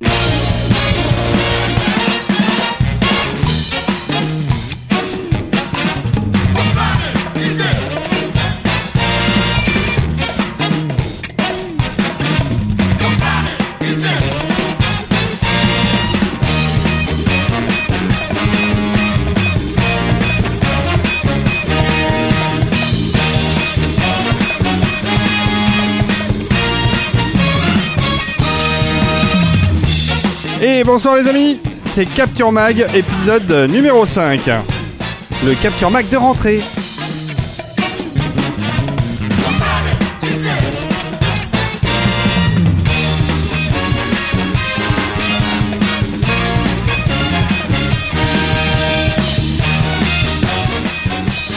Yeah. Et bonsoir les amis, c'est Capture Mag, épisode numéro 5. Le Capture Mag de rentrée.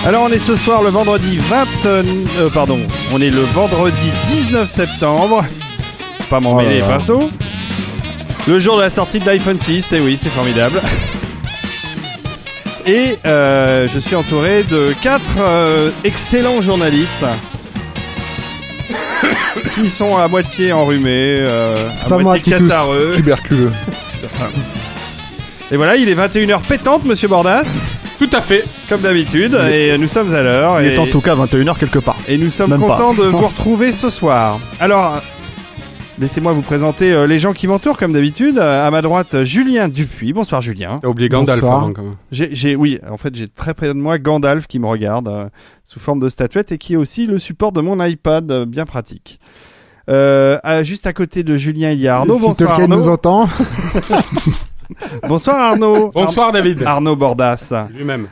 Alors on est ce soir le vendredi 20... euh, pardon, on est le vendredi 19 septembre. Pas m'en mêler les pinceaux. Le jour de la sortie de l'iPhone 6, et oui, c'est formidable. Et euh, je suis entouré de quatre euh, excellents journalistes qui sont à moitié enrhumés, euh, C'est à pas moi moitié qui. Tuberculeux. Et voilà, il est 21h pétante, monsieur Bordas, Tout à fait. comme d'habitude, et nous sommes à l'heure. Il et- est en tout cas 21h quelque part. Et nous sommes Même pas. contents de vous retrouver ce soir. Alors, laissez-moi vous présenter euh, les gens qui m'entourent comme d'habitude. Euh, À ma droite, Julien Dupuis. Bonsoir Julien. T'as oublié Gandalf Bonsoir. avant, quand même. J'ai, j'ai- oui, en fait, j'ai très près de moi Gandalf qui me regarde euh, sous forme de statuette et qui est aussi le support de mon iPad, euh, bien pratique. Euh, à- juste à côté de Julien, il y a Arnaud. si Bonsoir Tolkien Arnaud. nous entend. Bonsoir Arnaud. Bonsoir David. Ar- Arnaud Bordas. Lui-même.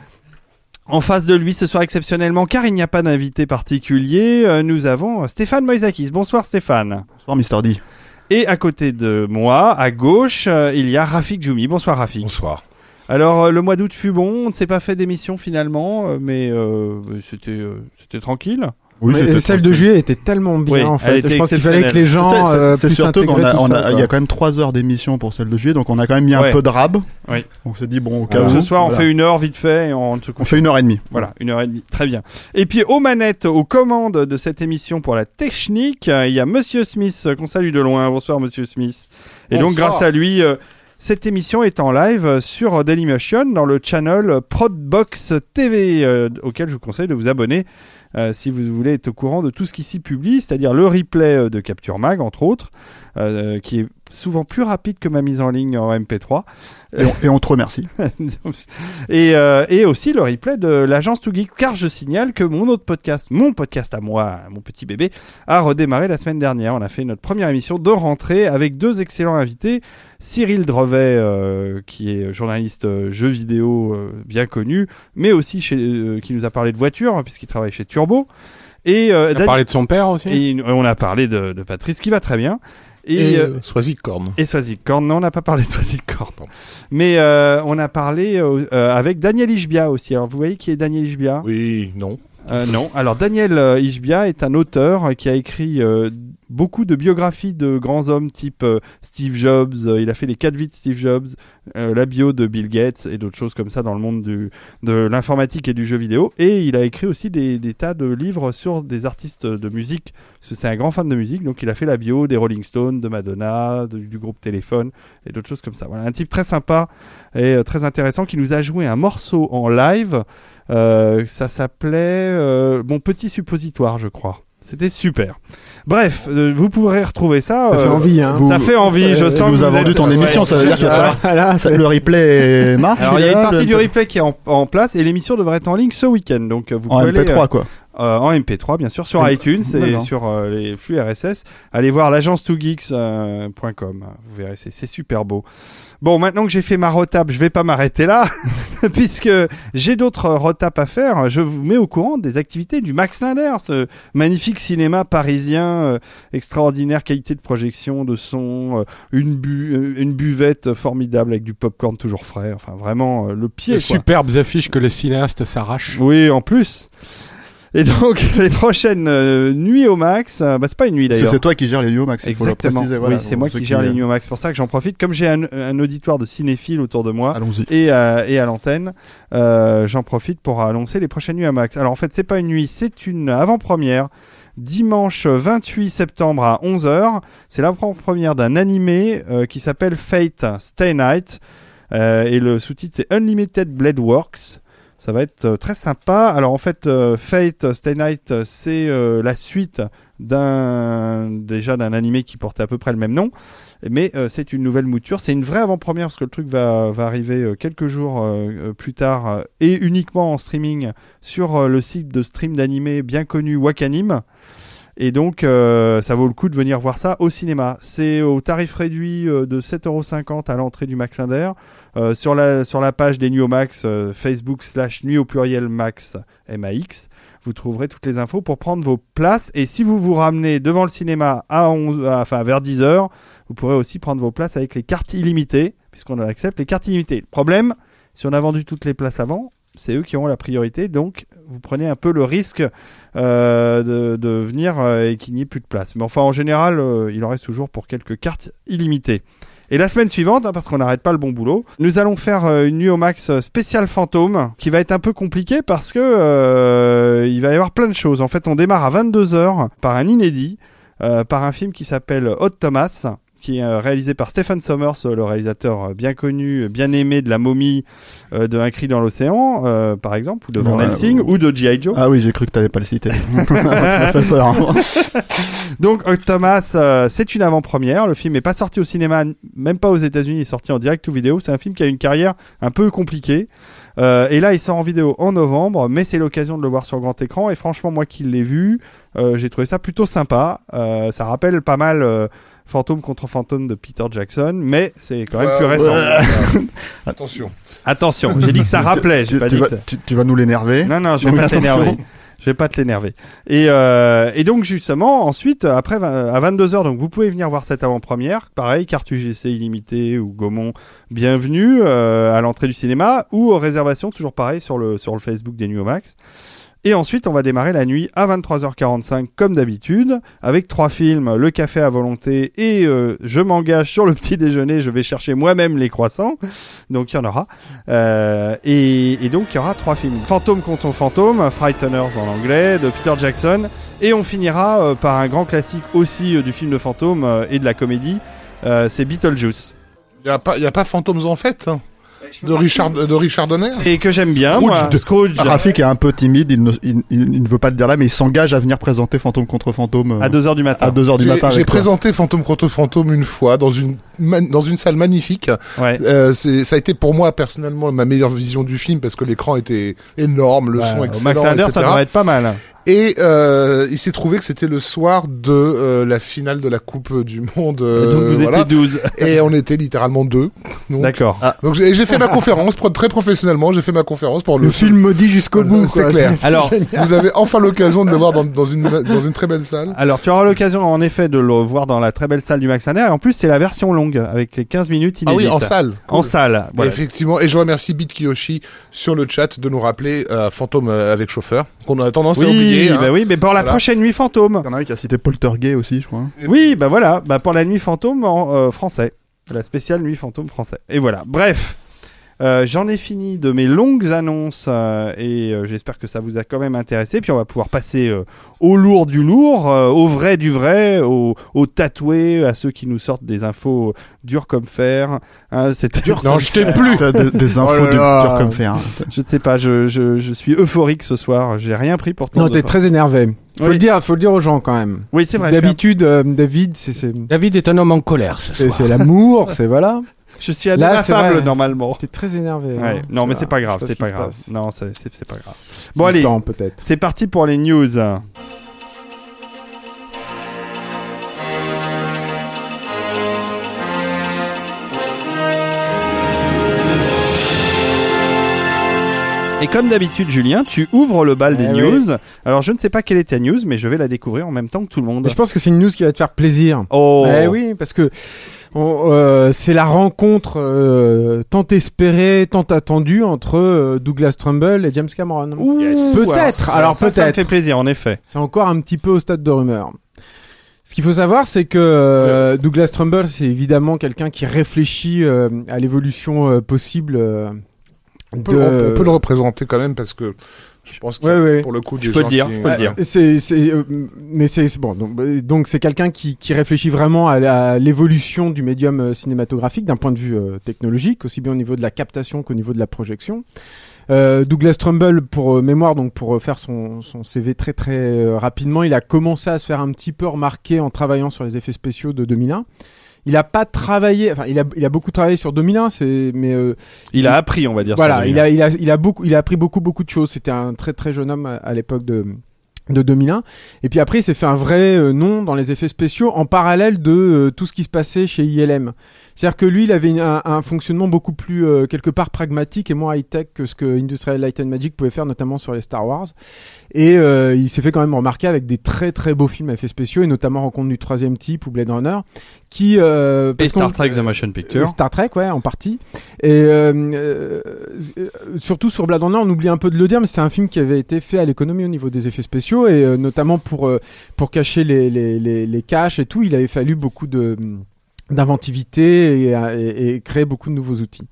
En face de lui ce soir exceptionnellement, car il n'y a pas d'invité particulier, euh, nous avons Stéphane Moïsakis. Bonsoir Stéphane. Bonsoir Mister D. Et à côté de moi, à gauche, euh, il y a Rafik Djoumi. Bonsoir Rafik. Bonsoir. Alors euh, le mois d'août fut bon, on ne s'est pas fait d'émission finalement, euh, mais euh, c'était euh, c'était tranquille. Oui, Mais celle de juillet était tellement bien Oui, en fait. Je pense qu'il fallait que les gens euh, C'est surtout qu'on a, on il y a quand même 3 heures d'émission pour celle de juillet, donc on a quand même mis un peu de rab. Oui. On s'est dit bon au cas où. ce soir on fait une heure vite fait et on te on fait une heure et demie. Voilà, une heure et demie, très bien. Et puis aux manettes, aux commandes de cette émission pour la technique, il y a Monsieur Smith euh, qu'on salue de loin. Bonsoir Monsieur Smith. Et donc grâce à lui, euh, cette émission est en live euh, sur Dailymotion dans le channel Prodbox TV, euh, auquel je vous conseille de vous abonner euh, si vous voulez être au courant de tout ce qui s'y publie, c'est-à-dire le replay euh, de Capture Mag entre autres, euh, qui est souvent plus rapide que ma mise en ligne en MP3. Et on, et on te remercie. et, euh, et aussi le replay de l'agence Too Geek, car je signale que mon autre podcast, mon podcast à moi, mon petit bébé, a redémarré la semaine dernière. On a fait notre première émission de rentrée avec deux excellents invités. Cyril Drevet, euh, qui est journaliste euh, jeux vidéo bien connu, mais aussi chez, qui nous a parlé de voitures, hein, puisqu'il travaille chez Turbo. Et, euh, On a Dan- parlé de son père aussi. et on a parlé de, de Patrice, qui va très bien. Et, Et, euh, Soisic-Corne. et Swazicorn, non, on n'a pas parlé de Swazicorn. Mais euh, on a parlé euh, avec Daniel Ishbia aussi. Alors vous voyez qui est Daniel Ishbia Oui, non. Euh, Non. Alors Daniel Ishbia est un auteur qui a écrit euh, beaucoup de biographies de grands hommes type euh, Steve Jobs. Euh, il a fait les quatre vies de Steve Jobs, euh, la bio de Bill Gates et d'autres choses comme ça dans le monde de l'informatique et du jeu vidéo. Et il a écrit aussi des, tas de livres sur des artistes de musique. C'est un grand fan de musique. Donc il a fait la bio des Rolling Stones, de Madonna, du groupe Téléphone et d'autres choses comme ça. Voilà, un type très sympa et très intéressant qui nous a joué un morceau en live. Ça s'appelait Mon petit suppositoire, je crois. C'était super. Bref, euh, vous pourrez retrouver ça. Ça fait euh, envie, hein. ça fait envie, je Tu sens que nous vous as vendu ton émission, ça veut dire qu'il va falloir Voilà, que le replay marche. Alors il y a une partie du replay qui est en, en place et l'émission devrait être en ligne ce week-end. Donc euh, vous En pouvez aller, MP3 quoi. euh, euh, en MP3 bien sûr sur iTunes et sur euh, les flux RSS. Allez voir l'agence 2geeks.com. Vous verrez, c'est super beau. Bon, maintenant que j'ai fait ma rotap, je vais pas m'arrêter là, puisque j'ai d'autres rotap à faire. Je vous mets au courant des activités du Max Linder, ce magnifique cinéma parisien, euh, extraordinaire qualité de projection, de son, euh, une, bu euh, une buvette formidable avec du popcorn toujours frais. Enfin, vraiment euh, le pied. Les quoi. superbes affiches que les cinéastes s'arrachent. Oui, en plus. Et donc, les prochaines euh, nuits au max, euh, bah, c'est pas une nuit Parce que d'ailleurs. c'est toi qui gères les Max. il faut le Exactement. préciser, voilà, oui, c'est moi qui gère les euh, nuits au max. C'est pour ça que j'en profite. Comme j'ai un, un auditoire de cinéphiles autour de moi et à, et à l'antenne, j'en profite pour annoncer les prochaines nuits à max. Alors en fait, c'est pas une nuit, c'est une avant-première. Dimanche 28 septembre à 11h, c'est l'avant-première d'un animé euh, qui s'appelle Fate Stay Night. Euh, et le sous-titre c'est Unlimited Blade Works. Ça va être euh, très sympa. Alors en fait, euh, Fate Stay Night, euh, c'est euh, la suite d'un déjà d'un animé qui portait à peu près le même nom, mais euh, c'est une nouvelle mouture. C'est une vraie avant-première parce que le truc va, va arriver euh, quelques jours euh, euh, plus tard euh, et uniquement en streaming sur euh, le site de stream d'animé bien connu Wakanim. Et donc, euh, ça vaut le coup de venir voir ça au cinéma. C'est au tarif réduit euh, de 7,50€ à l'entrée du Max Inder. Euh, sur, la, sur la page des Nuits Max, Facebook slash Nuit au pluriel Max, M-A-X, vous trouverez toutes les infos pour prendre vos places. Et si vous vous ramenez devant le cinéma à 11, à- enfin vers 10h, vous pourrez aussi prendre vos places avec les cartes illimitées, puisqu'on accepte les cartes illimitées. Le problème, si on a vendu toutes les places avant, c'est eux qui auront la priorité, donc vous prenez un peu le risque euh, de, venir euh, et qu'il n'y ait plus de place. Mais enfin, en général, euh, il en reste toujours pour quelques cartes illimitées. Et la semaine suivante, hein, parce qu'on n'arrête pas le bon boulot, nous allons faire une nuit au max spéciale fantôme, qui va être un peu compliqué parce que il va y avoir plein de choses. En fait, on démarre à 22h par un inédit, par un film qui s'appelle Hot Thomas, qui est euh, réalisé par Stephen Sommers, euh, le réalisateur euh, bien connu, bien aimé de La Momie, de Un cri dans l'océan, par exemple, ou de Van Ouais, Helsing, ou de G.I. Joe. Ah oui, j'ai cru que t'allais pas le citer. Peur. hein. Donc Thomas, c'est une avant-première. Le film n'est pas sorti au cinéma, même pas aux États-Unis, il est sorti en direct ou vidéo. C'est un film qui a une carrière un peu compliquée. Euh, et là, il sort en vidéo en novembre, mais c'est l'occasion de le voir sur grand écran. Et franchement, moi qui l'ai vu, euh, j'ai trouvé ça plutôt sympa. Euh, ça rappelle pas mal Fantôme contre Fantôme de Peter Jackson, mais c'est quand même Ouais, plus récent. ouais. Attention. Attention, j'ai dit que ça rappelait, tu, pas tu dit vas, que ça... tu- tu vas nous l'énerver. Non, non, je vais pas l'énerver. Je vais pas te l'énerver. Et, euh, et donc justement, ensuite, après à 22h, donc vous pouvez venir voir cette avant-première. Pareil, carte UGC illimité ou Gaumont, bienvenue euh, à l'entrée du cinéma ou aux réservations, toujours pareil sur le sur le Facebook des au Max. Et ensuite, on va démarrer la nuit à 23h45 comme d'habitude, avec trois films, Le Café à volonté et euh, Je m'engage sur le petit déjeuner, je vais chercher moi-même les croissants. Donc il y en aura. Euh, et, donc il y aura trois films. Fantôme contre fantôme, Frighteners en anglais, de Peter Jackson. Et on finira euh, par un grand classique aussi du film de fantôme et de la comédie, c'est Beetlejuice. Il n'y a, pas- Fantômes en fait hein, de Richard, de Richard Donner Et que j'aime bien, Scrooge moi, Scrooge, Rafik est un peu timide, il ne, il, ne veut pas le dire là, mais il s'engage à venir présenter Fantôme contre Fantôme euh, à 2h du matin. à 2h du J'ai matin. j'ai présenté Fantôme contre Fantôme une fois dans une dans une salle magnifique. Ouais. Euh, c'est- ça a été pour moi personnellement ma meilleure vision du film parce que l'écran était énorme, le Ouais, son excellent, Max etc. ça devrait être pas mal. Et euh, il s'est trouvé que c'était le soir de euh, la finale de la Coupe du Monde. Et donc euh, vous voilà. étiez 12. Et on était littéralement deux. Donc, D'accord. donc j'ai j'ai fait ma conférence très professionnellement. J'ai fait ma conférence pour le, Le film maudit jusqu'au bout. C'est quoi. clair. Alors, Vous avez enfin l'occasion de le voir dans, dans une dans une très belle salle. alors tu auras l'occasion en effet de le voir dans la très belle salle du Max Linder. Et en plus, c'est la version longue avec les 15 minutes Ah oui, en salle. En salle. Voilà. Effectivement, et je remercie Beat Kiyoshi sur le chat de nous rappeler euh, Fantôme euh, avec chauffeur, qu'on a tendance à Oui, hein. bah oui, mais pour la Voilà. prochaine nuit fantôme. Il y en a un qui a cité Poltergeist aussi, je crois. Oui, bah voilà, bah pour la nuit fantôme en euh, français. La spéciale nuit fantôme français. Et voilà. Bref. Euh, J'en ai fini de mes longues annonces euh, et euh, j'espère que ça vous a quand même intéressé. Puis on va pouvoir passer euh, au lourd du lourd, euh, au vrai du vrai, au, au tatoué, à ceux qui nous sortent des infos dures comme fer. Hein, c'est dur. Non, je t'ai plus. Des, des infos Oh là du là. dur comme fer. hein. Je ne sais pas, je, je, je suis euphorique ce soir. J'ai rien pris pour Non, tant de- t'es très énervé. Faut Oui. le dire, faut le dire aux gens quand même. Oui, c'est vrai. D'habitude, euh, David, c'est c'est David est un homme en colère ce c'est soir. c'est l'amour, c'est voilà. Je suis Là, ineffable vrai. normalement. T'es très énervé. hein. Ouais. Non, mais c'est pas grave, c'est ce pas grave. Non, c'est pas grave. Bon le allez, c'est parti pour les news. Et comme d'habitude, Julien, tu ouvres le bal Eh des oui. news. Alors, je ne sais pas quelle est ta news, mais je vais la découvrir en même temps que tout le monde. Mais je pense que c'est une news qui va te faire plaisir. Oh, Eh oui, parce que euh, c'est la rencontre euh, tant espérée, tant attendue entre euh, Douglas Trumbull et James Cameron. Yes. Peut-être, alors ça, ça me peut-être. fait plaisir, en effet. C'est encore un petit peu au stade de rumeur. Ce qu'il faut savoir, c'est que euh, Douglas Trumbull, c'est évidemment quelqu'un qui réfléchit euh, à l'évolution euh, possible. euh, On peut, de- on peut le représenter quand même parce que je pense que Ouais, ouais. pour le coup, Je peux le dire, qui- je peux le dire. Euh, C'est, c'est, euh, mais c'est bon. Donc, euh, donc c'est quelqu'un qui, qui réfléchit vraiment à, l'évolution du médium euh, cinématographique d'un point de vue euh, technologique, aussi bien au niveau de la captation qu'au niveau de la projection. Euh, Douglas Trumbull, pour euh, mémoire, donc pour euh, faire son, son CV très très euh, rapidement, il a commencé à se faire un petit peu remarquer en travaillant sur les effets spéciaux de 2001. Il a pas travaillé, enfin il a, il a beaucoup travaillé sur 2001, c'est mais euh, Il a appris, on va dire. voilà, il a, il a, il a beaucoup, il a appris beaucoup, beaucoup de choses. C'était un très, très jeune homme à, à l'époque de, de 2001. Et puis après, il s'est fait un vrai euh, nom dans les effets spéciaux en parallèle de euh, tout ce qui se passait chez ILM. C'est-à-dire que lui, il avait une- un, un fonctionnement beaucoup plus euh, quelque part pragmatique et moins high-tech que ce que Industrial Light and Magic pouvait faire, notamment sur les Star Wars. Et euh, il s'est fait quand même remarquer avec des très très beaux films à effets spéciaux et notamment Rencontre du troisième type ou Blade Runner, qui euh, Et Star Trek The Motion euh, Picture. Star Trek, ouais, en partie. Et euh, euh, euh, surtout sur Blade Runner, on oublie un peu de le dire, mais c'est un film qui avait été fait à l'économie au niveau des effets spéciaux et euh, notamment pour euh, pour cacher les, les les les caches et tout, il avait fallu beaucoup de d'inventivité et, créer beaucoup de nouveaux outils.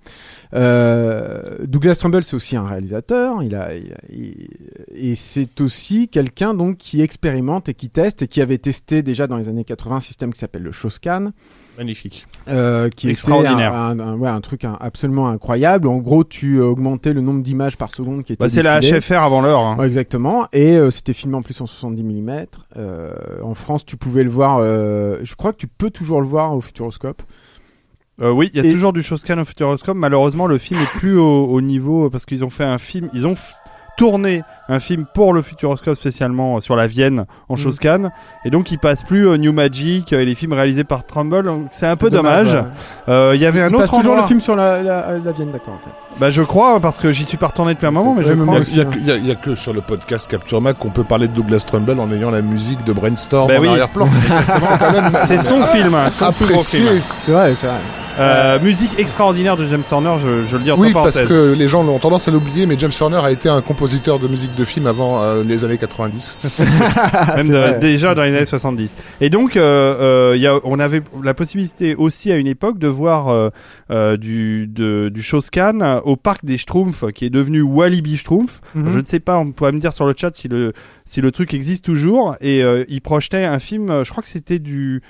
Euh, Douglas Trumbull, c'est aussi un réalisateur. Il a, il il- et c'est aussi quelqu'un donc qui expérimente et qui teste et qui avait testé déjà dans les années 80 un système qui s'appelle le Showscan, Magnifique. euh, qui était Extraordinaire. Un, un- un- ouais, un truc absolument incroyable. En gros, tu euh, augmentais le nombre d'images par seconde qui était Bah, c'est la. HFR avant l'heure. hein. Ouais, exactement. Et euh, c'était filmé en plus en 70 mm. Euh, en France, tu pouvais le voir. je crois que tu peux toujours le voir au Futuroscope. Euh, oui, il y a Et- toujours du Showscan au Futuroscope. Malheureusement, le film est plus au, au niveau parce qu'ils ont fait un film. Ils ont f- tourné un film pour le Futuroscope spécialement euh, sur la Vienne en Mhm. Showscan et donc ils passent plus au New Magic euh, et les films réalisés par Trumbull. Donc c'est un peu dommage. ouais. Euh, Il y avait un Il autre passe toujours endroit. le film sur la, la, la Vienne, d'accord. Bah je crois parce que j'y suis pas retourné depuis un moment, mais je Ouais, crois. Il y, a, que- il y a- il y a que sur le podcast Capture Mac qu'on peut parler de Douglas Trumbull en ayant la musique de Brainstorm Ben en oui. arrière-plan. c'est son film, hein, son apprécié. film. C'est vrai, c'est vrai. Euh, musique extraordinaire de James Horner, je, je le dis entre Oui, parce que les gens ont tendance à l'oublier, mais James Horner a été un compositeur de musique de film avant euh, les années 90. Ah, Même c'est de- vrai. déjà dans les années 70. Et donc, euh, euh, il y a, on avait la possibilité aussi à une époque de voir euh, euh, du, de, du Showscan au parc des Schtroumpfs, qui est devenu Walibi Schtroumpf. Mhm. Je ne sais pas, on pourrait me dire sur le chat si le, si le truc existe toujours. Et euh, il projetait un film, je crois que c'était du...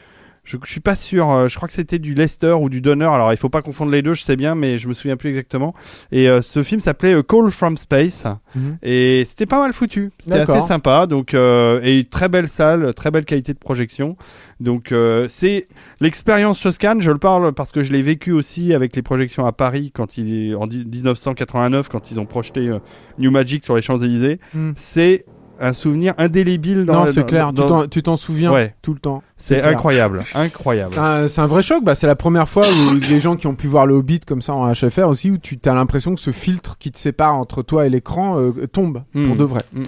Je, je suis pas sûr, euh, je crois que c'était du Lester ou du Donner. Alors il faut pas confondre les deux, je sais bien, mais je me souviens plus exactement. Et euh, ce film s'appelait euh, Call from Space. Mhm. Et c'était pas mal foutu. C'était assez sympa. Donc, euh, et très belle salle, très belle qualité de projection. Donc, euh, c'est l'expérience Shoscan. Je le parle parce que je l'ai vécu aussi avec les projections à Paris quand il en dix- 1989, quand ils ont projeté New Magic sur les Champs-Élysées. Mm. C'est un souvenir indélébile dans Non, c'est clair. dans- Tu t'en- souviens Ouais. tout le temps. C'est incroyable, incroyable. C'est un, vrai choc. Bah, c'est la première fois où les gens qui ont pu voir le Hobbit comme ça en HFR aussi, où tu as l'impression que ce filtre qui te sépare entre toi et l'écran euh, tombe pour de vrai. Mm, mm.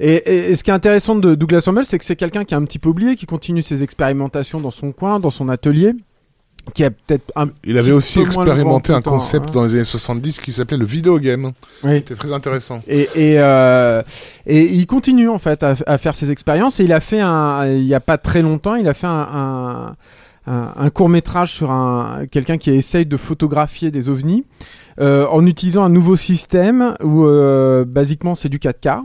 Et, et- et ce qui est intéressant de Douglas Campbell, c'est que c'est quelqu'un qui est un petit peu oublié, qui continue ses expérimentations dans son coin, dans son atelier, qui a peut-être un Il avait aussi expérimenté un temps, concept hein. dans les années 70 qui s'appelait le video game. Oui. C'était très intéressant. Et, et, euh, et il continue en fait à, à faire ses expériences. Et il a fait un, il y a pas très longtemps, il a fait un, un, court métrage sur un quelqu'un qui essaye de photographier des ovnis euh, en utilisant un nouveau système où euh, basiquement c'est du 4K.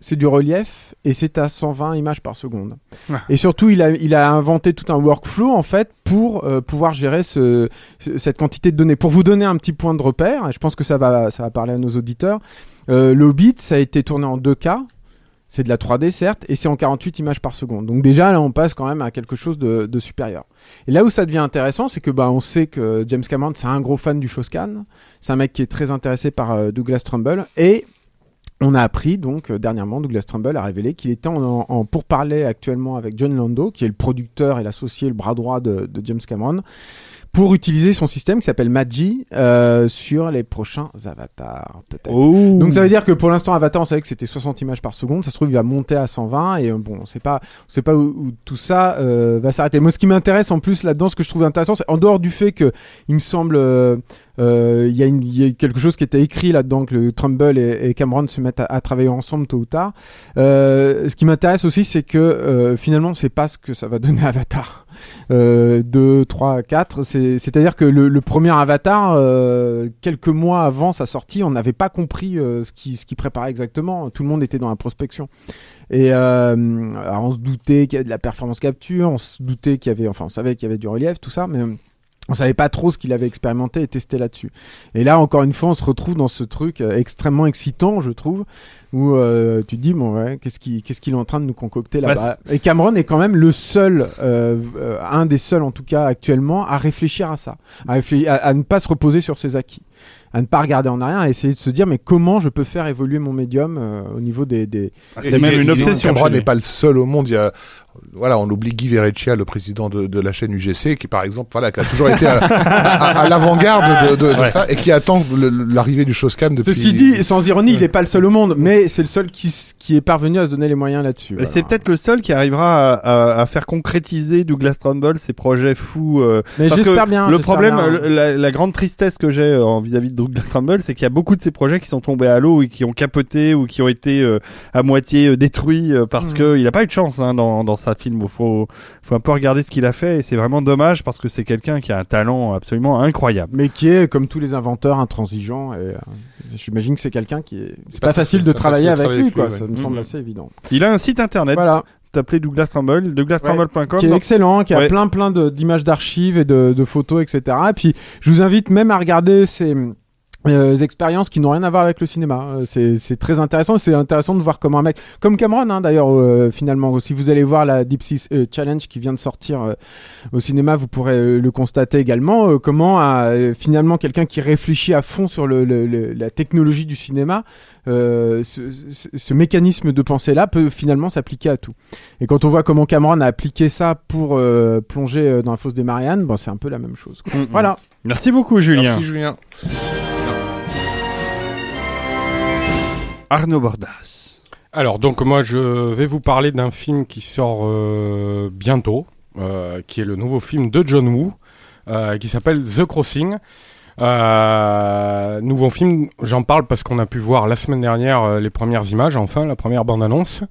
C'est du relief et c'est à 120 images par seconde. Ah. Et surtout, il a, il a inventé tout un workflow en fait pour euh, pouvoir gérer ce, ce- cette quantité de données. Pour vous donner un petit point de repère, et je pense que ça va, ça va parler à nos auditeurs. Euh, le Hobbit, ça a été tourné en 2K. C'est de la 3D certes, et c'est en 48 images par seconde. Donc déjà là, on passe quand même à quelque chose de, de supérieur. Et là où ça devient intéressant, c'est que bah on sait que James Cameron c'est un gros fan du Shoscan. C'est un mec qui est très intéressé par euh, Douglas Trumbull et on a appris donc euh, dernièrement, Douglas Trumbull a révélé qu'il était en, en pourparlers actuellement avec John Lando, qui est le producteur et l'associé, le bras droit de, de James Cameron, pour utiliser son système qui s'appelle Magi euh, sur les prochains avatars, peut-être. Oh. Donc ça veut dire que pour l'instant Avatar on savait que c'était 60 images par seconde, ça se trouve il va monter à 120 et euh, bon on sait pas on sait pas où, où tout ça euh, va s'arrêter. Moi ce qui m'intéresse en plus là-dedans ce que je trouve intéressant c'est en dehors du fait que il me semble euh, euh, il y, a une- il y a quelque chose qui était écrit là-dedans que le Trumbull et, et Cameron se mettent à, à travailler ensemble tôt ou tard. Euh, ce qui m'intéresse aussi c'est que euh, finalement c'est pas ce que ça va donner Avatar. Euh, 2, 3, 4. C'est- C'est-à-dire que le, le premier Avatar, euh, quelques mois avant sa sortie, on n'avait pas compris euh, ce qui ce qui préparait exactement. Tout le monde était dans la prospection. Et euh, on se doutait qu'il y avait de la performance capture, on se doutait qu'il y avait, enfin on savait qu'il y avait du relief, tout ça, mais on savait pas trop ce qu'il avait expérimenté et testé là-dessus. Et là, encore une fois, on se retrouve dans ce truc euh, extrêmement excitant, je trouve, où euh, tu te dis bon ouais, qu'est-ce qu'il qu'est-ce qu'il est en train de nous concocter Bah, là-bas. et Cameron est quand même le seul, euh, euh, un des seuls en tout cas actuellement, à réfléchir à ça, à, réfléchir, à, à ne pas se reposer sur ses acquis, à ne pas regarder en arrière, à essayer de se dire mais comment je peux faire évoluer mon médium euh, au niveau des, des... C'est même une obsession. Cameron n'est pas le seul au monde. Il y a, voilà, on oublie Guy Verreccia, le président de, de la chaîne UGC, qui par exemple, voilà, qui a toujours été à, à- à l'avant-garde de, de- de Ouais. ça et qui attend l'arrivée du Shoscan depuis. Ceci dit, sans ironie, il n'est pas le seul au monde, mais c'est le seul qui, qui est parvenu à se donner les moyens là-dessus. C'est peut-être le seul qui arrivera à, à- à faire concrétiser Douglas Trumbull ses projets fous. euh, Mais parce que j'espère bien. le problème, bien. la, la grande tristesse que j'ai euh, en vis-à-vis de Douglas Trumbull, c'est qu'il y a beaucoup de ces projets qui sont tombés à l'eau et qui ont capoté ou qui ont été euh, à moitié détruits parce Mhm. que il a pas eu de chance hein, dans, dans sa film. Faut, faut un peu regarder ce qu'il a fait et c'est vraiment dommage parce que c'est quelqu'un qui a un talent absolument incroyable. mais qui est comme tous les inventeurs intransigeant et euh, j'imagine que c'est quelqu'un qui est c'est pas facile de pas travailler facile de avec lui avec quoi lui, ça me semble assez évident Il a un site internet. voilà T'appelez Douglas Trumbull, douglastrumbull.com. qui est Donc, excellent qui a Ouais. plein plein d'images d'archives et de, de photos etc et puis je vous invite même à regarder ces euh, expériences qui n'ont rien à voir avec le cinéma. Euh, C'est très intéressant. C'est intéressant de voir comment un mec, comme Cameron hein, d'ailleurs, euh, finalement, si vous allez voir la Deep Sea euh, Challenge qui vient de sortir euh, au cinéma, vous pourrez le constater également. euh, comment euh, finalement quelqu'un qui réfléchit à fond sur le, le- le- la technologie du cinéma, euh, ce, ce- ce mécanisme de pensée là peut finalement s'appliquer à tout. Et quand on voit comment Cameron a appliqué ça pour euh, plonger dans la fosse des Mariannes, bon, c'est un peu la même chose. quoi. Voilà. Merci beaucoup, Julien. Merci Julien. Arnaud Bordas. Alors, donc, moi, je vais vous parler d'un film qui sort euh, bientôt, euh, qui est le nouveau film de John Woo, euh, qui s'appelle The Crossing. Euh, nouveau film, j'en parle parce qu'on a pu voir la semaine dernière euh, les premières images, enfin, la première bande-annonce.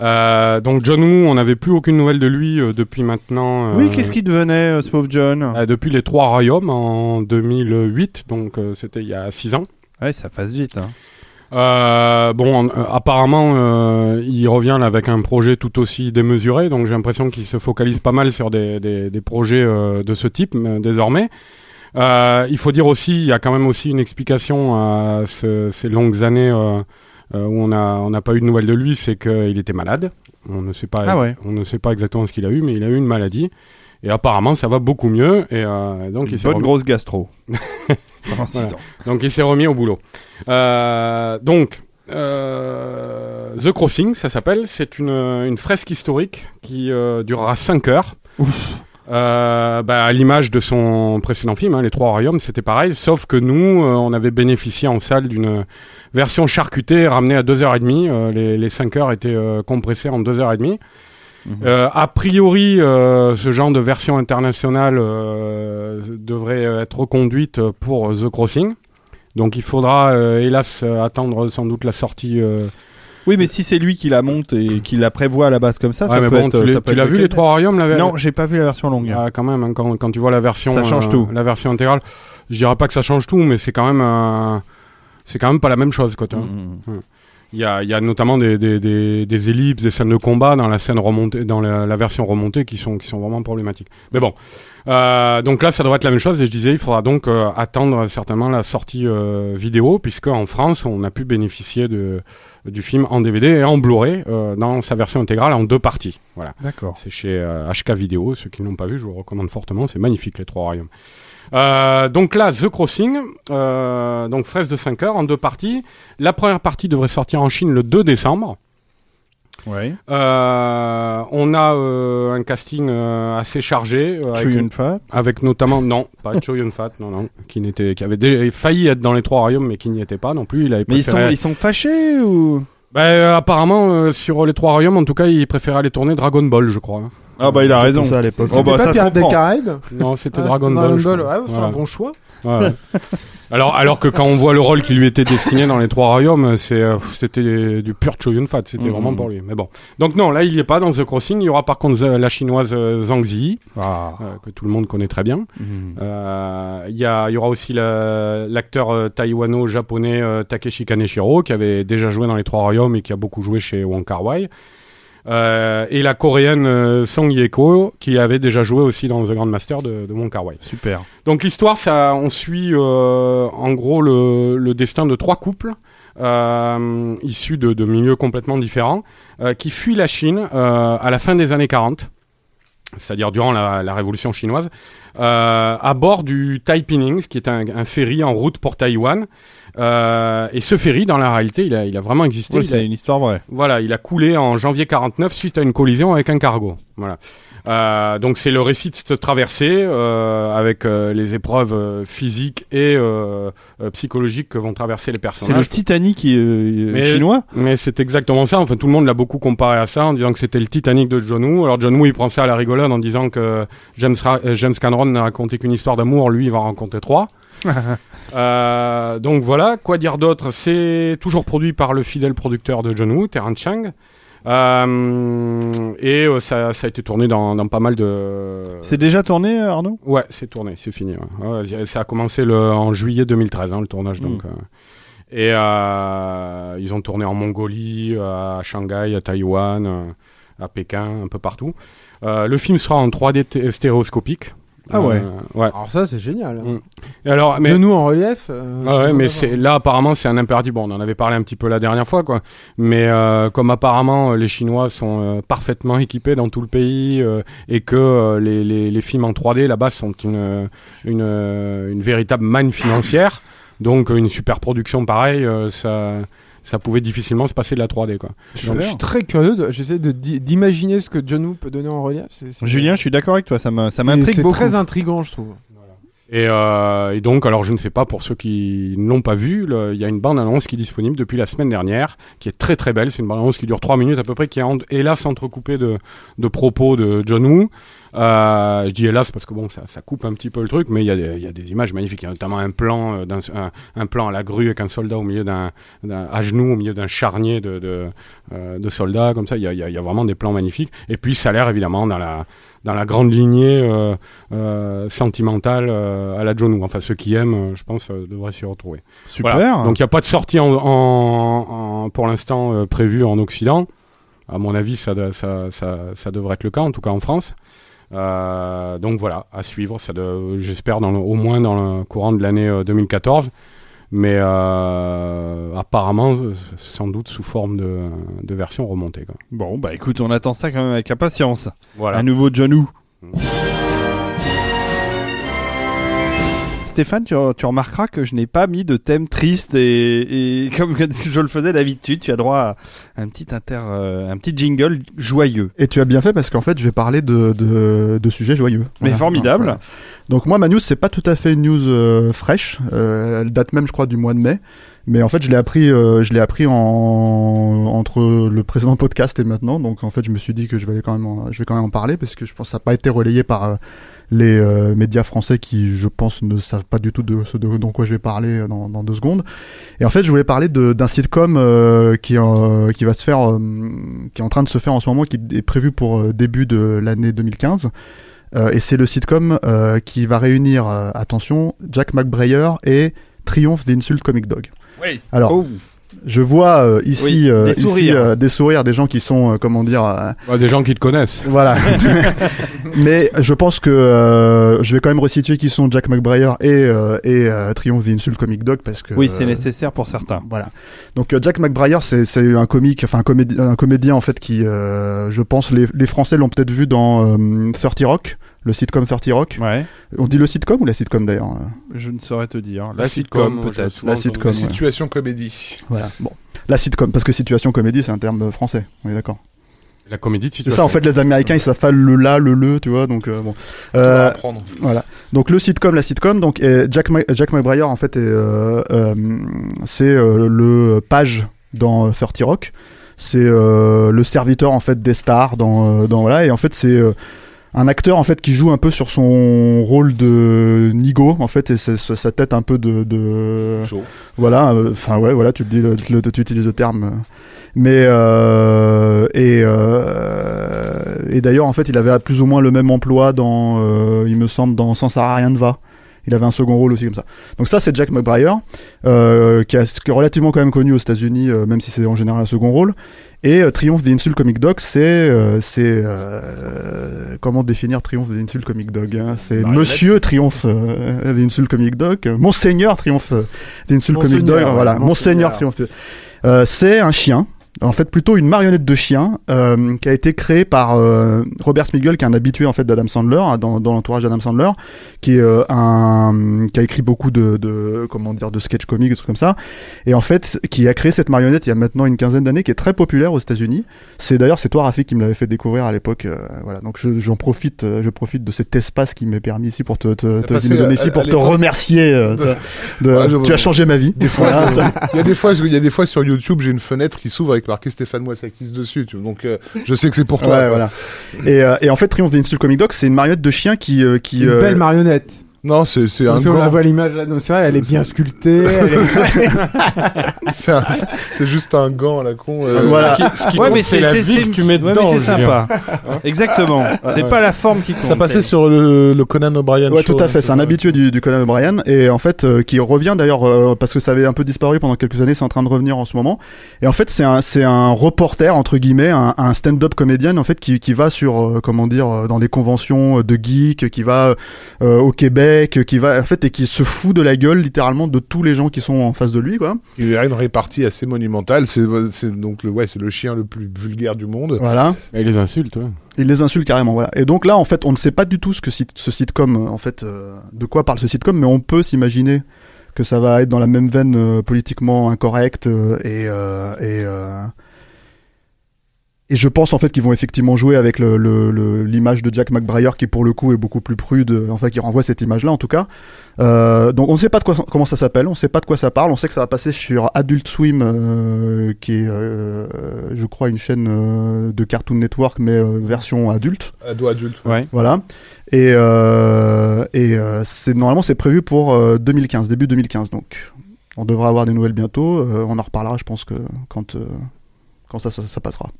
Euh, donc, John Woo, on n'avait plus aucune nouvelle de lui euh, depuis maintenant. Oui, qu'est-ce qui devenait, euh, ce pauvre John? euh, Depuis Les Trois Royaumes en 2008, donc euh, c'était il y a six ans. Ouais, ça passe vite. Hein. Euh, bon, euh, apparemment, euh, il revient là avec un projet tout aussi démesuré, donc j'ai l'impression qu'il se focalise pas mal sur des, des, des projets euh, de ce type euh, désormais. Euh, il faut dire aussi, il y a quand même aussi une explication à ce- ces longues années où on a on n'a pas eu de nouvelles de lui, c'est qu'il était malade. On ne sait pas, Ah ouais. on ne sait pas exactement ce qu'il a eu, mais il a eu une maladie. Et apparemment, ça va beaucoup mieux. Et euh, donc, Une il bonne grosse gastro. Pendant six Voilà. ans. donc il s'est remis au boulot. Euh, donc euh, The Crossing, ça s'appelle. C'est une, une fresque historique qui euh, durera 5 heures. Euh, bah, à l'image de son précédent film, hein, Les Trois Royaumes, c'était pareil, sauf que nous, euh, on avait bénéficié en salle d'une version charcutée ramenée à 2h30. Euh, les, les 5 heures étaient euh, compressées en 2h30. Euh, a priori, euh, ce genre de version internationale euh, devrait être reconduite pour The Crossing. Donc il faudra, euh, hélas, attendre sans doute la sortie. euh, Oui, mais si c'est lui qui la monte et qui la prévoit à la base comme ça, ouais, ça mais peut bon, être. tu l'as- ça peut tu l'as vu le les trois royaumes la Non, j'ai pas vu la version longue. Ah, quand même, hein, quand, quand tu vois la version, Ça change euh, tout. la version intégrale, je dirais pas que ça change tout, mais c'est quand même, euh, c'est quand même pas la même chose, quoi. tu vois. Mhm. Il y a, il y a notamment des, des, des, des ellipses, des scènes de combat dans la scène remontée, dans la, la version remontée qui sont, qui sont vraiment problématiques. Mais bon, euh, donc là, ça devrait être la même chose. Et je disais, il faudra donc euh, attendre certainement la sortie euh, vidéo, puisque en France, on a pu bénéficier de du film en DVD et en Blu-ray euh, dans sa version intégrale en deux parties. Voilà. D'accord. C'est chez HK Vidéo. Ceux qui ne l'ont pas vu, je vous recommande fortement. C'est magnifique, les trois royaumes. Euh, donc là, The Crossing, euh, donc fraise de 5 heures en deux parties. La première partie devrait sortir en Chine le 2 décembre. Ouais. Euh, on a euh, un casting euh, assez chargé, avec, Chuyun Fat. avec notamment non, pas Cho Yun Fat, non non, qui n'était, qui avait dé- failli être dans les trois royaumes, mais qui n'y était pas non plus. Il avait Mais ils sont, ils sont fâchés ou? Bah, apparemment sur les trois royaumes, en tout cas, il préférait aller tourner Dragon Ball, je crois. Ah bah il a C'était raison. ça à l'époque. Oh, bah, C'était ça pas des. Caraïbes Non, c'était Ah, Dragon c'était Ball. Ouais, c'est Voilà. un bon choix. Ouais, alors, alors que quand on voit le rôle qui lui était destiné dans les trois royaumes, euh, c'était du pur Choyun Fat, c'était Mhm. vraiment pour lui. Mais bon. Donc non, là il y est pas dans The Crossing. Il y aura par contre la chinoise euh, Zhang Ziyi, Ah. euh, que tout le monde connaît très bien. Mhm. Euh, Il y, a, il y aura aussi la- l'acteur euh, taïwano-japonais euh, Takeshi Kaneshiro, qui avait déjà joué dans les trois royaumes et qui a beaucoup joué chez Wong Kar Wai. Euh, et la coréenne euh, Song Ye-ko, qui avait déjà joué aussi dans The Grand Master de, de Wong Kar Wai. Super. Donc l'histoire, ça, on suit euh, en gros le, le destin de trois couples issus de, de milieux complètement différents qui fuient la Chine à la fin des années 40, c'est-à-dire durant la, la révolution chinoise, à bord du Taiping, qui est un, un ferry en route pour Taïwan. Euh, et ce ferry, dans la réalité, il a, il a vraiment existé. A- c'est une histoire vraie. voilà, il a coulé en janvier 49 suite à une collision avec un cargo. Voilà. Euh, donc c'est le récit de cette traversée euh, avec euh, les épreuves euh, physiques et euh, psychologiques que vont traverser les C'est le personnages. Titanic euh, Mais- chinois Mais c'est exactement ça. Enfin, tout le monde l'a beaucoup comparé à ça en disant que c'était le Titanic de John Woo. Alors John Woo, il prend ça à la rigolade en disant que James, Ra- James Cameron n'a raconté qu'une histoire d'amour. Lui, il va en raconter trois. Euh, donc voilà, quoi dire d'autre? C'est toujours produit par le fidèle producteur de John Woo, Terrence Chang. Euh, et euh, ça, ça a été tourné dans, dans pas mal de. C'est déjà tourné, Arnaud? Ouais, c'est tourné, c'est fini. ouais. Ouais, ça a commencé le, en juillet 2013, hein, le tournage. Donc, Mm. euh, et ils ont tourné en Mongolie, à Shanghai, à Taïwan, à Pékin, un peu partout. Le film sera en 3D t- stéréoscopique. Ah ouais. Euh, ouais. Alors ça, c'est génial. Mm. Et alors, mais, Genou en relief. euh, ah ouais, mais c'est mal. là apparemment c'est un impératif. Bon, on en avait parlé un petit peu la dernière fois, quoi. Mais euh, comme apparemment euh, les Chinois sont euh, parfaitement équipés dans tout le pays euh, et que euh, les, les, les films en 3D là-bas sont une une, une véritable manne financière, donc une super production pareille, euh, ça ça pouvait difficilement se passer de la 3D, quoi. Je, je suis très curieux. de- J'essaie d'imaginer ce que John Woo peut donner en relief. C'est- c'est- Julien, je suis d'accord avec toi, ça m'a- ça c'est- m'intrigue C'est beaucoup. très intrigant, je trouve. Et, euh, et donc, alors je ne sais pas pour ceux qui ne l'ont pas vu, il y a une bande-annonce qui est disponible depuis la semaine dernière, qui est très très belle. C'est une bande-annonce qui dure 3 minutes à peu près, qui est en- hélas entrecoupée de, de propos de John Woo. Euh, je dis hélas parce que bon, ça, ça coupe un petit peu le truc, mais il y, a des- il y a des images magnifiques. Il y a notamment un plan, euh, un, un plan à la grue avec un soldat au milieu d'un, d'un à genoux, au milieu d'un charnier de, de, euh, de soldats, comme ça. Il y, y y a vraiment des plans magnifiques. Et puis ça a l'air évidemment dans la dans la grande lignée euh, euh, sentimentale à la John Woo. Enfin, ceux qui aiment, je pense, devraient s'y retrouver. Super. Voilà. Donc il n'y a pas de sortie en, en- en- pour l'instant prévue en Occident. À mon avis, ça, ça, ça, ça devrait être le cas, en tout cas en France. Euh, donc voilà, à suivre. J'espère au moins dans le courant de l'année euh, 2014. Mais euh, apparemment, euh, sans doute sous forme de, de version remontée. Quoi. Bon, bah écoute, on attend ça quand même avec impatience. Voilà. Un nouveau John Woo. Stéphane, tu, tu remarqueras que je n'ai pas mis de thème triste et, et comme je le faisais d'habitude, tu as droit à un petit inter, euh, un petit jingle joyeux. Et tu as bien fait parce qu'en fait, je vais parler de, de, de sujets joyeux. Mais Voilà. formidable. Voilà. Donc moi, ma news, c'est pas tout à fait une news euh, fraîche. Euh, elle date même, je crois, du mois de mai. Mais en fait, je l'ai appris, euh, je l'ai appris en, entre le précédent podcast et maintenant. Donc en fait, je me suis dit que je vais quand même, en, je vais quand même en parler parce que je pense que ça n'a pas été relayé par euh, les euh, médias français qui, je pense, ne savent pas du tout de ce de, dont quoi je vais parler euh, dans, dans deux secondes. Et en fait, je voulais parler d'un sitcom qui, qui va se faire, qui est en train de se faire en ce moment, qui est prévu pour début de l'année 2015. Euh, et c'est le sitcom euh, qui va réunir, euh, attention, Jack McBrayer et Triomphe d'insultes Comic Dog. Oui. Alors, Oh. Je vois euh, ici, Oui, euh, des ici, sourires. euh, des sourires, des gens qui sont, euh, comment dire, Bah, des gens qui te connaissent. voilà. Mais je pense que euh, je vais quand même resituer qui sont Jack McBrayer et euh, et euh, Triomphe the Insult Comic Dog parce que Oui, c'est euh, nécessaire pour certains. Voilà. Donc euh, Jack McBrayer, c'est c'est un comique, enfin un, comédi- un comédien en fait qui, euh, je pense, les, les Français l'ont peut-être vu dans euh, 30 Rock, le sitcom 30 Rock. Ouais. On dit le sitcom ou la sitcom d'ailleurs euh Je ne saurais te dire. La, La sitcom, sitcom, peut-être. La sitcom. ouais. Situation comédie. Voilà. Bon, la sitcom parce que situation comédie, c'est un terme français. On est d'accord. La comédie de C'est situation. ça en fait, les Américains ils savent le la, le le, tu vois. Donc euh, bon. On va Euh, apprendre. Voilà. Donc le sitcom, la sitcom. Donc et Jack Ma- Jack McBrayer en fait euh, euh, c'est euh, le page dans euh, 30 Rock. C'est euh, le serviteur en fait des stars dans dans voilà et en fait c'est euh, un acteur en fait qui joue un peu sur son rôle de Nigo en fait et sa tête un peu de, de voilà euh, enfin ouais voilà tu dis le- le- tu utilises le terme. Mais euh, et euh, et d'ailleurs en fait il avait plus ou moins le même emploi dans euh, il me semble dans Sans Sarah rien ne va. Il avait un second rôle aussi comme ça. Donc ça c'est Jack McBrayer euh, qui est relativement quand même connu aux États-Unis euh, même si c'est en général un second rôle et euh, Triomphe the Insult Comic Dog c'est euh, c'est euh, comment définir Triomphe the Insult Comic Dog hein? C'est Marionnette. Monsieur Triomphe euh, the Insult Comic Dog Monseigneur Triomphe euh, the Insult Comic Dog voilà Monseigneur. Monseigneur Triomphe euh, c'est un chien en fait plutôt une marionnette de chien euh, qui a été créée par euh, Robert Smigel qui est un habitué en fait d'Adam Sandler hein, dans, dans l'entourage d'Adam Sandler qui est euh, un qui a écrit beaucoup de, de comment dire de sketch comiques des trucs comme ça. Et en fait qui a créé cette marionnette il y a maintenant une quinzaine d'années qui est très populaire aux États-Unis. C'est d'ailleurs c'est toi Rafik qui me l'avait fait découvrir à l'époque euh, voilà. Donc je- j'en profite euh, je profite de cet espace qui m'est permis ici pour te, te, te, me donner à- ici à pour te remercier euh, de- de- Ouais, je- tu as changé ma vie. Des fois, Voilà. il y a des fois, il y a des fois sur YouTube, j'ai une fenêtre qui s'ouvre avec marqué Stéphane Moissakis dessus. Tu vois, donc, euh, je sais que c'est pour toi. Ouais, voilà. Et, euh, et en fait, Triomphe des Comic Dog, c'est une marionnette de chien qui, euh, qui. Une euh, belle marionnette. Non, c'est c'est un Parce qu'on la voit l'image là, non, c'est vrai, elle est bien sculptée. est- C'est juste un gant la con. euh, Voilà. Ce qui, ce qui Ouais, compte, mais c'est la vie que tu mets dedans. mais c'est sympa. Exactement. c'est ouais. pas la forme qui compte. Ça passait sur le, le Conan O'Brien. Ouais, show, tout à fait. hein, C'est un habitué du, du Conan O'Brien et en fait euh, qui revient d'ailleurs euh, parce que ça avait un peu disparu pendant quelques années. C'est en train de revenir en ce moment. Et en fait, c'est un c'est un reporter entre guillemets, un, un stand-up comédien en fait qui qui va sur euh, comment dire dans des conventions de geeks, qui va euh, au Québec, qui va en fait et qui se fout de la gueule littéralement de tous les gens qui sont en face de lui quoi. Il a une répartie assez monumentale. C'est donc le ouais, c'est le chien le plus vulgaire du monde. Voilà. Et les insultes, ouais. Il les insulte carrément, voilà. Et donc là, en fait, on ne sait pas du tout ce que ce sitcom, euh, en fait, euh, de quoi parle ce sitcom, mais on peut s'imaginer que ça va être dans la même veine euh, politiquement incorrecte euh, et euh, et euh, et je pense en fait qu'ils vont effectivement jouer avec le- le- le- l'image de Jack McBrayer qui pour le coup est beaucoup plus prude, euh, enfin qui renvoie cette image-là en tout cas. Euh, donc on ne sait pas de quoi, comment ça s'appelle, on ne sait pas de quoi ça parle, on sait que ça va passer sur Adult Swim, euh, qui est, euh, je crois, une chaîne euh, de Cartoon Network mais euh, version adulte. Ado adulte. Ouais. Voilà. Et, euh, et euh, c'est normalement c'est prévu pour euh, 2015, début 2015. Donc on devra avoir des nouvelles bientôt. Euh, on en reparlera, je pense que quand euh, quand ça, ça, ça passera.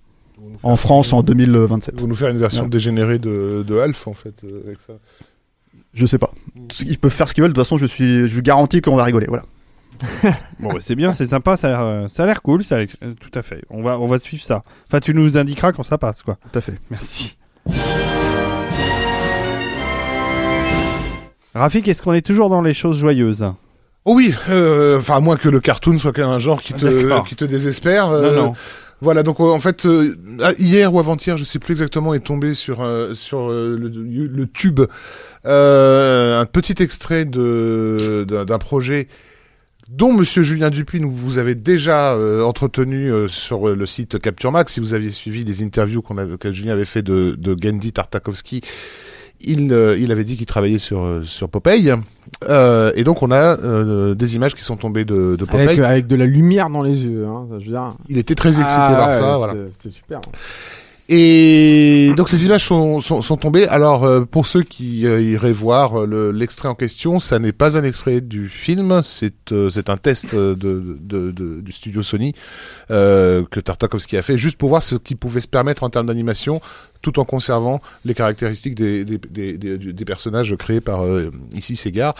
En France en 2027. Ils vont nous faire une version Ouais. dégénérée de, de Alf en fait euh, avec ça. Je sais pas. Ils peuvent faire ce qu'ils veulent. De toute façon, je suis, je vous garantis qu'on va rigoler. Voilà. Bon, bah, c'est bien, c'est sympa, ça a l'air, euh, ça a l'air cool, ça a l'air- euh, tout à fait. On va, on va suivre ça. Enfin, tu nous indiqueras quand ça passe, quoi. Tout à fait. Merci. Rafik, est-ce qu'on est toujours dans les choses joyeuses? Oh oui, euh, enfin à moins que le cartoon soit un genre qui te qui te désespère. euh, Non, non. Voilà, donc euh, en fait, euh, ah, hier ou avant-hier, je sais plus exactement, est tombé sur euh, sur le, tube un petit extrait de d'un projet dont Monsieur Julien Dupuis nous vous avez déjà entretenu sur le site Capture Max. Si vous aviez suivi les interviews qu'on que Julien avait fait de, de Gandhi Tartakovsky, il, euh, il avait dit qu'il travaillait sur euh, sur Popeye. Euh, et donc on a euh, des images qui sont tombées de, de Popeye. avec, avec de la lumière dans les yeux. Hein, je veux dire. Il était très excité Ah, par ouais, ça. c'était- Voilà. C'était super. Et donc ces images sont, sont, tombées. Alors euh, pour ceux qui euh, iraient voir euh, le- l'extrait en question, ça n'est pas un extrait du film, c'est c'est un test de, du studio Sony que Tartakovsky a fait, juste pour voir ce qu'il pouvait se permettre en termes d'animation, tout en conservant les caractéristiques des, des, des, personnages créés par ici Segar,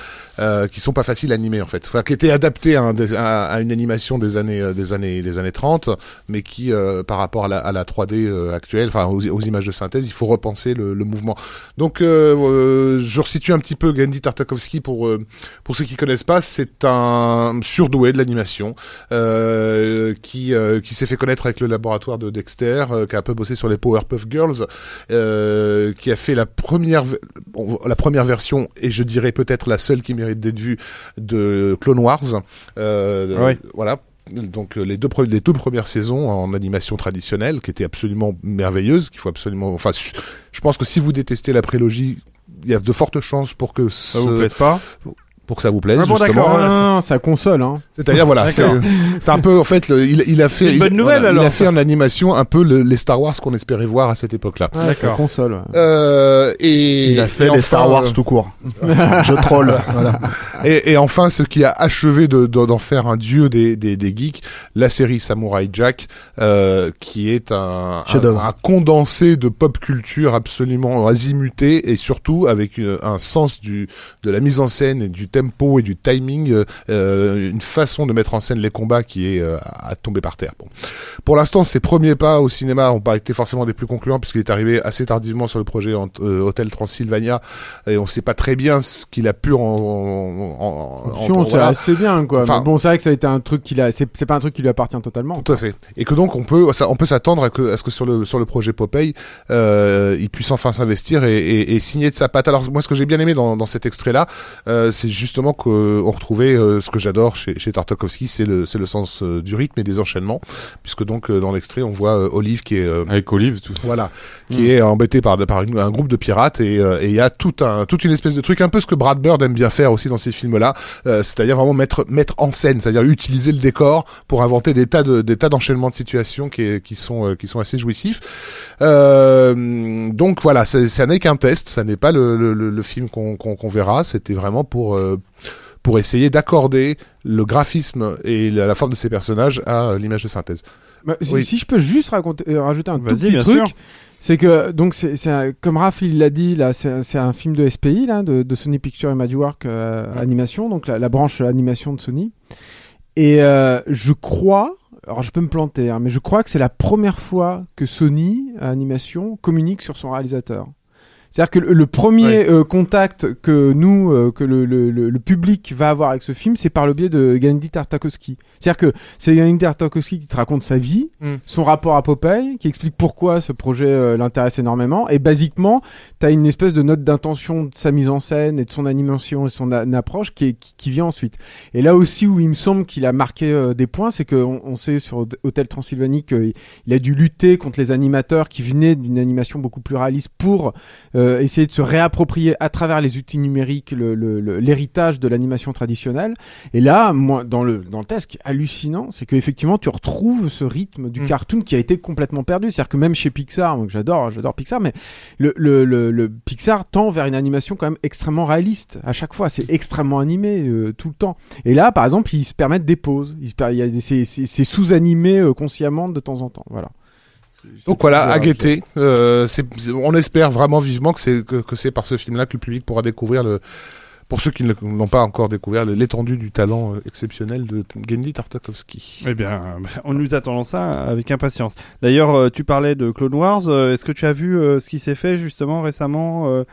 qui sont pas faciles à animer en fait, qui étaient adaptés à, une animation des années des années des années 30, mais qui par rapport à la, à la 3D euh, enfin aux, aux images de synthèse, il faut repenser le, le mouvement. Donc euh, euh, je resitue un petit peu Gandhi Tartakovsky pour euh, pour ceux qui connaissent pas, c'est un surdoué de l'animation euh, qui qui s'est fait connaître avec le laboratoire de Dexter, qui a un peu bossé sur les Powerpuff Girls, qui a fait la première bon, la première version et je dirais peut-être la seule qui mérite d'être vue de Clone Wars. Voilà. Donc euh, les deux les toutes premières saisons en animation traditionnelle qui étaient absolument merveilleuses, qu'il faut absolument enfin je- pense que si vous détestez la prélogie, il y a de fortes chances pour que Ça vous plaise pas? Pour que ça vous plaise Ah bon, justement. d'accord. Non, voilà, non, non, ça console, hein. C'est-à-dire voilà, c'est un peu en fait le- il, il a fait C'est une bonne il, nouvelle, il alors, a fait en animation un peu le- les Star Wars qu'on espérait voir à cette époque-là. Ça D'accord. console. ouais. Euh, et Il a fait et les enfin, Star Wars euh, tout court. Je troll. Voilà. Et, et enfin, ce qui a achevé de- de- d'en faire un dieu des, des, des geeks, la série Samurai Jack, euh, qui est un, un, condensé de pop culture absolument azimuté et surtout avec une- un sens du, de la mise en scène et du tempo et du timing, euh, euh, une façon de mettre en scène les combats qui est euh, à tomber par terre. Bon. Pour l'instant, ses premiers pas au cinéma n'ont pas été forcément des plus concluants puisqu'il est arrivé assez tardivement sur le projet Hôtel Transylvania et on sait pas très bien ce qu'il a pu en, en, en- en- voilà. assez bien, quoi. Enfin- Mais bon, c'est vrai que ça a été un truc qu'il a. C'est c'est pas un truc qui lui appartient totalement. Tout à fait. Et que donc on peut, on peut s'attendre à, que, à ce que sur le sur le projet Popeye, euh, il puisse enfin s'investir et, et, et signer de sa patte. Alors moi, ce que j'ai bien aimé dans, dans cet extrait-là, euh, c'est justement qu'on retrouvait euh, ce que j'adore chez, chez Tartakovsky, c'est le c'est le sens euh, du rythme et des enchaînements, puisque donc euh, dans l'extrait on voit euh, Olive qui est euh, Avec Olive, tout. voilà, qui est embêté par, par une- un groupe de pirates et euh, il y a tout un, toute une espèce de truc, un peu ce que Brad Bird aime bien faire aussi dans ces films-là, euh, c'est-à-dire vraiment mettre, mettre en scène, c'est-à-dire utiliser le décor pour inventer des tas de, des tas d'enchaînements de situations qui, qui sont, euh, qui sont assez jouissifs. Euh, donc voilà, ça n'est qu'un test, ça n'est pas le, le, film qu'on qu'on qu'on verra, c'était vraiment pour, euh, pour essayer d'accorder le graphisme et la, la forme de ces personnages à euh, l'image de synthèse. Bah, si, Oui. si je peux juste raconter, euh, rajouter un tout petit bien truc, sûr. c'est que donc c'est c'est un- comme Raph il l'a dit là, c'est un- c'est un film de SPI là, de, de Sony Pictures Imageworks euh, Ouais. animation, donc la, la branche animation de Sony. Et euh, je crois, alors je peux me planter, hein, mais je crois que c'est la première fois que Sony animation communique sur son réalisateur. C'est-à-dire que le, premier euh, contact que nous, euh, que le, le, le, le public va avoir avec ce film, c'est par le biais de Gandhi Tartakovsky. C'est-à-dire que c'est Gandhi Tartakovsky qui te raconte sa vie, Mm. son rapport à Popeye, qui explique pourquoi ce projet euh, l'intéresse énormément. Et basiquement, tu as une espèce de note d'intention de sa mise en scène et de son animation et son approche qui, est, qui, qui vient ensuite. Et là aussi où il me semble qu'il a marqué euh, des points, c'est qu'on on sait sur Hôtel Transylvanie qu'il il a dû lutter contre les animateurs qui venaient d'une animation beaucoup plus réaliste pour euh, essayer de se réapproprier à travers les outils numériques le- le- le- l'héritage de l'animation traditionnelle. Et là, moi, dans le dans le test, ce qui est hallucinant, c'est qu'effectivement, tu retrouves ce rythme du Mm. cartoon qui a été complètement perdu. C'est-à-dire que même chez Pixar, donc j'adore, j'adore Pixar, mais le, le, le, le Pixar tend vers une animation quand même extrêmement réaliste à chaque fois. C'est extrêmement animé euh, tout le temps. Et là, par exemple, ils se permettent des pauses. Ils se per- il y a des- c'est- c'est c'est sous-animé euh, consciemment de temps en temps. Voilà. Donc voilà, à guetter. Euh, on espère vraiment vivement que c'est que, que c'est par ce film-là que le public pourra découvrir le. Pour ceux qui ne l'ont pas encore découvert, l'étendue du talent euh, exceptionnel de Gendy Tartakovsky. Eh bien, euh, on nous attendons ça avec impatience. D'ailleurs, euh, tu parlais de Clone Wars. Est-ce que tu as vu ce qui s'est fait justement récemment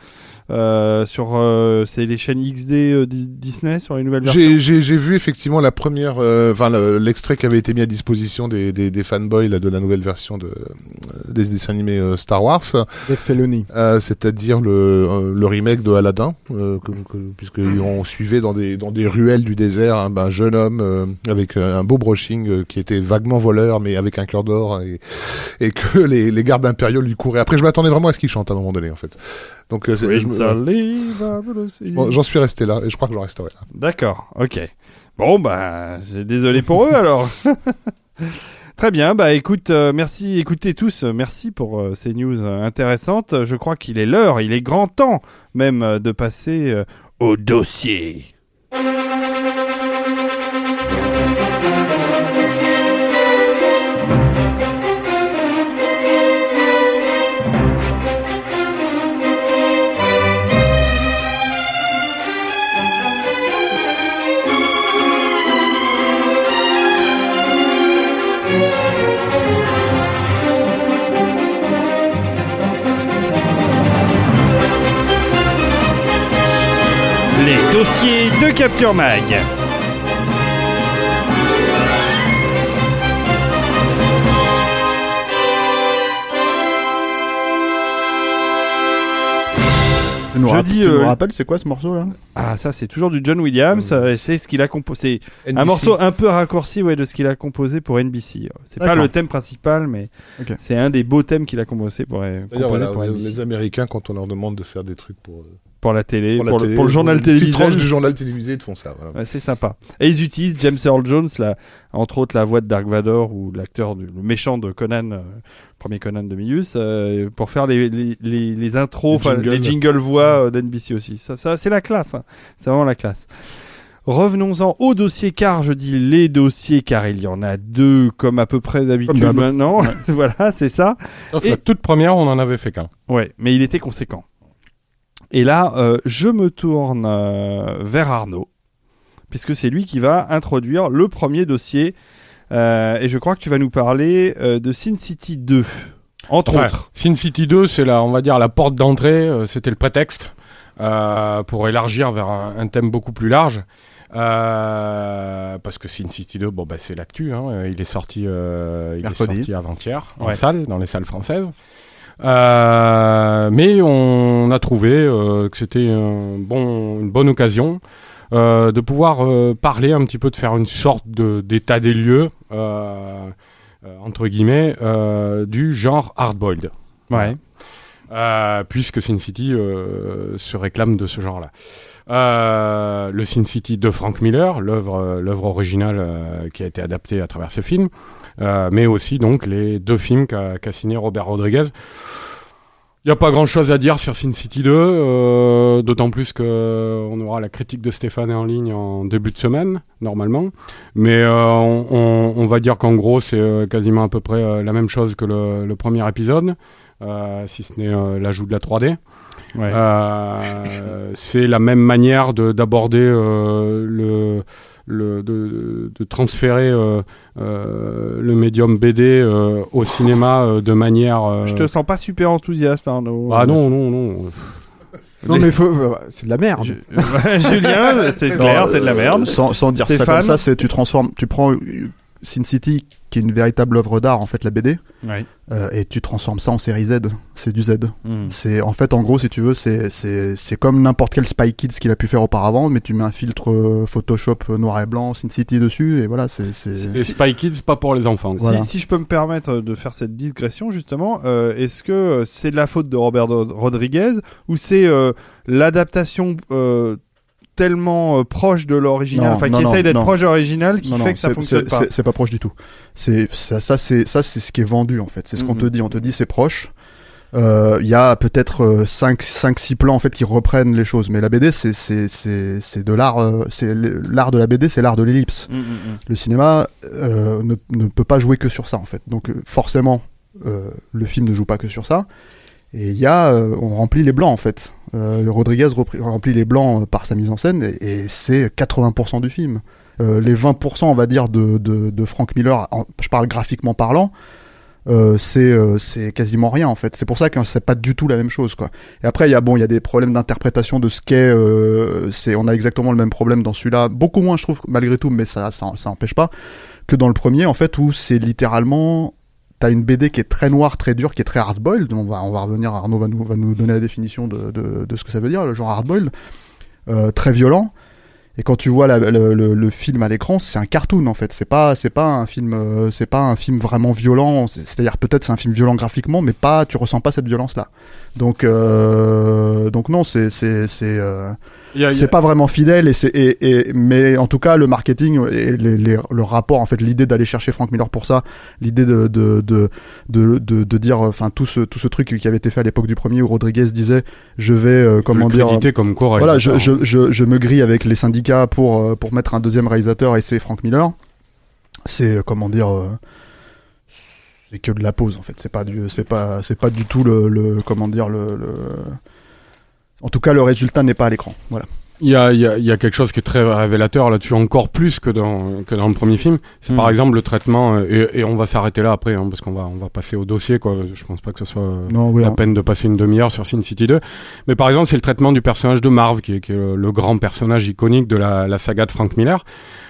euh, sur euh, c'est les chaînes XD euh, Di- Disney sur les nouvelles versions J'ai j'ai- j'ai vu effectivement la première, euh, enfin le- l'extrait qui avait été mis à disposition des, des, des fanboys là, de la nouvelle version de, euh, des dessins animés euh, Star Wars, euh, c'est-à-dire le, euh, le remake de Aladdin, euh, que, que- puisqu'on suivait dans des, dans des ruelles du désert un, ben, un jeune homme euh, avec euh, un beau brushing euh, qui était vaguement voleur mais avec un cœur d'or et, et que les, les gardes impériaux lui couraient. Après je m'attendais vraiment à ce qu'il chante à un moment donné en fait. Donc euh, bon, j'en suis resté là et je crois que j'en resterai là. D'accord, ok. Bon, bah, c'est désolé pour eux alors. Très bien, bah écoute, euh, merci, écoutez tous, euh, merci pour euh, ces news intéressantes. Je crois qu'il est l'heure, il est grand temps même de passer au dossier. Les dossiers de Capture Mag. Nous, Je rapp- dis, tu nous euh, rappelles, c'est quoi ce morceau là? Ah, ça, c'est toujours du John Williams. euh, et c'est ce qu'il a composé. Un morceau un peu raccourci ouais, de ce qu'il a composé pour NBC. C'est pas le thème principal, mais c'est un des beaux thèmes qu'il a composé pour, euh, D'ailleurs, composé voilà, pour, les, NBC. les Américains, quand on leur demande de faire des trucs pour, euh, pour la télé, pour, pour, la le, télé, pour le journal télévisé. tranche du journal télévisé, ils te font ça. Voilà. Ouais, c'est sympa. Et ils utilisent James Earl Jones, là, entre autres la voix de Dark Vador ou l'acteur, du- le méchant de Conan, euh, premier Conan de Milius, euh, pour faire les, les, les, les intros, Les jingles. les jingles voix euh, d'NBC aussi. Ça, ça c'est la classe. hein. C'est vraiment la classe. Revenons-en au dossier car, je dis les dossiers car il y en a deux comme à peu près d'habitude d'hab. maintenant. voilà, c'est ça. Et- la toute première, on en avait fait qu'un. Ouais, mais il était conséquent. Et là, euh, je me tourne euh, vers Arnaud, puisque c'est lui qui va introduire le premier dossier. Euh, et je crois que tu vas nous parler euh, de Sin City 2, entre Enfin, autres. Sin City 2, c'est la, on va dire, la porte d'entrée. euh, C'était le prétexte euh, pour élargir vers un, un thème beaucoup plus large. Euh, parce que Sin City 2, bon, bah, c'est l'actu. Hein, il est sorti, euh, il est Mercredi. sorti avant-hier en Ouais. salle, dans les salles françaises. Euh, mais on a trouvé euh, que c'était un bon, une bonne occasion euh, de pouvoir parler un petit peu, de faire une sorte de- d'état des lieux, entre guillemets, du genre hardboiled. Ouais. Puisque Sin City se réclame de ce genre-là. Le Sin City de Frank Miller, l'œuvre originale qui a été adaptée à travers ce film, mais aussi donc les deux films qu'a signé Robert Rodriguez. Il n'y a pas grand-chose à dire sur Sin City 2, euh, d'autant plus que euh, on aura la critique de Stéphane en ligne en début de semaine, normalement. Mais euh, on, on- on va dire qu'en gros, c'est euh, quasiment à peu près euh, la même chose que le, le premier épisode, euh, si ce n'est euh, l'ajout de la 3D. Ouais. Euh, c'est la même manière de d'aborder euh, le le de, de transférer euh, euh, le médium BD euh, au cinéma euh, de manière euh, Je te sens pas super enthousiaste, Arnaud. ah non non non Non, mais faut, c'est de la merde. Je- Julien, c'est clair, c'est de la merde. Sans, sans dire ça comme ça, c'est tu transformes, tu prends Sin City, qui est une véritable œuvre d'art en fait, la BD, euh, et tu transformes ça en série Z. C'est du Z. Mm. C'est en fait, en gros, si tu veux, c'est c'est c'est comme n'importe quel Spy Kids qu'il a pu faire auparavant, mais tu mets un filtre euh, Photoshop noir et blanc, Sin City dessus, et voilà, c'est c'est et Spy Kids pas pour les enfants Si- Voilà. Si, je peux me permettre de faire cette digression justement, euh, est-ce que c'est de la faute de Robert Rod- Rodriguez ou c'est euh, l'adaptation euh, tellement euh, proche de l'original, enfin qui essaye d'être proche de l'original, qui Non, fait non, que ça fonctionne pas c'est- pas proche du tout. C'est ça, ça c'est ça c'est ce qui est vendu en fait. C'est ce qu'on Mhm. te dit. On te dit c'est proche. Euh, Il y a peut-être 5 cinq, six plans en fait qui reprennent les choses, mais la BD c'est c'est c'est c'est de l'art. euh, c'est l'art de la BD, c'est l'art de l'ellipse. Mm, mm, mm. Le cinéma euh, ne, ne peut pas jouer que sur ça en fait. Donc euh, forcément, euh, le film ne joue pas que sur ça. Et il y a, euh, on remplit les blancs en fait. Euh, Rodriguez remplit les blancs euh, par sa mise en scène et, c'est 80% du film. Euh, les 20% on va dire de, de, Frank Miller, je parle graphiquement parlant, c'est quasiment rien en fait. C'est pour ça que c'est pas du tout la même chose quoi. Et après il y a bon il y a des problèmes d'interprétation de ce qu'est. On a exactement le même problème dans celui-là, beaucoup moins je trouve malgré tout, mais ça ça, ça pas que dans le premier en fait où c'est littéralement T'as une BD qui est très noire, très dure, qui est très hardboiled. On va, on va revenir, Arnaud va nous, va nous donner la définition de, de, ce que ça veut dire, le genre hardboiled. Euh, très violent. Et quand tu vois le, film à l'écran, c'est un cartoon en fait. C'est pas, c'est pas un film, euh, c'est pas un film vraiment violent. C'est- C'est-à-dire peut-être c'est un film violent graphiquement, mais pas, tu ressens pas cette violence là. Donc, euh, donc non, c'est, c'est, c'est, euh, y a- c'est pas vraiment fidèle et c'est, et, et- mais en tout cas le marketing et les, les- le rapport en fait, l'idée d'aller chercher Frank Miller pour ça, l'idée de, de, de, de, de, de dire, enfin tout ce, tout ce truc qui avait été fait à l'époque du premier où Rodriguez disait, je vais, euh, comment dire, comme voilà, je, je, je, je me grille avec les syndicats pour, euh, pour mettre un deuxième réalisateur et c'est Frank Miller. C'est, euh, comment dire, euh, c'est que de la pause en fait. C'est pas du, c'est pas, c'est pas du tout le, le comment dire, le, le- En tout cas, le résultat n'est pas à l'écran. Voilà. Il y a, il y, a, y a quelque chose qui est très révélateur là-dessus, encore plus que dans, que dans le premier film. C'est par exemple le traitement, euh, et, et on va s'arrêter là après, hein, parce qu'on va, on va passer au dossier, quoi. Je pense pas que ce soit euh, Non, oui, la hein. peine de passer une demi-heure sur Sin City 2. Mais par exemple, c'est le traitement du personnage de Marv, qui est, qui est le, le grand personnage iconique de la, la saga de Frank Miller.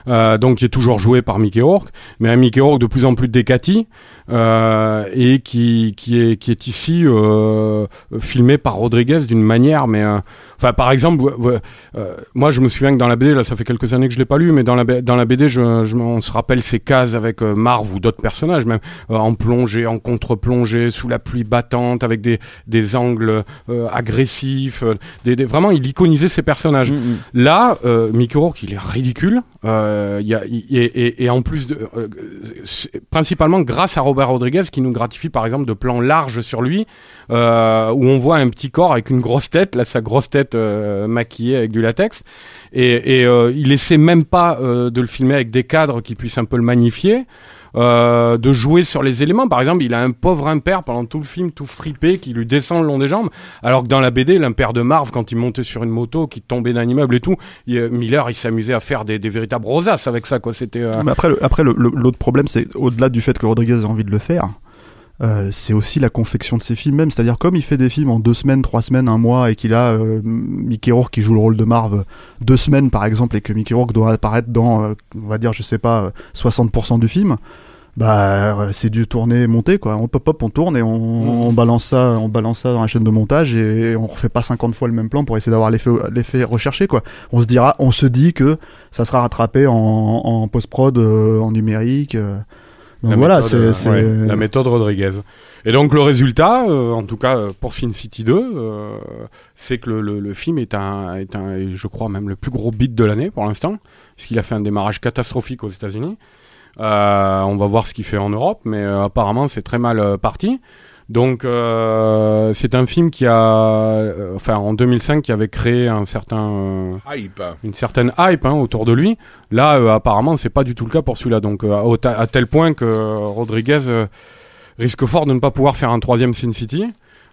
Euh, donc qui est toujours joué par Mickey Rourke, mais un Mickey Rourke de plus en plus décati euh, et qui qui est qui est ici euh, filmé par Rodriguez d'une manière, mais euh, enfin par exemple, euh, moi je me souviens que dans la BD, là ça fait quelques années que je l'ai pas lu, mais dans la dans la BD, je, je- on se rappelle ces cases avec euh, Marv ou d'autres personnages même euh, en plongée, en contre-plongée, sous la pluie battante, avec des des angles agressifs, des, des- vraiment il iconisait ces personnages. Là, euh, Mickey Rourke, il est ridicule. Y a, et, et, et en plus, de, principalement grâce à Robert Rodriguez qui nous gratifie par exemple de plans larges sur lui, où on voit un petit corps avec une grosse tête, là sa grosse tête maquillée avec du latex, et, et euh, il essaie même pas euh, de le filmer avec des cadres qui puissent un peu le magnifier. euh, de jouer sur les éléments. Par exemple, il a un pauvre impère pendant tout le film, tout fripé, qui lui descend le long des jambes. Alors que dans la BD, l'impère de Marv, quand il montait sur une moto, qui tombait d'un immeuble et tout, il- Miller, il s'amusait à faire des, véritables rosaces avec ça, quoi. C'était. après, après l'autre problème, c'est au-delà du fait que Rodriguez a envie de le faire, euh, c'est aussi la confection de ses films même. C'est-à-dire, comme il fait des films en deux semaines, trois semaines, un mois, et qu'il a euh, Mickey Rourke qui joue le rôle de Marv deux semaines par exemple, et que Mickey Rourke doit apparaître dans, euh, on va dire, je sais pas, euh, 60% du film. Bah, c'est du tourner, monter quoi. On pop up, on tourne et on, on balance ça, on balance ça dans la chaîne de montage et on refait pas 50 fois le même plan pour essayer d'avoir l'effet, l'effet recherché quoi. On se dira, on se dit que ça sera rattrapé en, en post prod, en numérique. Donc la voilà, c'est, euh, ouais, la méthode Rodriguez. Et donc le résultat, euh, en tout cas euh, pour Sin City 2, euh, c'est que le, le, le film est un, est un, je crois même le plus gros beat de l'année pour l'instant, puisqu'il a fait un démarrage catastrophique aux États-Unis. Euh, on va voir ce qu'il fait en Europe, mais euh, apparemment c'est très mal parti. Donc euh, c'est un film qui a, euh, enfin en 2005, qui avait créé un certain euh, Hype. une certaine hype hein, autour de lui. Là, euh, apparemment, c'est pas du tout le cas pour celui-là. Donc, euh, au ta- à tel point que Rodriguez euh, risque fort de ne pas pouvoir faire un troisième Sin City.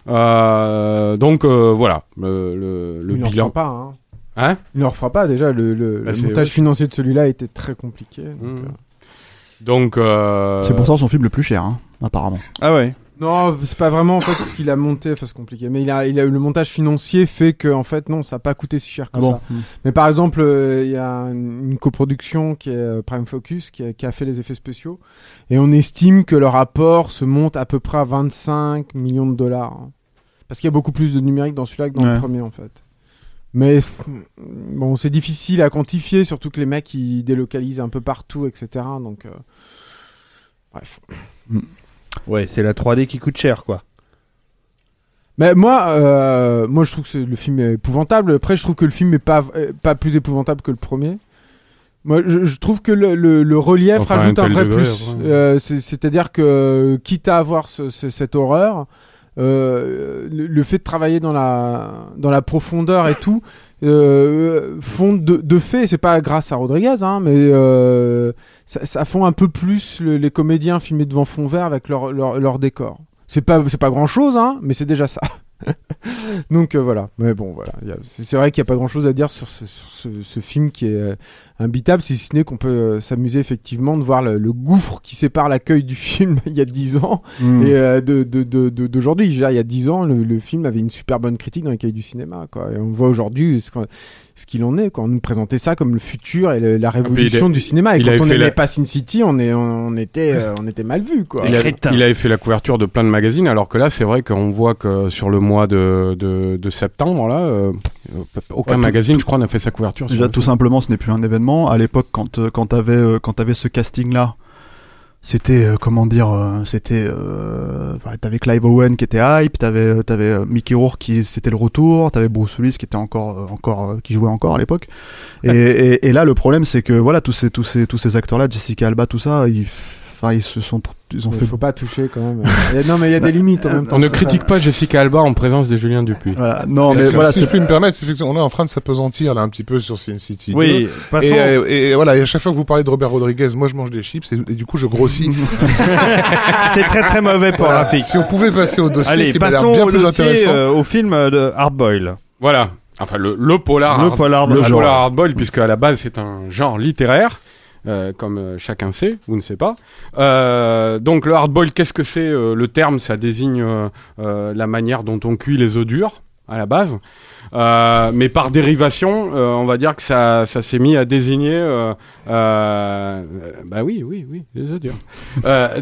Euh, donc euh, voilà, le, le, le il ne le bilan. refera pas. Hein. Hein? Il ne le refera pas. Déjà, le, le- Bah, le montage ouais. financier de celui-là était très compliqué. donc. Donc euh, c'est pourtant son film le plus cher, hein, apparemment. Ah ouais. Non, c'est pas vraiment en fait ce qu'il a monté. Enfin, c'est compliqué. Mais il a, il a eu le montage financier fait que en fait non, ça a pas coûté si cher que Ah bon ça. Mais par exemple, euh, il y a une coproduction qui est euh, Prime Focus qui a, qui a fait les effets spéciaux et on estime que le rapport se monte à peu près à 25 millions de dollars. hein. Parce qu'il y a beaucoup plus de numérique dans celui-là que dans Ouais. le premier en fait. Mais bon, c'est difficile à quantifier, surtout que les mecs ils délocalisent un peu partout, etc. Donc euh, bref. Ouais, c'est la 3D qui coûte cher, quoi. Mais moi, euh, moi je trouve que le film est épouvantable. Après, je trouve que le film est pas euh, pas plus épouvantable que le premier. Moi, je, je trouve que le, le, le relief Enfin, rajoute un vrai degré, plus. Euh, c'est- C'est-à-dire que quitte à avoir ce- ce- cette horreur, euh, le, le fait de travailler dans la dans la profondeur et tout euh, font de, fait, c'est pas grâce à Rodriguez, hein, mais euh, ça, ça un peu plus le- les comédiens filmés devant fond vert avec leur décor. C'est pas c'est pas grand chose, hein, mais c'est déjà ça. Donc euh, voilà. Mais bon voilà, c'est vrai qu'il n'y a pas grand chose à dire sur ce, film qui est euh, imbitable, si ce n'est qu'on peut euh, s'amuser effectivement de voir le, le gouffre qui sépare l'accueil du film il y a 10 ans Mm. et euh, de de- de- de- d'aujourd'hui. Il y a 10 ans, le, le film avait une super bonne critique dans cahiers du cinéma. Quoi. Et on voit aujourd'hui, ce qu'il en est. Quand on nous présentait ça comme le futur et le- la il révolution a- du cinéma, et quand on fait n'aimait la- pas Sin City, on, est, on, était, euh, on était mal vu, quoi. Il, avait fait la couverture de plein de magazines, alors que là, c'est vrai qu'on voit que sur le mois de, de, de septembre, là, euh, aucun Ouais, tout- magazine, je crois, n'a fait sa couverture. Déjà, tout film. simplement, ce n'est plus un événement. À l'époque, quand euh, quand t'avais euh, quand t'avais ce casting-là, c'était euh, comment dire, c'était euh, t'avais Clive Owen qui était hype, t'avais t'avais Mickey Rourke qui c'était le retour, t'avais Bruce Willis qui était encore encore qui jouait encore à l'époque. Et, et, là, le problème, c'est que voilà, tous ces tous ces tous ces acteurs-là, Jessica Alba, tout ça, ils enfin ils se sont ils ont Il fait faut pas toucher quand même. Non, mais il y a des limites en même temps. On ne critique pas Jessica Alba en présence de Julien Dupuis. voilà. non mais voilà, si c'est je puis me permettre, effectivement, on est en train de s'apesantir là un petit peu sur Sin City. 2. Oui, passons. Et, euh, et voilà, et à chaque fois que vous parlez de Robert Rodriguez, moi je mange des chips et, et du coup je grossis. c'est très très mauvais pour Voilà. Rafik. Si on pouvait passer au dossier Allez, qui passons bien au plus dossier, intéressant. euh, au film de Hardboil. Voilà. Enfin, le, le polar, Le polar- le polar hardboil, puisque à la base c'est un genre littéraire, euh, comme euh, chacun sait ou ne sait pas. Euh, donc le hardboil, qu'est-ce que c'est euh, Le terme, ça désigne euh, la manière dont on cuit les œufs durs à la base. Euh, mais par dérivation, euh, on va dire que ça, ça s'est mis à désigner. Euh, bah oui, oui, oui, les œufs durs.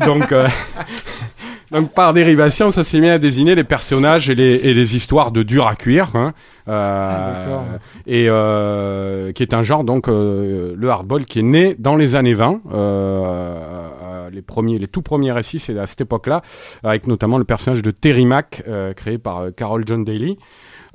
Donc. Donc par dérivation, ça s'est mis à désigner les personnages et les, et les histoires de dur à cuire, hein, euh, Ah, et euh, qui est un genre donc euh, le hardball qui est né dans les années 20. Euh, euh, les premiers, les tout premiers récits, c'est à cette époque-là, avec notamment le personnage de Terry Mack euh, créé par Carol John Daly.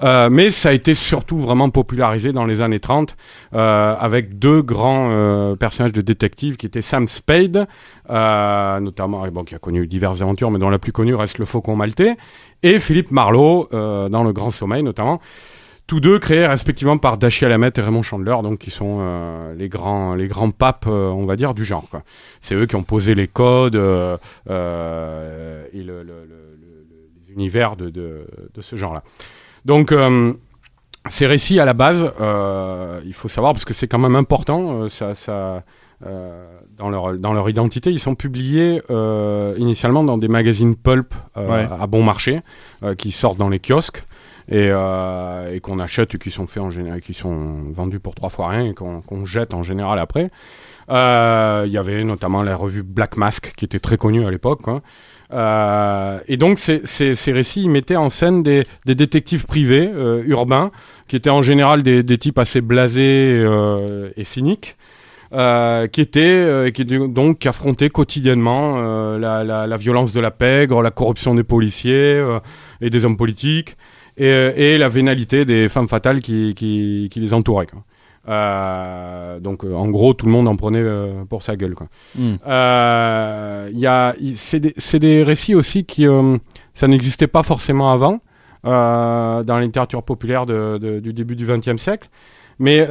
Euh, mais ça a été surtout vraiment popularisé dans les années 30 euh, avec deux grands euh, personnages de détectives qui étaient Sam Spade, euh, notamment, bon, qui a connu diverses aventures, mais dont la plus connue reste le Faucon Maltais, et Philippe Marlowe euh, dans Le Grand Sommeil notamment. Tous deux créés respectivement par Dashiell Hammett et Raymond Chandler, donc qui sont les grands les grands papes, on va dire, du genre. C'est eux qui ont posé les codes et le- le- le- les univers de, de, de ce genre-là. Donc euh, ces récits à la base, euh, il faut savoir parce que c'est quand même important, euh, ça, ça, euh, dans leur dans leur identité, ils sont publiés initialement dans des magazines pulp Ouais. à bon marché, qui sortent dans les kiosques et, euh, et qu'on achète et qui sont faits en général, qui sont vendus pour trois fois rien et qu'on jette en général après. Euh, Il y avait notamment la revue Black Mask qui était très connue à l'époque. quoi. Euh, et donc ces, ces, récits ils mettaient en scène des, des détectives privés urbains qui étaient en général des, des types assez blasés et cyniques. Qui étaient euh, qui donc qui quotidiennement la, la, violence de la pègre, la corruption des policiers et des hommes politiques et, et la vénalité des femmes fatales qui, qui, qui les entouraient. Quoi. Euh, donc euh, en gros tout le monde en prenait euh, pour sa gueule. Quoi. Mm. Y a, c'est des, récits aussi qui, ça n'existait pas forcément avant dans la littérature populaire de, de- du début du XXe siècle. Mais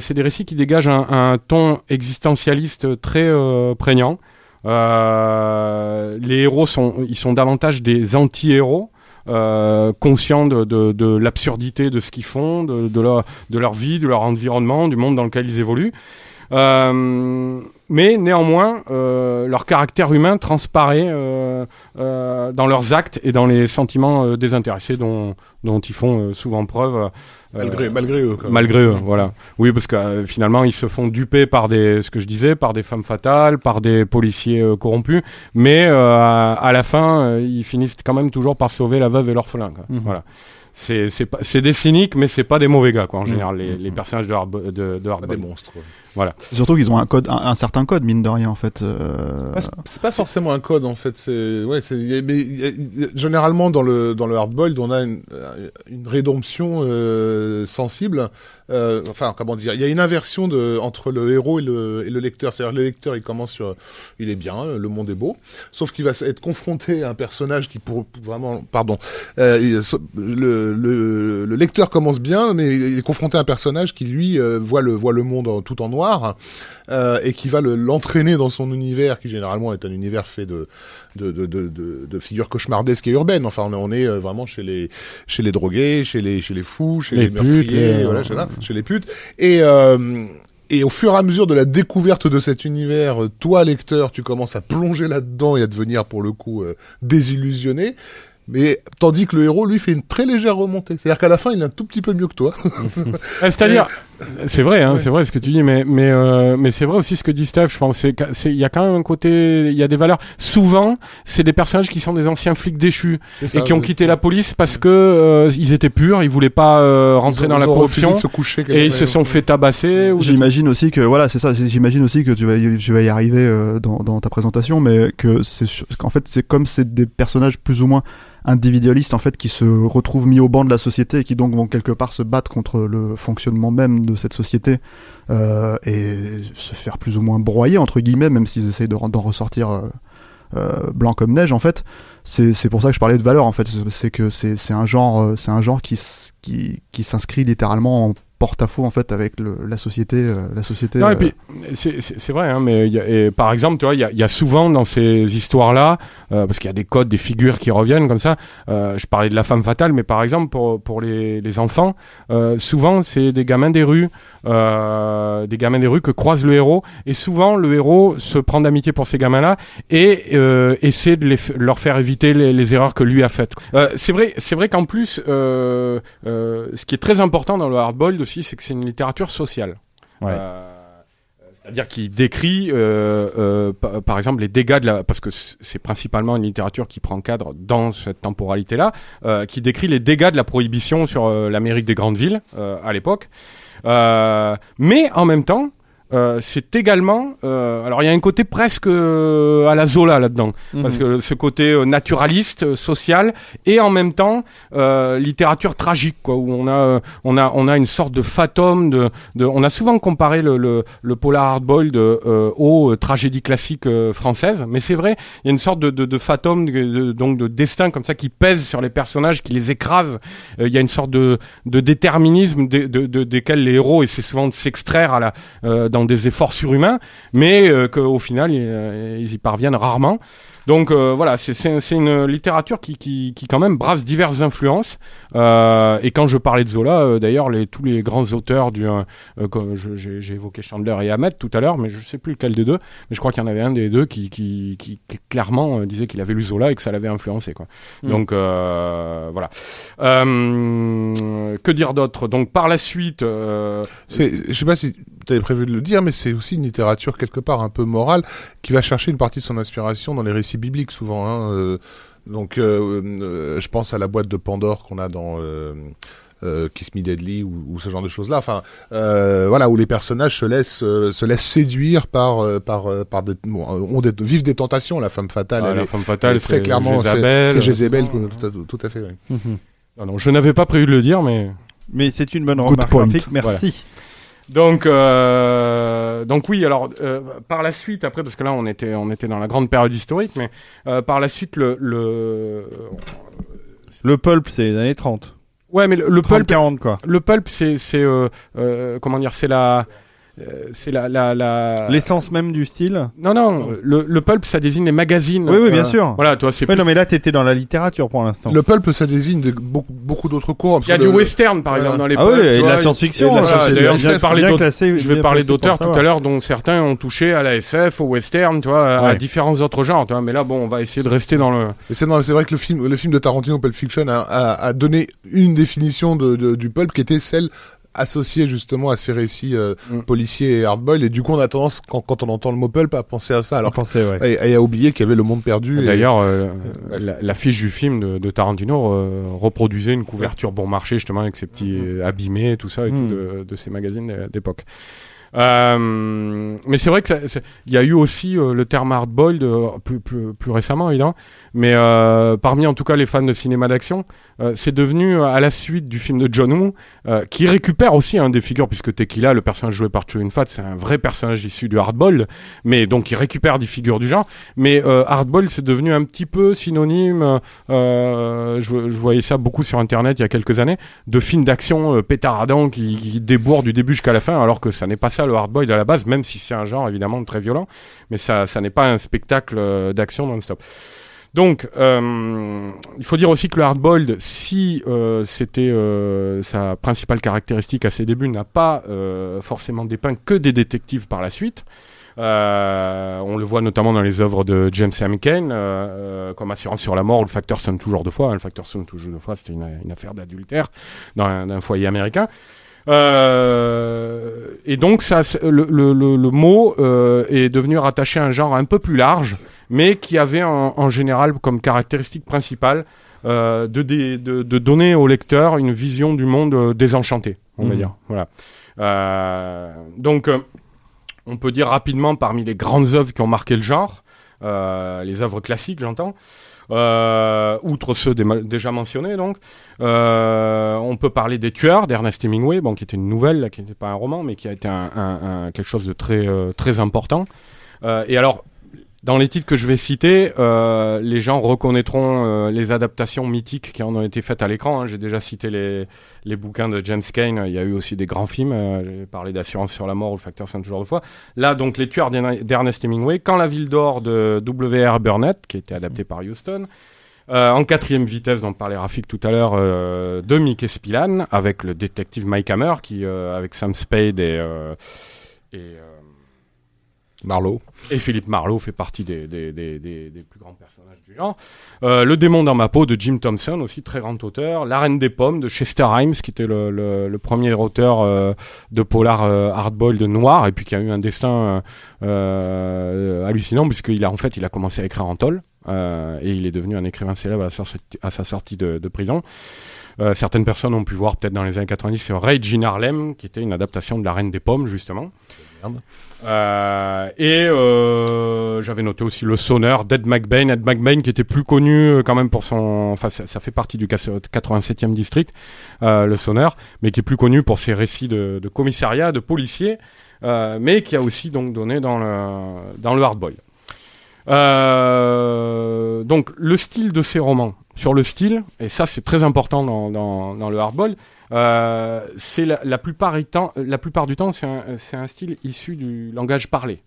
c'est des récits qui dégagent un, un ton existentialiste très prégnant. Les héros sont, ils sont davantage des anti-héros. Euh, conscients de, l'absurdité de ce qu'ils font, de, leur, vie, de leur environnement, du monde dans lequel ils évoluent. Euh, mais néanmoins, euh, leur caractère humain transparaît dans leurs actes et dans les sentiments désintéressés dont, ils font souvent preuve. Malgré, malgré eux. Quand même. Malgré eux, voilà. Oui, parce que euh, finalement, ils se font duper par des, ce que je disais, par des femmes fatales, par des policiers euh, corrompus, mais euh, à, à la fin, euh, ils finissent quand même toujours par sauver la veuve et l'orphelin. quoi. Mhm. Voilà. C'est c'est pas- c'est des cyniques, mais c'est pas des mauvais gars, quoi, en Mhm. général, les, les personnages de, Hard, de, de Pas Hardboiled. des monstres. ouais. Surtout qu'ils ont un code un, un certain code mine de rien en fait. euh, Ah, c'est- pas forcément un code en fait. C'est ouais, mais y a- y a- généralement dans le dans le hardboiled, on a une, euh, une rédemption euh, sensible. Euh, enfin, comment dire Il y a une inversion de entre le héros et le et le lecteur. C'est-à-dire le lecteur, il commence sur, il est bien, le monde est beau, sauf qu'il va être confronté à un personnage qui pour pour vraiment, pardon, euh, le, le le lecteur commence bien, mais il est confronté à un personnage qui lui euh, voit le voit le monde en- tout en noir euh, et qui va le- l'entraîner dans son univers, qui généralement est un univers fait de de, de, de, de, de figures cauchemardesques et urbaines. Enfin, on est, euh, vraiment chez les chez les drogués, chez les chez les fous, chez les, Les putes, meurtriers, les- voilà, chez, là, chez les putes. Et euh, et au fur et à mesure de la découverte de cet univers, toi lecteur, tu commences à plonger là-dedans et à devenir pour le coup euh, désillusionné. Mais tandis que le héros, lui, fait une très légère remontée. C'est-à-dire qu'à la fin, il est un tout petit peu mieux que toi. C'est-à-dire, c'est vrai, hein, c'est vrai ce que tu dis, mais mais euh, mais c'est vrai aussi ce que dit Steph. Je pense, c'est que- c'est il y a quand même un côté, il y a des valeurs. Souvent, c'est des personnages qui sont des anciens flics déchus C'est et qui ont quitté la police parce que euh, ils étaient purs, ils voulaient pas euh, rentrer dans la corruption se coucher et ils se sont fait tabasser. J'imagine aussi que voilà, c'est ça. J'imagine aussi que tu vas y, tu vas y arriver euh, dans, dans ta présentation, mais que c'est qu'en fait c'est comme c'est des personnages plus ou moins individualistes en fait qui se retrouvent mis au banc de la société et qui donc vont quelque part se battre contre le fonctionnement même de cette société euh, et se faire plus ou moins broyer entre guillemets, même s'ils essayent de- d'en ressortir. euh, euh, blanc comme neige en fait c'est pour ça que je parlais de valeur en fait C'est- que c'est un genre euh, c'est un genre qui qui qui s'inscrit littéralement en porte-à-faux en fait avec le, la société euh, la société Non, et euh, puis c'est- vrai, hein, mais il y a- et par exemple, tu vois, il y a, il y a souvent dans ces histoires-là, euh, parce qu'il y a des codes, des figures qui reviennent comme ça. euh, je parlais de la femme fatale, mais par exemple pour pour les, les enfants, souvent c'est des gamins des rues, des gamins des rues que croise le héros, et souvent le héros se prend d'amitié pour ces gamins-là et essaie de les leur faire éviter les, les erreurs que lui a faites. C'est vrai, c'est vrai qu'en plus, ce qui est très important dans le hardboiled aussi, c'est que c'est une littérature sociale. Ouais. Euh, c'est-à-dire qu'il décrit, euh, euh, pa- par exemple, les dégâts de la, parce que c'est principalement une littérature qui prend cadre dans cette temporalité-là, euh, qui décrit les dégâts de la prohibition sur l'Amérique des grandes villes à l'époque. Mais en même temps, euh, c'est également, euh, alors il y a un côté presque euh, à la Zola là-dedans, parce que ce côté naturaliste, social, et en même temps littérature tragique, quoi, où on a, on a, on a une sorte de fatum, de, de, on a souvent comparé le, le, le polar hardboiled aux tragédies classiques françaises, mais c'est vrai, il y a une sorte de, de, de fatum, de, donc de destin comme ça qui pèse sur les personnages, qui les écrase. Il y a une sorte de, de déterminisme de, de, de- desquels les héros essaient souvent de s'extraire à la, euh, des efforts surhumains, mais euh, qu'au final ils, euh, ils y parviennent rarement. Donc euh, voilà, c'est- une littérature qui, qui, qui quand même brasse diverses influences. Euh, et quand je parlais de Zola, euh, d'ailleurs, les, tous les grands auteurs du, comme j'ai évoqué Chandler et Hammett tout à l'heure, mais je sais plus lequel des deux, mais je crois qu'il y en avait un des deux qui, qui, qui, clairement euh, disait qu'il avait lu Zola et que ça l'avait influencé. Quoi. Mm. Donc euh, voilà. Euh, que dire d'autre? Donc par la suite, euh, C'est, je sais pas si tu avais prévu de le dire, mais c'est aussi une littérature quelque part un peu morale qui va chercher une partie de son inspiration dans les récits bibliques souvent. Hein, euh, donc, euh, euh, je pense à la boîte de Pandore qu'on a dans euh, euh, Kiss Me Deadly ou, ou ce genre de choses-là. Enfin, euh, voilà, où les personnages se laissent euh, se laissent séduire par par par des, bon, ont des, vivent des tentations. La femme fatale, ah, elle la est- femme elle fatale, est très c'est clairement, c'est Jézabel. c'est Jézabel, tout, à- tout à fait. Ah non, je n'avais pas prévu de le dire, mais Mais c'est une bonne Good remarque, point. Merci. Donc, euh, donc oui. Alors, euh, par la suite, après, parce que là, on était, on était dans la grande période historique, mais euh, par la suite, le, le, Le pulp, c'est les années 30. ouais, mais le, le pulp, 30-40, quoi. le pulp, c'est, c'est, euh, euh, comment dire, c'est la, euh, c'est la, la, la. L'essence même du style. Non, non. Le, le pulp, ça désigne les magazines. Oui, oui, bien sûr. Voilà, toi, c'est. Ouais, plus- non, mais là, t'étais dans la littérature pour l'instant. Le pulp, ça désigne de- beaucoup, beaucoup d'autres cours. Il y a du western, par exemple, dans les Ah oui, pulps, et tu de la science-fiction. et de la. Voilà, science- d'ailleurs, SF, je vais parler Je vais parler d'auteurs tout à l'heure dont certains ont touché à la SF, au western, tu vois, à différents autres genres, tu vois. Mais là, bon, on va essayer de rester dans le. Mais c'est non, c'est vrai que le film, le film de Tarantino, Pulp Fiction, a, a, a donné une définition de, de- du pulp qui était celle associée justement à ces récits euh, Mm. policiers et hardboiled. Et du coup, on a tendance, quand, quand on entend le mot pulp, à penser à ça. Alors, pensez, ouais. et, et à oublier qu'il y avait le monde perdu. et- D'ailleurs, euh, Ouais. la- l'affiche du film de, de Tarantino euh, reproduisait une couverture bon marché, justement, avec ces petits euh, abîmés, tout ça, et Mm. tout de, de ces magazines d'é- d'époque. Euh, mais c'est vrai que il y a eu aussi euh, le terme hardboiled euh, plus, plus, plus récemment, évidemment. Mais euh, parmi en tout cas les fans de cinéma d'action, c'est devenu à la suite du film de John Woo, qui récupère aussi des figures, puisque Tequila, le personnage joué par Chow Fat, c'est un vrai personnage issu du hardboiled, mais donc il récupère des figures du genre. Mais hardboiled, c'est devenu un petit peu synonyme. je, voyais ça beaucoup sur Internet il y a quelques années, de films d'action pétaradants qui, qui du début jusqu'à la fin, alors que ça n'est pas ça le hardboiled à la base, même si c'est un genre évidemment très violent, mais ça, n'est pas un spectacle euh, d'action non-stop. Donc, euh, il faut dire aussi que le hardboiled, si euh, c'était sa principale caractéristique à ses débuts, n'a pas forcément dépeint que des détectives par la suite. On le voit notamment dans les œuvres de James M. Cain, comme Assurance sur la mort ou Le Facteur sonne toujours deux fois. hein. Le Facteur sonne toujours deux fois, c'était une, affaire d'adultère dans un, foyer américain. Euh, et donc ça, le, le, le, le mot euh, est devenu rattaché à un genre un peu plus large, mais qui avait en, en général comme caractéristique principale euh, de, dé- de, de donner au lecteur une vision du monde euh, désenchanté, on va Mhm. dire. Voilà. Donc, on peut dire rapidement parmi les grandes œuvres qui ont marqué le genre, les œuvres classiques, j'entends. Euh, outre ceux dé- déjà mentionnés, donc, euh, on peut parler des Tueurs d'Ernest Hemingway, qui était une nouvelle, qui n'était pas un roman, mais qui a été un, quelque chose de très euh, très important. Et alors, dans les titres que je vais citer, euh, les gens reconnaîtront euh, les adaptations mythiques qui en ont été faites à l'écran. hein. J'ai déjà cité les, les bouquins de James Cain. Il y a eu aussi des grands films. euh, J'ai parlé d'Assurance sur la mort ou Le Facteur 5 toujours de fois. Là, donc, Les Tueurs d'Ern- d'Ernest Hemingway. Quand la ville d'or de W.R. Burnett, qui a été adapté par Houston. Euh, en quatrième vitesse, dont parlait Rafik tout à l'heure, euh, de Mickey Spillane, avec le détective Mike Hammer, qui, avec Sam Spade et, et, Marlowe. et Philippe Marlowe fait partie des, plus grands personnages du genre. Euh, le démon dans ma peau de Jim Thompson, aussi très grand auteur. La reine des pommes de Chester Himes, qui était le, premier auteur euh, de polar euh, hardboiled de noir, et puis qui a eu un destin euh, hallucinant, puisqu'il a en fait il a commencé à écrire en tôle, et il est devenu un écrivain célèbre à sa sortie, de, prison. Certaines personnes ont pu voir peut-être dans les années 90 sur Rage in Harlem, qui était une adaptation de La Reine des Pommes, justement. Euh, et euh, j'avais noté aussi le sonneur d'Ed McBain. Ed McBain qui était plus connu euh, quand même pour son... Enfin, ça, fait partie du 87e district, le sonneur, mais qui est plus connu pour ses récits de, commissariat, de policiers, mais qui a aussi donc donné dans le, dans le hardboil. Donc le style de ces romans, sur le style, et ça c'est très important dans, dans, dans le hardball, c'est la, la, plupart étant- la plupart du temps c'est un, style issu du langage parlé.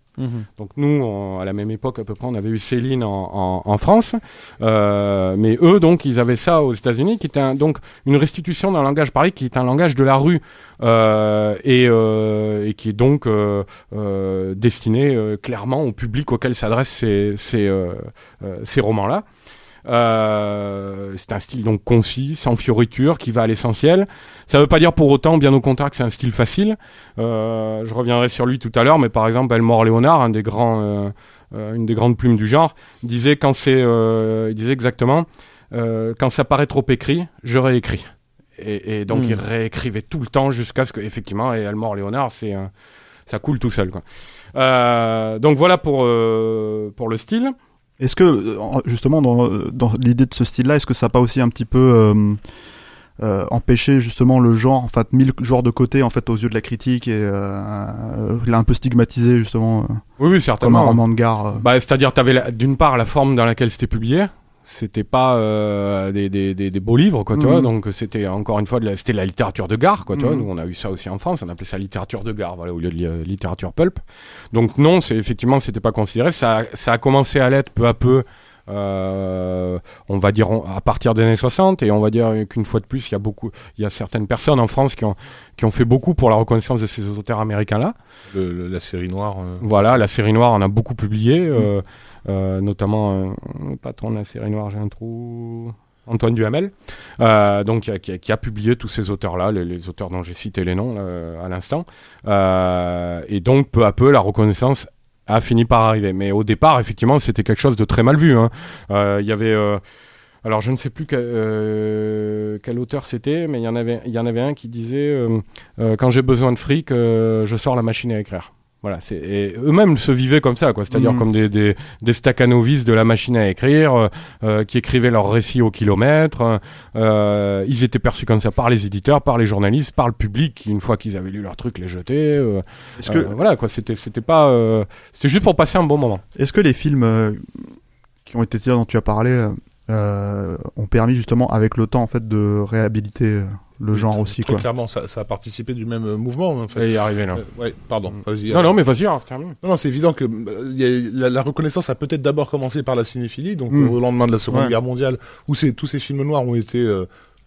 Donc nous, on- à la même époque à peu près, on avait eu Céline en, en, en France, euh, mais eux donc ils avaient ça aux États-Unis, qui était un- donc une restitution d'un langage parlé qui est un langage de la rue euh, et, euh, et qui est donc euh, euh, destiné euh, clairement au public auquel s'adressent ces, ces, euh, euh, ces romans-là. Euh, c'est un style donc concis, sans fioriture, qui va à l'essentiel. Ça ne veut pas dire pour autant, bien au contraire, que c'est un style facile. Euh, je reviendrai sur lui tout à l'heure, mais par exemple, Elmore Léonard, un des grands, euh, euh, une des grandes plumes du genre, disait quand c'est, euh, il disait exactement, euh, quand ça paraît trop écrit, je réécris. Et, et donc Mm. il réécrivait tout le temps jusqu'à ce que, effectivement, et Elmore Léonard, c'est, un- ça coule tout seul. Quoi. Euh, donc voilà pour euh, pour le style. Est-ce que, euh, en- justement, dans, dans l'idée de ce style-là, est-ce que ça n'a pas aussi un petit peu euh, euh, empêché justement le genre, en fait, mis le genre de côté en fait aux yeux de la critique et euh, euh, l'a un peu stigmatisé justement euh, Oui, comme un roman de gare euh. Bah, c'est-à-dire, tu avais d'une part la forme dans laquelle c'était publié. C'était pas euh, des, des, des, des beaux livres, quoi, tu Mhm. vois. Donc, c'était encore une fois, de la- c'était la littérature de gare, quoi, tu vois. Mhm. Nous, on a eu ça aussi en France. On appelait ça littérature de gare, voilà, au lieu de li- littérature pulp. Donc, non, c'est effectivement, c'était pas considéré. Ça, ça a commencé à l'être peu à peu. Euh, on va dire on- à partir des années 60 et on va dire qu'une fois de plus il y a beaucoup il y a certaines personnes en France qui ont qui ont fait beaucoup pour la reconnaissance de ces auteurs américains là Le- le- la série noire. euh, voilà, la série noire, on a beaucoup publié, euh, notamment le patron de la série noire, j'ai un trou. Antoine Duhamel, euh, donc qui a, qui a- qui a publié tous ces auteurs-là, les, les auteurs dont j'ai cité les noms là, à l'instant, Euh, et donc peu à peu la reconnaissance a fini par arriver. Mais au départ, effectivement, c'était quelque chose de très mal vu. hein. Euh, y avait, euh, alors je ne sais plus que- euh, quel auteur c'était, mais il y en avait, y en avait un qui disait quand j'ai besoin de fric, je sors la machine à écrire. Voilà, eux-mêmes se vivaient comme ça, quoi. C'est-à-dire Mhm. comme des, des, des staccanovistes de la machine à écrire, euh, euh, qui écrivaient leurs récits au kilomètre. euh, ils étaient perçus comme ça par les éditeurs, par les journalistes, par le public, qui une fois qu'ils avaient lu leur truc, les jetaient. euh, Est-ce que, voilà, quoi. C'était, c'était pas, c'était juste pour passer un bon moment. est-ce que les films qui ont été tirés dont tu as parlé ont permis justement avec le temps en fait de réhabiliter le genre aussi Très quoi. clairement, ça, ça a participé du même euh, mouvement. En fait. Et y arriver là. Euh, ouais, pardon. Vas-y. Non, euh, non, mais vas-y, alors, termine. Non, non, c'est évident que euh, il y a- la, la reconnaissance a peut-être d'abord commencé par la cinéphilie, donc Mm. au lendemain de la Seconde Ouais. Guerre mondiale, où tous ces films noirs ont été euh,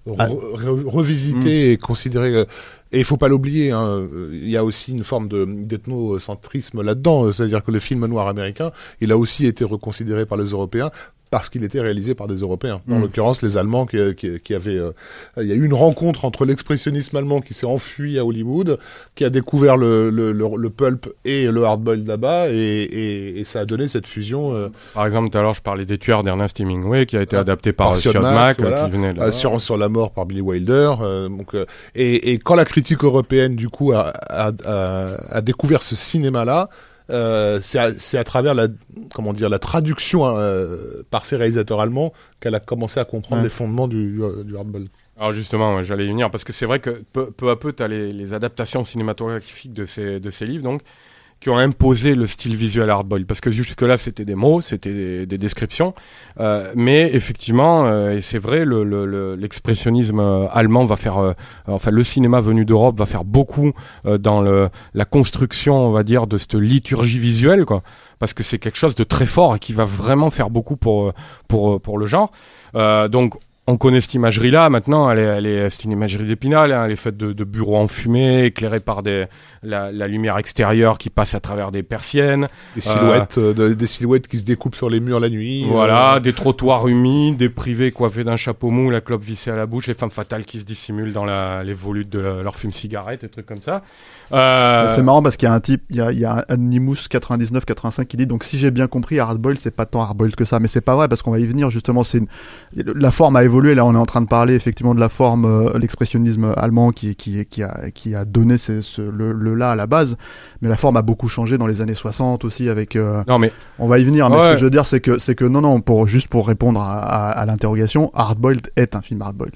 re- Ah. re- revisités et considérés. euh, et il faut pas l'oublier, hein, il y a aussi une forme de d'ethnocentrisme là-dedans, c'est-à-dire que le film noir américain, il a aussi été reconsidéré par les Européens parce qu'il était réalisé par des Européens. En Mm. l'occurrence, les Allemands qui, qui, qui avaient... euh, il y a eu une rencontre entre l'expressionnisme allemand qui s'est enfui à Hollywood, qui a découvert le, le, le, le pulp et le hardboiled là-bas, et, et, et ça a donné cette fusion euh, Par exemple, tout à l'heure, je parlais des tueurs d'Ernest Hemingway, qui a été Ah, adapté par, par Siod euh, voilà. qui venait de là. sur, la mort par Billy Wilder. donc, et, et quand la critique européenne, du coup, a, a, a, a découvert ce cinéma-là, euh, c'est à, travers la comment dire la traduction euh, par ces réalisateurs allemands qu'elle a commencé à comprendre Ouais. les fondements du, euh, du hardball. Alors justement, j'allais y venir parce que c'est vrai que peu, peu à peu, tu as les, les adaptations cinématographiques de ces, de ces livres, donc, qui ont imposé le style visuel hardboiled. Parce que jusque-là, c'était des mots, c'était des, des descriptions. Euh, mais effectivement, euh, et c'est vrai, le- le- le- l'expressionnisme euh, allemand va faire, euh, enfin, le cinéma venu d'Europe va faire beaucoup euh, dans le, la construction, on va dire, de cette liturgie visuelle, quoi. Parce que c'est quelque chose de très fort et qui va vraiment faire beaucoup pour, pour, pour le genre. Donc, on connaît cette imagerie-là. Maintenant, elle est, elle est, c'est une imagerie d'épinal. hein. Elle est faite de, de bureaux enfumés, éclairés par des, la, la lumière extérieure qui passe à travers des persiennes. Des silhouettes, euh, de- des silhouettes qui se découpent sur les murs la nuit. Voilà, euh, des trottoirs humides, des privés coiffés d'un chapeau mou, la clope vissée à la bouche, les femmes fatales qui se dissimulent dans la, les volutes de leur fume cigarette, des trucs comme ça. Euh, C'est marrant parce qu'il y a un type, il y a, il y a Animus 99-85 qui dit donc si j'ai bien compris hardboiled c'est pas tant hardboiled que ça mais c'est pas vrai parce qu'on va y venir justement c'est une- la forme a évolué là on est en train de parler effectivement de la forme euh, l'expressionnisme allemand qui qui qui a qui a donné ce, ce- le, le là à la base mais la forme a beaucoup changé dans les années 60 aussi avec euh, Non, mais on va y venir mais ce que je veux dire c'est que c'est que non non pour juste pour répondre à, à, à l'interrogation hardboiled est un film hardboiled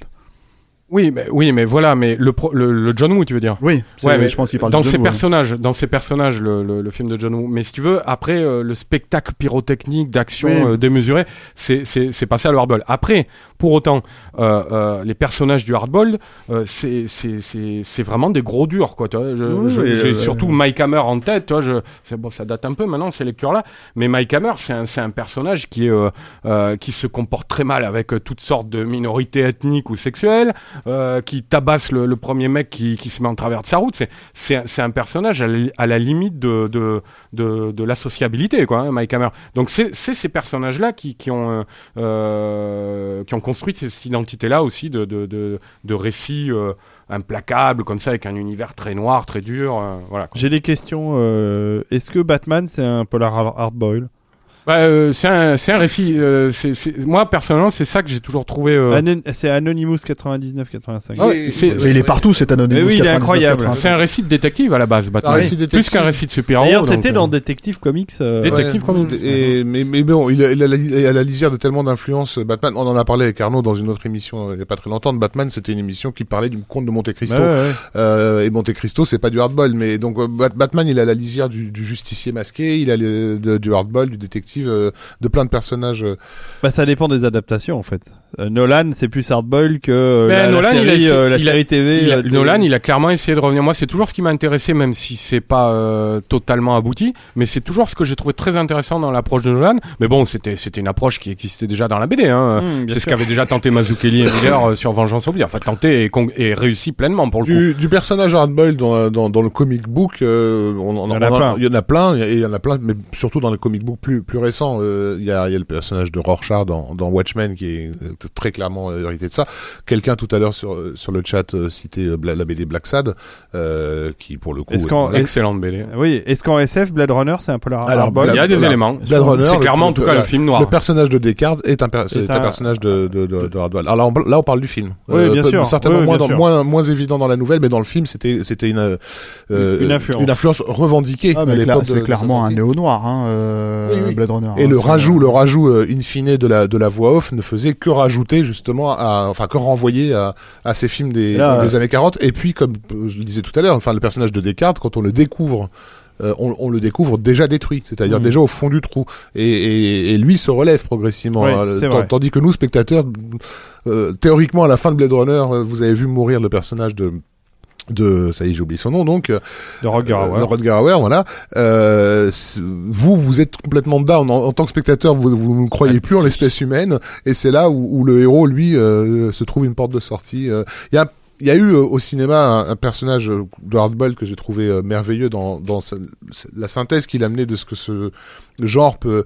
oui, mais oui, mais voilà, mais le, pro- le, le John Woo, tu veux dire? Oui Ouais, mais je pense qu'il parle dans de John Woo, hein. personnages, dans ces personnages, le, film de John Woo. Mais si tu veux, après euh, le spectacle pyrotechnique d'action Oui. euh, démesuré, c'est c'est c'est passé à le hardball. Après, pour autant, euh, euh, les personnages du hardball, euh, c'est c'est vraiment des gros durs quoi. Oui, J'ai surtout Mike Hammer en tête. Tu vois, je bon, ça date un peu maintenant ces lectures là. Mais Mike Hammer, c'est un un personnage qui est qui se comporte très mal avec toutes sortes de minorités ethniques ou sexuelles, qui tabasse le, le premier mec qui, qui se met en travers de sa route. C'est un- personnage à la, à la limite de de de, de la sociabilité quoi, hein, Mike Hammer. Donc c'est ces personnages là qui qui ont euh, qui ont construit cette identité là aussi de de de, récits euh, implacables comme ça avec un univers très noir, très dur. euh, voilà. J'ai des questions. euh, Est-ce que Batman c'est un polar hard- hardboil Bah, euh, c'est un c'est un récit. euh, c'est c'est- moi personnellement c'est ça que j'ai toujours trouvé. euh, Anon- C'est Anonymous 99-85. Ah Mais il est partout cet anonyme Mais oui, il est incroyable. C'est un récit de détective à la base, Batman. un récit Plus détective. qu'un récit de super-héros. D'ailleurs, donc, c'était euh, dans Detective Comics. euh, Détective Comics. Et, mais, mais bon, il a, il a la, il a la lisière de tellement d'influences. Batman, on en a parlé avec Arnaud dans une autre émission euh, il y a pas très longtemps. de Batman, c'était une émission qui parlait du conte de Monte Cristo. ouais, ouais. Euh, et Monte Cristo, c'est pas du hardball, mais donc Bat- Batman, il a la lisière du, du justicier masqué, il a le, de- du hardball, du détective, euh, de plein de personnages. euh. Bah, ça dépend des adaptations en fait. Euh, Nolan, c'est plus hardboil que euh, Ben, la, la Nolan, il a série, euh, la il a- TV. il a- de- Nolan, il a clairement essayé de revenir. Moi, c'est toujours ce qui m'a intéressé, même si c'est pas euh, totalement abouti, mais c'est toujours ce que j'ai trouvé très intéressant dans l'approche de Nolan. Mais bon, c'était c'était une approche qui existait déjà dans la BD. Hein. Mmh, c'est ce qu'avait déjà tenté Mazzucchelli et Miller euh, sur Vengeance Oblige. Enfin, tenté et, réussi pleinement pour le coup. Du, personnage hardball dans, dans, dans le comic book, euh, on, on- Il y en a on plein. il y en a plein, et il y en a plein, mais surtout dans les comic books plus, plus récents. euh, Il y, a, il y a le personnage de Rorschach dans, dans Watchmen qui est euh, très clairement hérité de ça. Quelqu'un tout à l'heure sur, euh, sur le chat euh, citait Bla- la BD Black Sad, euh, qui pour le coup... Est-ce qu'en-. Excellente BD. Oui, est-ce qu'en SF, Blade Runner, c'est un polar Alors, hardboil Il y a des Blade- éléments. Blade Runner, C'est le- clairement, en tout cas, la- le film noir. Le personnage de Descartes est un, per- est un, un- personnage de, de, de, de Hardwell. Alors là on, là, on parle du film. Oui, bien peu- sûr. Certainement Oui, moins, bien dans- sûr. moins, moins évident dans la nouvelle, mais dans le film, c'était c'était une, euh, Une influence. une influence revendiquée Ah, à l'époque c'est clairement un néo-noir, hein, euh, Oui, oui. Blade Runner. Et hein, le c'est- rajout, le rajout euh, in fine de la de la voix off ne faisait que rajouter justement, à, enfin que renvoyer à, à ces films des, là, des années 40. Et puis, comme je le disais tout à l'heure, enfin le personnage de Descartes, quand on le découvre. euh, on, on le découvre déjà détruit, c'est-à-dire Mhm. déjà au fond du trou, et, et, et lui se relève progressivement. Hein, tandis que nous, spectateurs, euh, théoriquement à la fin de Blade Runner, euh, vous avez vu mourir le personnage de de ça y est j'ai oublié son nom donc euh, De Roger euh, de Hauer, voilà. Euh, vous, vous êtes complètement down en, en tant que spectateur. Vous, vous ne croyez plus en l'espèce humaine, et c'est là où, où le héros, lui, euh, se trouve une porte de sortie. Il y a il y a eu euh, au cinéma un, un personnage euh, de Hardball que j'ai trouvé euh, merveilleux dans, dans sa- la synthèse qu'il amenait de ce que ce genre peut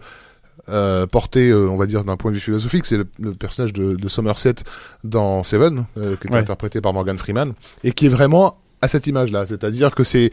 euh, porter, euh, on va dire, d'un point de vue philosophique. C'est le, le personnage de, de Somerset dans Seven, euh, qui est Ouais. interprété par Morgan Freeman, et qui est vraiment à cette image-là. C'est-à-dire que c'est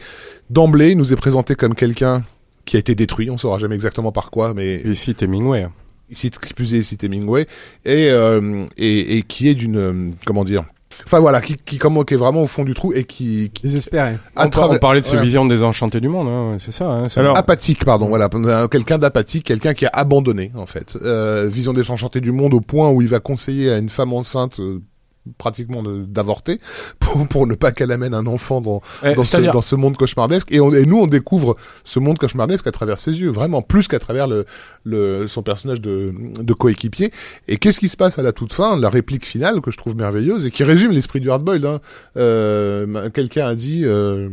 d'emblée, il nous est présenté comme quelqu'un qui a été détruit, on saura jamais exactement par quoi, mais Et ici, Hemingway. ici, qui plus est, cité Hemingway, et, euh, et, et qui est d'une, euh, comment dire, enfin voilà, qui, qui, comment, qui est vraiment au fond du trou et qui, qui Désespéré. à On, travers- on parlait de ce ouais. vision désenchantée du monde, hein, c'est ça. Hein, c'est- Alors- apathique, pardon, voilà, Euh, quelqu'un d'apathique, quelqu'un qui a abandonné en fait, euh, vision désenchantée du monde au point où il va conseiller à une femme enceinte euh, pratiquement d'avorter pour, pour ne pas qu'elle amène un enfant dans, Eh, dans, ce, dans ce monde cauchemardesque et, on, et nous on découvre ce monde cauchemardesque à travers ses yeux vraiment plus qu'à travers le, le son personnage de, de coéquipier et qu'est-ce qui se passe à la toute fin la réplique finale que je trouve merveilleuse et qui résume l'esprit du hardboiled hein. euh, quelqu'un a dit euh,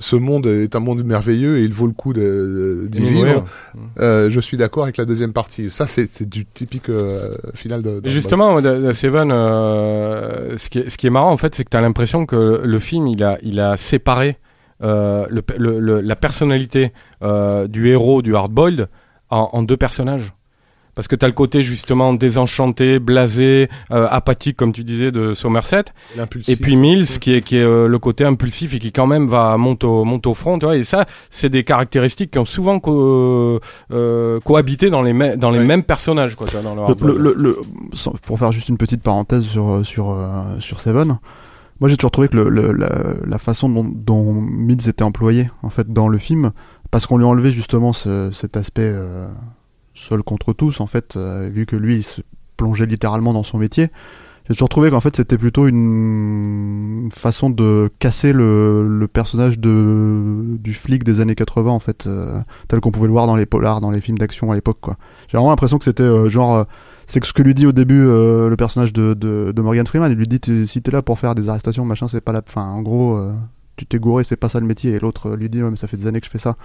ce monde est un monde merveilleux et il vaut le coup de- d'y vivre ouais. euh, je suis d'accord avec la deuxième partie ça c'est du typique euh, final de, Et justement, de, de Seven, euh, ce, qui est, ce qui est marrant en fait, c'est que tu as l'impression que le film, il a, il a séparé le, le- le- la personnalité du héros du hardboiled en, en deux personnages. Parce que tu as le côté justement désenchanté, blasé, euh, apathique, comme tu disais, de Somerset. Et puis Mills, qui est, qui est euh, le côté impulsif et qui quand même va monter au, monte au front. Tu vois, et ça, c'est des caractéristiques qui ont souvent co- euh, cohabité dans les, mê- dans les Ouais. mêmes personnages. Quoi, tu vois, dans le Le- le- pour faire juste une petite parenthèse sur euh, sur euh, sur Seven, moi j'ai toujours trouvé que le, le- la, la façon dont, dont Mills était employé en fait dans le film, parce qu'on lui a enlevé justement ce- cet aspect euh, seul contre tous en fait, euh, vu que lui il se plongeait littéralement dans son métier. J'ai toujours trouvé qu'en fait c'était plutôt une façon de casser le, le personnage de du flic des années 80 en fait, euh, tel qu'on pouvait le voir dans les polars, dans les films d'action à l'époque quoi. J'ai vraiment l'impression que c'était euh, genre c'est ce que lui dit au début le personnage de, de, Morgan Freeman, il lui dit si t'es là pour faire des arrestations, machin, c'est pas la. Enfin, en gros, tu t'es gouré, c'est pas ça le métier. Et l'autre lui dit ouais, mais ça fait des années que je fais ça.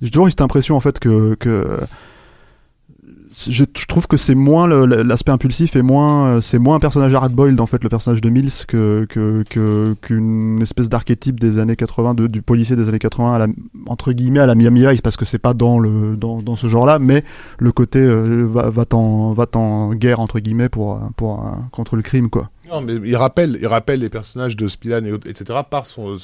J'ai toujours eu cette impression en fait que je, trouve que c'est moins l'aspect impulsif et moins euh, c'est moins un personnage hardboiled en fait le personnage de Mills que qu'une espèce d'archétype des années 80 de- du policier des années 80 à la, entre guillemets à la Miami Vice parce que c'est pas dans le dans, dans ce genre là mais le côté euh, va va en va en guerre entre guillemets pour pour euh, contre le crime quoi Non, mais il rappelle, il rappelle les personnages de Spillan et autres, etc. par son,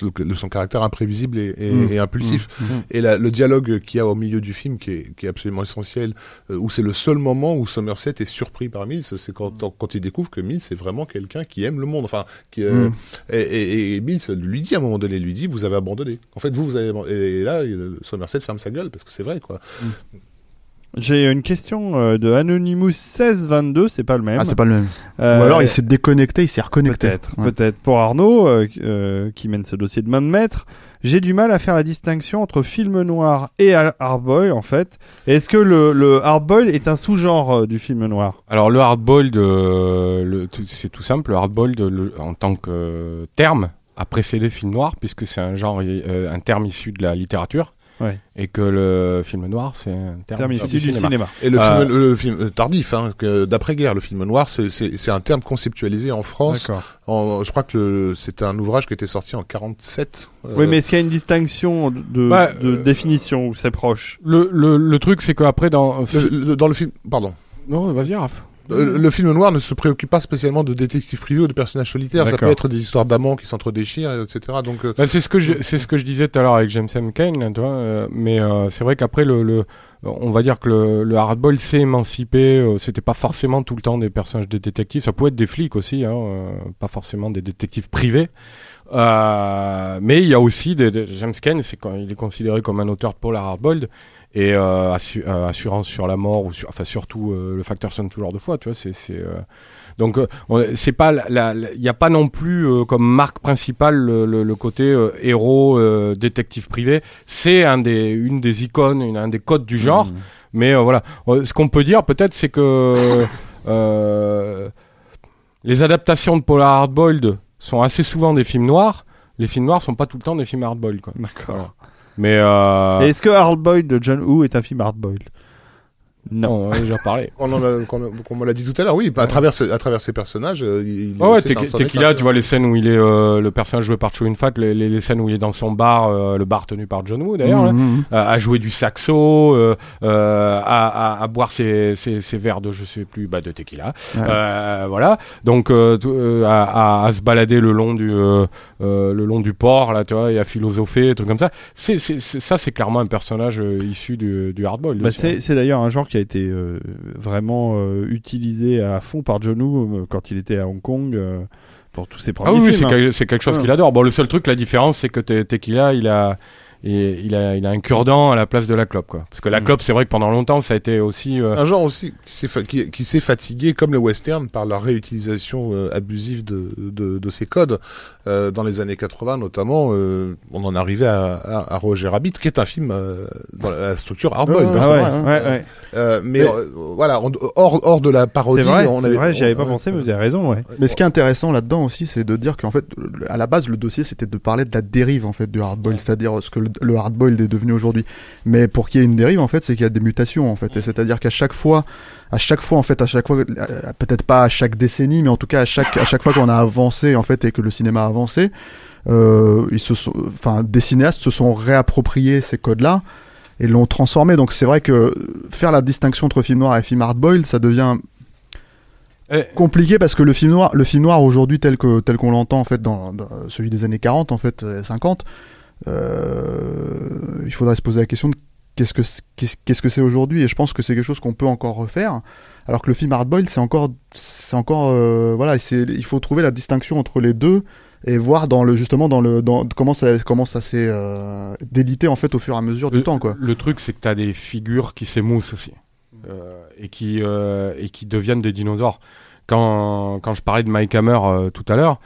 caractère imprévisible et, et- Mm. et impulsif. Et la- le dialogue qu'il y a au milieu du film, qui est, qui est absolument essentiel, euh, où c'est le seul moment où Somerset est surpris par Mills, c'est quand, quand il découvre que Mills est vraiment quelqu'un qui aime le monde. Enfin, qui, euh, Mm. et, et, et Mills lui dit à un moment donné, lui dit, vous avez abandonné. En fait, vous, vous avez abandonné. Et là, Somerset ferme sa gueule parce que c'est vrai, quoi. J'ai une question euh, de Anonymous 1622, c'est pas le même. ah c'est pas le même Euh, ou alors il s'est déconnecté il s'est reconnecté Peut-être, Ouais. peut-être. Pour Arnaud, euh, qui mène ce dossier de main de maître, j'ai du mal à faire la distinction entre film noir et har- hardboil, en fait. Est-ce que le, le hardboil est un sous-genre du film noir? Alors le euh, tout- c'est tout simple. Le hardboiled, le- en tant que terme, a précédé le film noir puisque c'est un genre, euh, un terme issu de la littérature. Ouais. Et que le film noir, c'est un terme, Terme issu du cinéma. Et le Euh, film, le film euh, tardif, hein, d'après-guerre, le film noir, c'est- un terme conceptualisé en France. D'accord. En- je crois que c'était un ouvrage qui était sorti en 47. euh, Oui, mais est-ce qu'il y a une distinction de, euh, définition ou c'est proche? Le, le, le truc, c'est qu'après, dans. le- le- dans le film, pardon. Non, vas-y, Raph. Le, le film noir ne se préoccupe pas spécialement de détectives privés ou de personnages solitaires. Ça peut être des histoires d'amants qui s'entre-déchirent, etc. Donc, euh, Bah, c'est ce que je, c'est ce que je disais tout à l'heure avec James M. Cain, vois, euh, mais euh, c'est vrai qu'après le, le, on va dire que le, le hardball s'est émancipé. euh, c'était pas forcément tout le temps des personnages de détectives. Ça pouvait être des flics aussi, hein, euh, pas forcément des détectives privés. Euh, mais il y a aussi des, des- James Cain, c'est quand il est considéré comme un auteur de polar hardboiled et euh, assu- euh, assurance sur la mort ou sur, enfin surtout euh, le facteur sonne toujours deux fois, tu vois, c'est euh, donc euh, c'est pas il y a pas non plus euh, comme marque principale le, le- le côté euh, héros euh, détective privé, c'est un des une des icônes, une, un des codes du genre. Mmh. Mais euh, voilà, ce qu'on peut dire peut-être, c'est que euh, les adaptations de Polar Hardboiled sont assez souvent des films noirs. Les films noirs sont pas tout le temps des films hardboiled, quoi. D'accord. Voilà. Mais euh... Est-ce que Hardboiled de John Woo est un film Hardboiled Non. on en a déjà parlé. On en a, qu'on, qu'on me l'a dit tout à l'heure, oui, à travers, ces- à travers ces personnages, euh, il, il Ouais, ouais, Tequila, tu vois les scènes où il est euh, le personnage joué par Chewin Fat, les, les, les scènes où il est dans son bar, euh, le bar tenu par John Woo d'ailleurs, là, Mhm. euh, à jouer du saxo, euh, euh, à, à, à boire ses, ses, ses verres de je sais plus, bah de tequila, Ouais. Euh, voilà. Donc à, à, à se balader le long du euh, euh, le long du port là, tu vois, et à philosopher, trucs comme ça. C'est c'est c'est- ça, c'est clairement un personnage euh, issu du, du hardball. Bah, c'est c'est d'ailleurs un genre qui a été euh, vraiment euh, utilisé à fond par John Woo euh, quand il était à Hong Kong euh, pour tous ses premiers Ah oui, c'est hein. quelque, c'est quelque chose qu'il adore. Bon, le seul truc, la différence, c'est que Te- Tequila, il a, et il a, il a un cure-dent à la place de la clope, quoi. Parce que la Mm. clope, c'est vrai que pendant longtemps, ça a été aussi. euh, Un genre aussi qui s'est, fa- qui, qui s'est fatigué, comme le western, par la réutilisation euh, abusive de, de, de ces codes. Euh, dans les années 80, notamment, euh, on en arrivait à, à, à Roger Rabbit, qui est un film euh, dans la structure hardboiled. Ouais, hein. Ah ouais, vrai, hein. ouais, ouais. Euh, mais Mais- voilà, on- hors, hors de la parodie, C'est vrai, on c'est avait- vrai, j'y avais on- pas pensé, mais vous avez raison, ouais. Mais ce qui est intéressant là-dedans aussi, c'est de dire qu'en fait, à la base, le dossier, c'était de parler de la dérive en fait du hardboil, c'est-à-dire ce que le, le hardboiled est devenu aujourd'hui. Mais pour qu'il y ait une dérive, en fait, c'est qu'il y a des mutations en fait, et c'est-à-dire qu'à chaque fois, à chaque fois en fait, à chaque fois, euh, peut-être pas à chaque décennie, mais en tout cas à chaque à chaque fois qu'on a avancé en fait et que le cinéma a avancé, euh, ils se sont, enfin, des cinéastes se sont réappropriés ces codes-là et l'ont transformé. Donc c'est vrai que faire la distinction entre film noir et film hardboiled, ça devient eh, compliqué parce que le film noir, le film noir aujourd'hui tel que tel qu'on l'entend en fait dans, dans celui des années 40 en fait euh, 50, euh, il faudrait se poser la question de qu'est-ce que c'est- qu'est-ce que c'est aujourd'hui et je pense que c'est quelque chose qu'on peut encore refaire alors que le film hardboiled c'est encore c'est encore euh, voilà il faut trouver la distinction entre les deux et voir dans le justement dans le dans comment ça comment ça s'est euh, délité en fait au fur et à mesure du temps quoi. le truc, c'est que t'as des figures qui s'émoussent aussi. Euh, et, qui, et qui deviennent des dinosaures. Quand, quand je parlais de Mike Hammer tout à l'heure,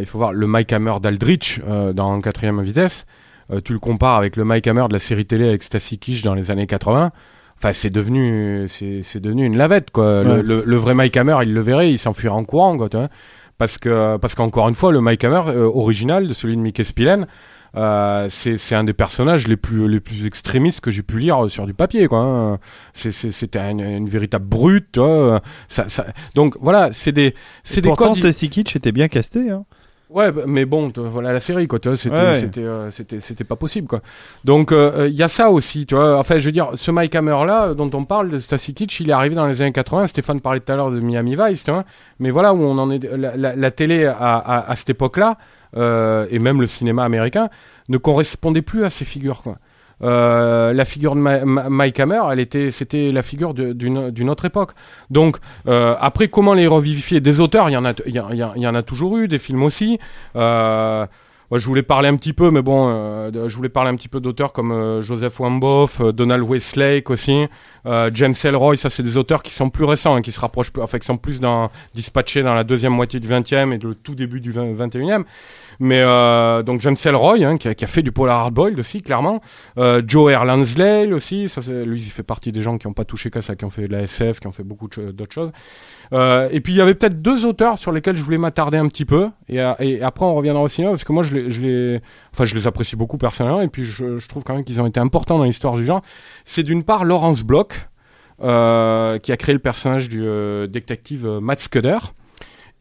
il faut voir le Mike Hammer d'Aldrich euh, dans quatrième vitesse. euh, tu le compares avec le Mike Hammer de la série télé avec Stacy Kish dans les années 80. Enfin, c'est devenu, c'est, c'est devenu une lavette, quoi. Le, Ouais. le, le vrai Mike Hammer, il le verrait, il s'enfuirait en courant, quoi, tu vois. Parce que, parce qu'encore une fois, le Mike Hammer euh, original, de celui de Mickey Spillane, euh, c'est, un des personnages les plus, les plus extrémistes que j'ai pu lire euh, sur du papier, quoi. hein. C'était une, une véritable brute, vois. Ça, ça... Donc voilà, c'est des, c'est des Pourtant, codes. Stacy Kitsch était bien casté. Hein. Ouais, bah, mais bon, voilà la série, quoi. Tu vois, c'était, Ouais. c'était, euh, c'était, c'était pas possible, quoi. Donc, il euh, il y a ça aussi, tu vois. Enfin, je veux dire, ce Mike Hammer là, dont on parle, de Stacy Kitsch, il est arrivé dans les années 80. Stéphane parlait tout à l'heure de Miami Vice, tu vois. Mais voilà où on en est. La, la- la télé à, à, à cette époque-là, euh, et même le cinéma américain, ne correspondait plus à ces figures. Euh, la figure de Mike Hammer, elle était, c'était la figure d'une autre époque. Donc euh, après, comment les revivifier? Des auteurs, il y en a, toujours eu, des films aussi. Je voulais parler un petit peu, mais bon, euh, je voulais parler un petit peu d'auteurs comme euh, Joseph Wamboff, euh, Donald Westlake aussi, James Ellroy. Ça, c'est des auteurs qui sont plus récents, hein, qui se rapprochent, plus, enfin, qui sont plus dispatchés dans la deuxième moitié du 20e et le tout début du 20, 21e. Mais euh, donc James Ellroy, hein, qui, a, fait du polar hardboiled aussi, clairement. Euh, Joe Erlansley aussi, ça, lui, il fait partie des gens qui n'ont pas touché qu'à ça, qui ont fait de la SF, qui ont fait beaucoup d'autres choses. Euh, et puis il y avait peut-être deux auteurs sur lesquels je voulais m'attarder un petit peu, et, euh, après on reviendra au cinéma parce que moi je les, enfin je les apprécie beaucoup personnellement, et puis je, trouve quand même qu'ils ont été importants dans l'histoire du genre. C'est d'une part Laurence Bloch, qui a créé le personnage du détective Matt Scudder,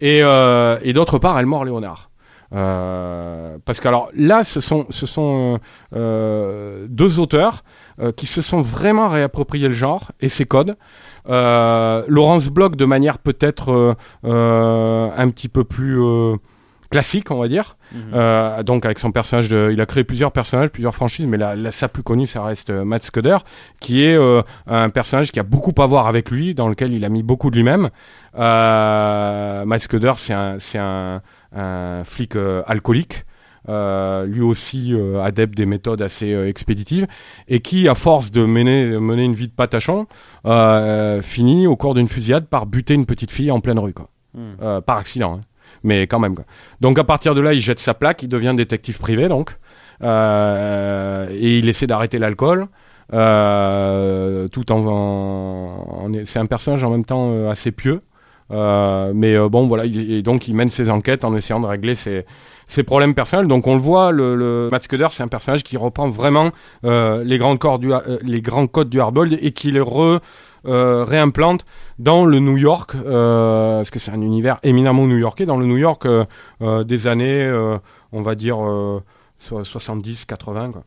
et, et d'autre part Elmore Leonard. Euh, parce que alors là, ce sont, ce sont euh, euh, deux auteurs euh, qui se sont vraiment réappropriés le genre et ses codes. Laurence Bloch de manière peut-être un petit peu plus classique, on va dire. Euh, donc avec son personnage, de, il a créé plusieurs personnages, plusieurs franchises, mais la, la sa plus connue, ça reste euh, Matt Scudder, qui est euh, un personnage qui a beaucoup à voir avec lui, dans lequel il a mis beaucoup de lui-même. Matt Scudder, c'est un, c'est un, un flic euh, alcoolique. euh, lui aussi euh, adepte des méthodes assez euh, expéditives, et qui, à force de mener, mener une vie de patachon, finit au cours d'une fusillade par buter une petite fille en pleine rue, quoi. Euh, par accident, hein. mais quand même. Quoi. Donc à partir de là, il jette sa plaque, il devient détective privé, donc, et il essaie d'arrêter l'alcool. Tout en, en- en- c'est un personnage en même temps assez pieux mais euh, bon voilà il- et donc il mène ses enquêtes en essayant de régler ses, ses problèmes personnels donc on le voit le, le... Matt Scudder c'est un personnage qui reprend vraiment euh, les grands corps du euh, les grands codes du hardboiled et qui les re euh, réimplante dans le New York, euh, parce que c'est un univers éminemment new-yorkais, dans le New York euh, euh, des années, euh, on va dire, euh, so- 70, 80. Quoi.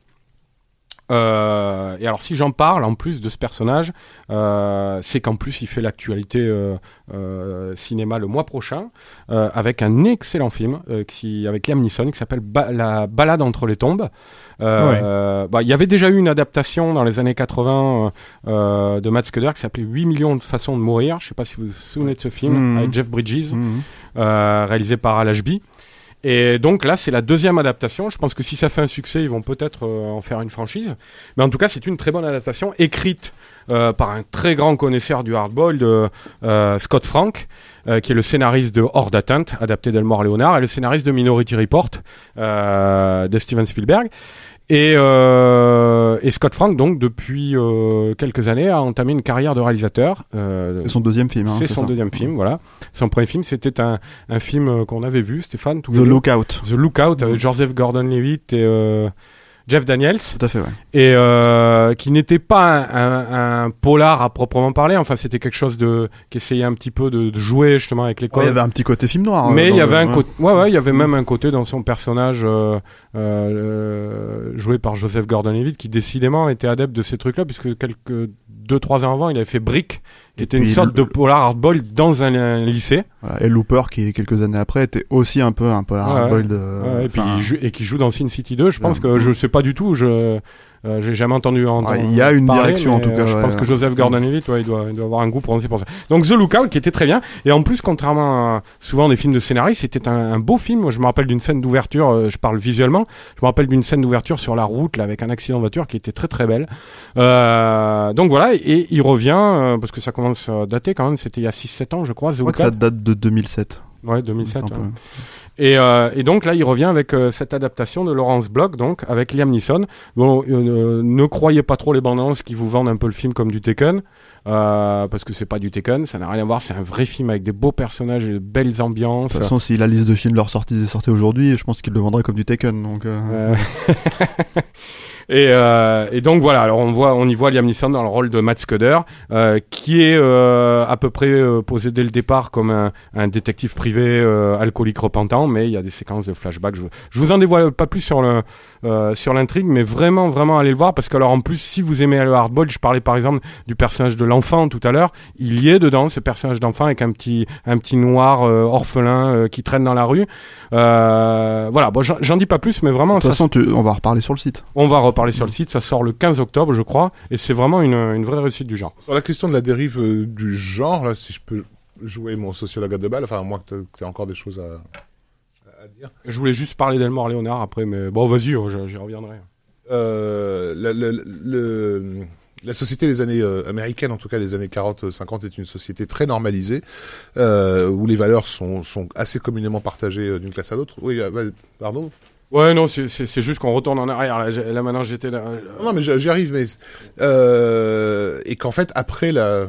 Euh, et alors si j'en parle en plus de ce personnage, euh, c'est qu'en plus il fait l'actualité euh, euh, cinéma le mois prochain euh, avec un excellent film euh, qui, avec Liam Neeson qui s'appelle Ba- La balade entre les tombes. Euh, bah, Il y avait déjà eu une adaptation dans les années 80 euh, euh, de Matt Scudder qui s'appelait 8 millions de façons de mourir. Je sais pas si vous vous souvenez de ce film Mhm. avec Jeff Bridges euh, réalisé par Al Ashby. Et donc là, c'est la deuxième adaptation. Je pense que si ça fait un succès, ils vont peut-être euh, en faire une franchise. Mais en tout cas, c'est une très bonne adaptation, écrite euh, par un très grand connaisseur du hardball, de euh, Scott Frank, euh, qui est le scénariste de Hors d'atteinte, adapté d'Elmore Leonard, et le scénariste de Minority Report, euh, de Steven Spielberg. Et, euh, et Scott Frank, donc, depuis euh, quelques années, a entamé une carrière de réalisateur. Euh, C'est son deuxième film. hein, c'est son ça. deuxième film, voilà. Son premier film, c'était un, un film euh, qu'on avait vu, Stéphane, tous The. Lookout. The Lookout, avec Joseph Gordon-Levitt et euh, Jeff Daniels, Tout à fait, ouais. et euh, qui n'était pas un, un- un polar à proprement parler. Enfin, c'était quelque chose de qui essayait un petit peu de, de jouer justement avec les Ouais, il y codes. avait un petit côté film noir. mais euh, il y avait le- un côté, ouais, ouais, il y avait même un côté dans son personnage euh, euh, joué par Joseph Gordon-Levitt qui décidément était adepte de ces trucs-là, puisque quelques deux trois ans avant, il avait fait Brick, qui Et était une sorte de polar hardball dans un, un lycée. Voilà. Et Looper, qui quelques années après était aussi un peu un peu Ouais. Ouais, et, puis enfin, il joue- et qui joue dans Sin City 2. Je pense Ouais. que je sais pas du tout. Je euh, j'ai jamais entendu en Ouais, il y a une parler, direction, en tout cas, euh, Je ouais, pense ouais. que Joseph Gordon-Levitt, ouais, il doit, il doit avoir un goût prononcé pour ça. Donc The Lookout, qui était très bien. Et en plus, contrairement à souvent des films de scénaristes, c'était un, un beau film. Moi, je me rappelle d'une scène d'ouverture. euh, je parle visuellement. Je me rappelle d'une scène d'ouverture sur la route, là, avec un accident de voiture qui était très très belle. Euh, donc voilà. Et il revient parce que ça commence à dater quand même. C'était il y a 6-7 ans, je crois. The je crois que ça date de 2007. Ouais, 2007. Un peu. ouais. Et, euh, et donc là, il revient avec euh, cette adaptation de Lawrence Block, donc avec Liam Neeson. Bon, euh, ne croyez pas trop les bandes annonces qui vous vendent un peu le film comme du Taken, euh, parce que c'est pas du Taken, ça n'a rien à voir. C'est un vrai film avec des beaux personnages et de belles ambiances. De toute façon, si la liste de Schindler sortait, sortait aujourd'hui, je pense qu'il le vendrait comme du Taken. Donc, et, euh, et donc voilà, alors on voit, on y voit Liam Neeson dans le rôle de Matt Scudder, euh, qui est euh, à peu près euh, posé dès le départ comme un, un détective privé euh, alcoolique repentant, mais il y a des séquences de flashback. Je, je vous en dévoile pas plus sur le euh, sur l'intrigue, mais vraiment vraiment allez le voir parce que alors en plus si vous aimez le hardball, je parlais par exemple du personnage de l'enfant tout à l'heure, il y est dedans ce personnage d'enfant avec un petit un petit noir euh, orphelin euh, qui traîne dans la rue. Euh, voilà, bon j'en dis pas plus, mais vraiment de toute ça façon, tu- on va reparler sur le site. on va reparler sur le site, ça sort le 15 octobre, je crois, et c'est vraiment une, une vraie réussite du genre. Sur la question de la dérive euh, du genre, là, si je peux jouer mon sociologue à deux balles, enfin, à moins que tu aies encore des choses à, à dire. Je voulais juste parler d'Elmore Léonard après, mais bon, vas-y, oh, j'y reviendrai. Euh, la, la- société des années euh, américaines, en tout cas des années 40-50, est une société très normalisée, euh, où les valeurs sont, sont assez communément partagées euh, d'une classe à l'autre. Oui, euh, pardon Ouais, non, c'est- juste qu'on retourne en arrière. Là, maintenant, j'étais là. Non, mais j'y arrive, mais euh, et qu'en fait après la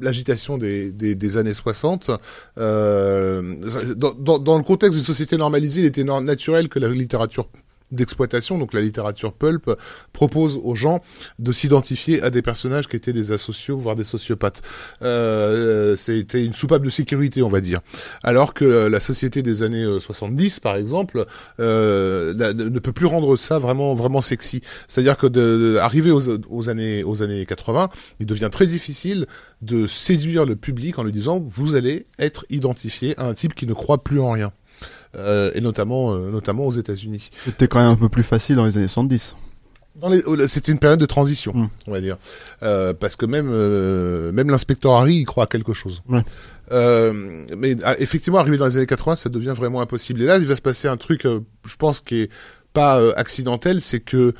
l'agitation des, des, des années 60, euh, dans, dans, le contexte d'une société normalisée, il était naturel que la littérature d'exploitation, donc la littérature pulp, propose aux gens de s'identifier à des personnages qui étaient des asociaux, voire des sociopathes. Euh, C'était une soupape de sécurité, on va dire. Alors que la société des années euh, 70, par exemple, euh, ne peut plus rendre ça vraiment vraiment sexy. C'est-à-dire que de, aux années aux années 80, il devient très difficile de séduire le public en lui disant vous allez être identifié à un type qui ne croit plus en rien. Euh, et notamment euh, notamment aux États-Unis. C'était quand même un peu plus facile dans les années 70. Dans les- oh, là, C'était une période de transition, Mm. on va dire, Euh, parce que même euh, même l'inspecteur Harry il croit à quelque chose. Ouais. Euh, mais ah, effectivement, arrivé dans les années 80, ça devient vraiment impossible. Et là, il va se passer un truc, je pense, qui est pas accidentel, c'est que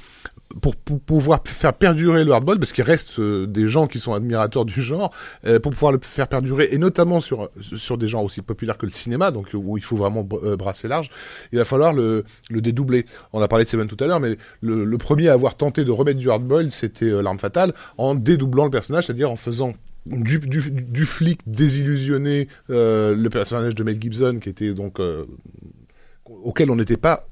pour, pouvoir faire perdurer le hardball, parce qu'il reste euh, des gens qui sont admirateurs du genre, euh, pour pouvoir le faire perdurer, et notamment sur sur des genres aussi populaires que le cinéma, donc où il faut vraiment br- euh, brasser large, il va falloir le, le dédoubler. On a parlé de Seven tout à l'heure, mais le, premier à avoir tenté de remettre du hardball, c'était euh, l'arme fatale, en dédoublant le personnage, c'est-à-dire en faisant du, du, du flic désillusionné, euh, le personnage de Mel Gibson, qui était donc euh, auquel on n'était pas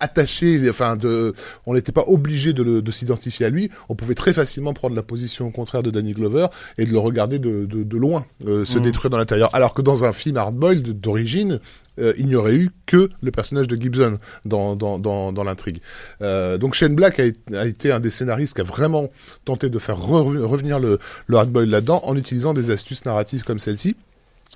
attaché, enfin de, on n'était pas obligé de, le- de s'identifier à lui. On pouvait très facilement prendre la position contraire de Danny Glover et de le regarder de, de, de loin euh, se Mhm. détruire dans l'intérieur. Alors que dans un film hardboiled d'origine, euh, il n'y aurait eu que le personnage de Gibson dans, dans, dans, dans l'intrigue. Euh, donc Shane Black a, a été un des scénaristes qui a vraiment tenté de faire re- revenir le, le hardboiled là-dedans en utilisant des astuces narratives comme celle-ci.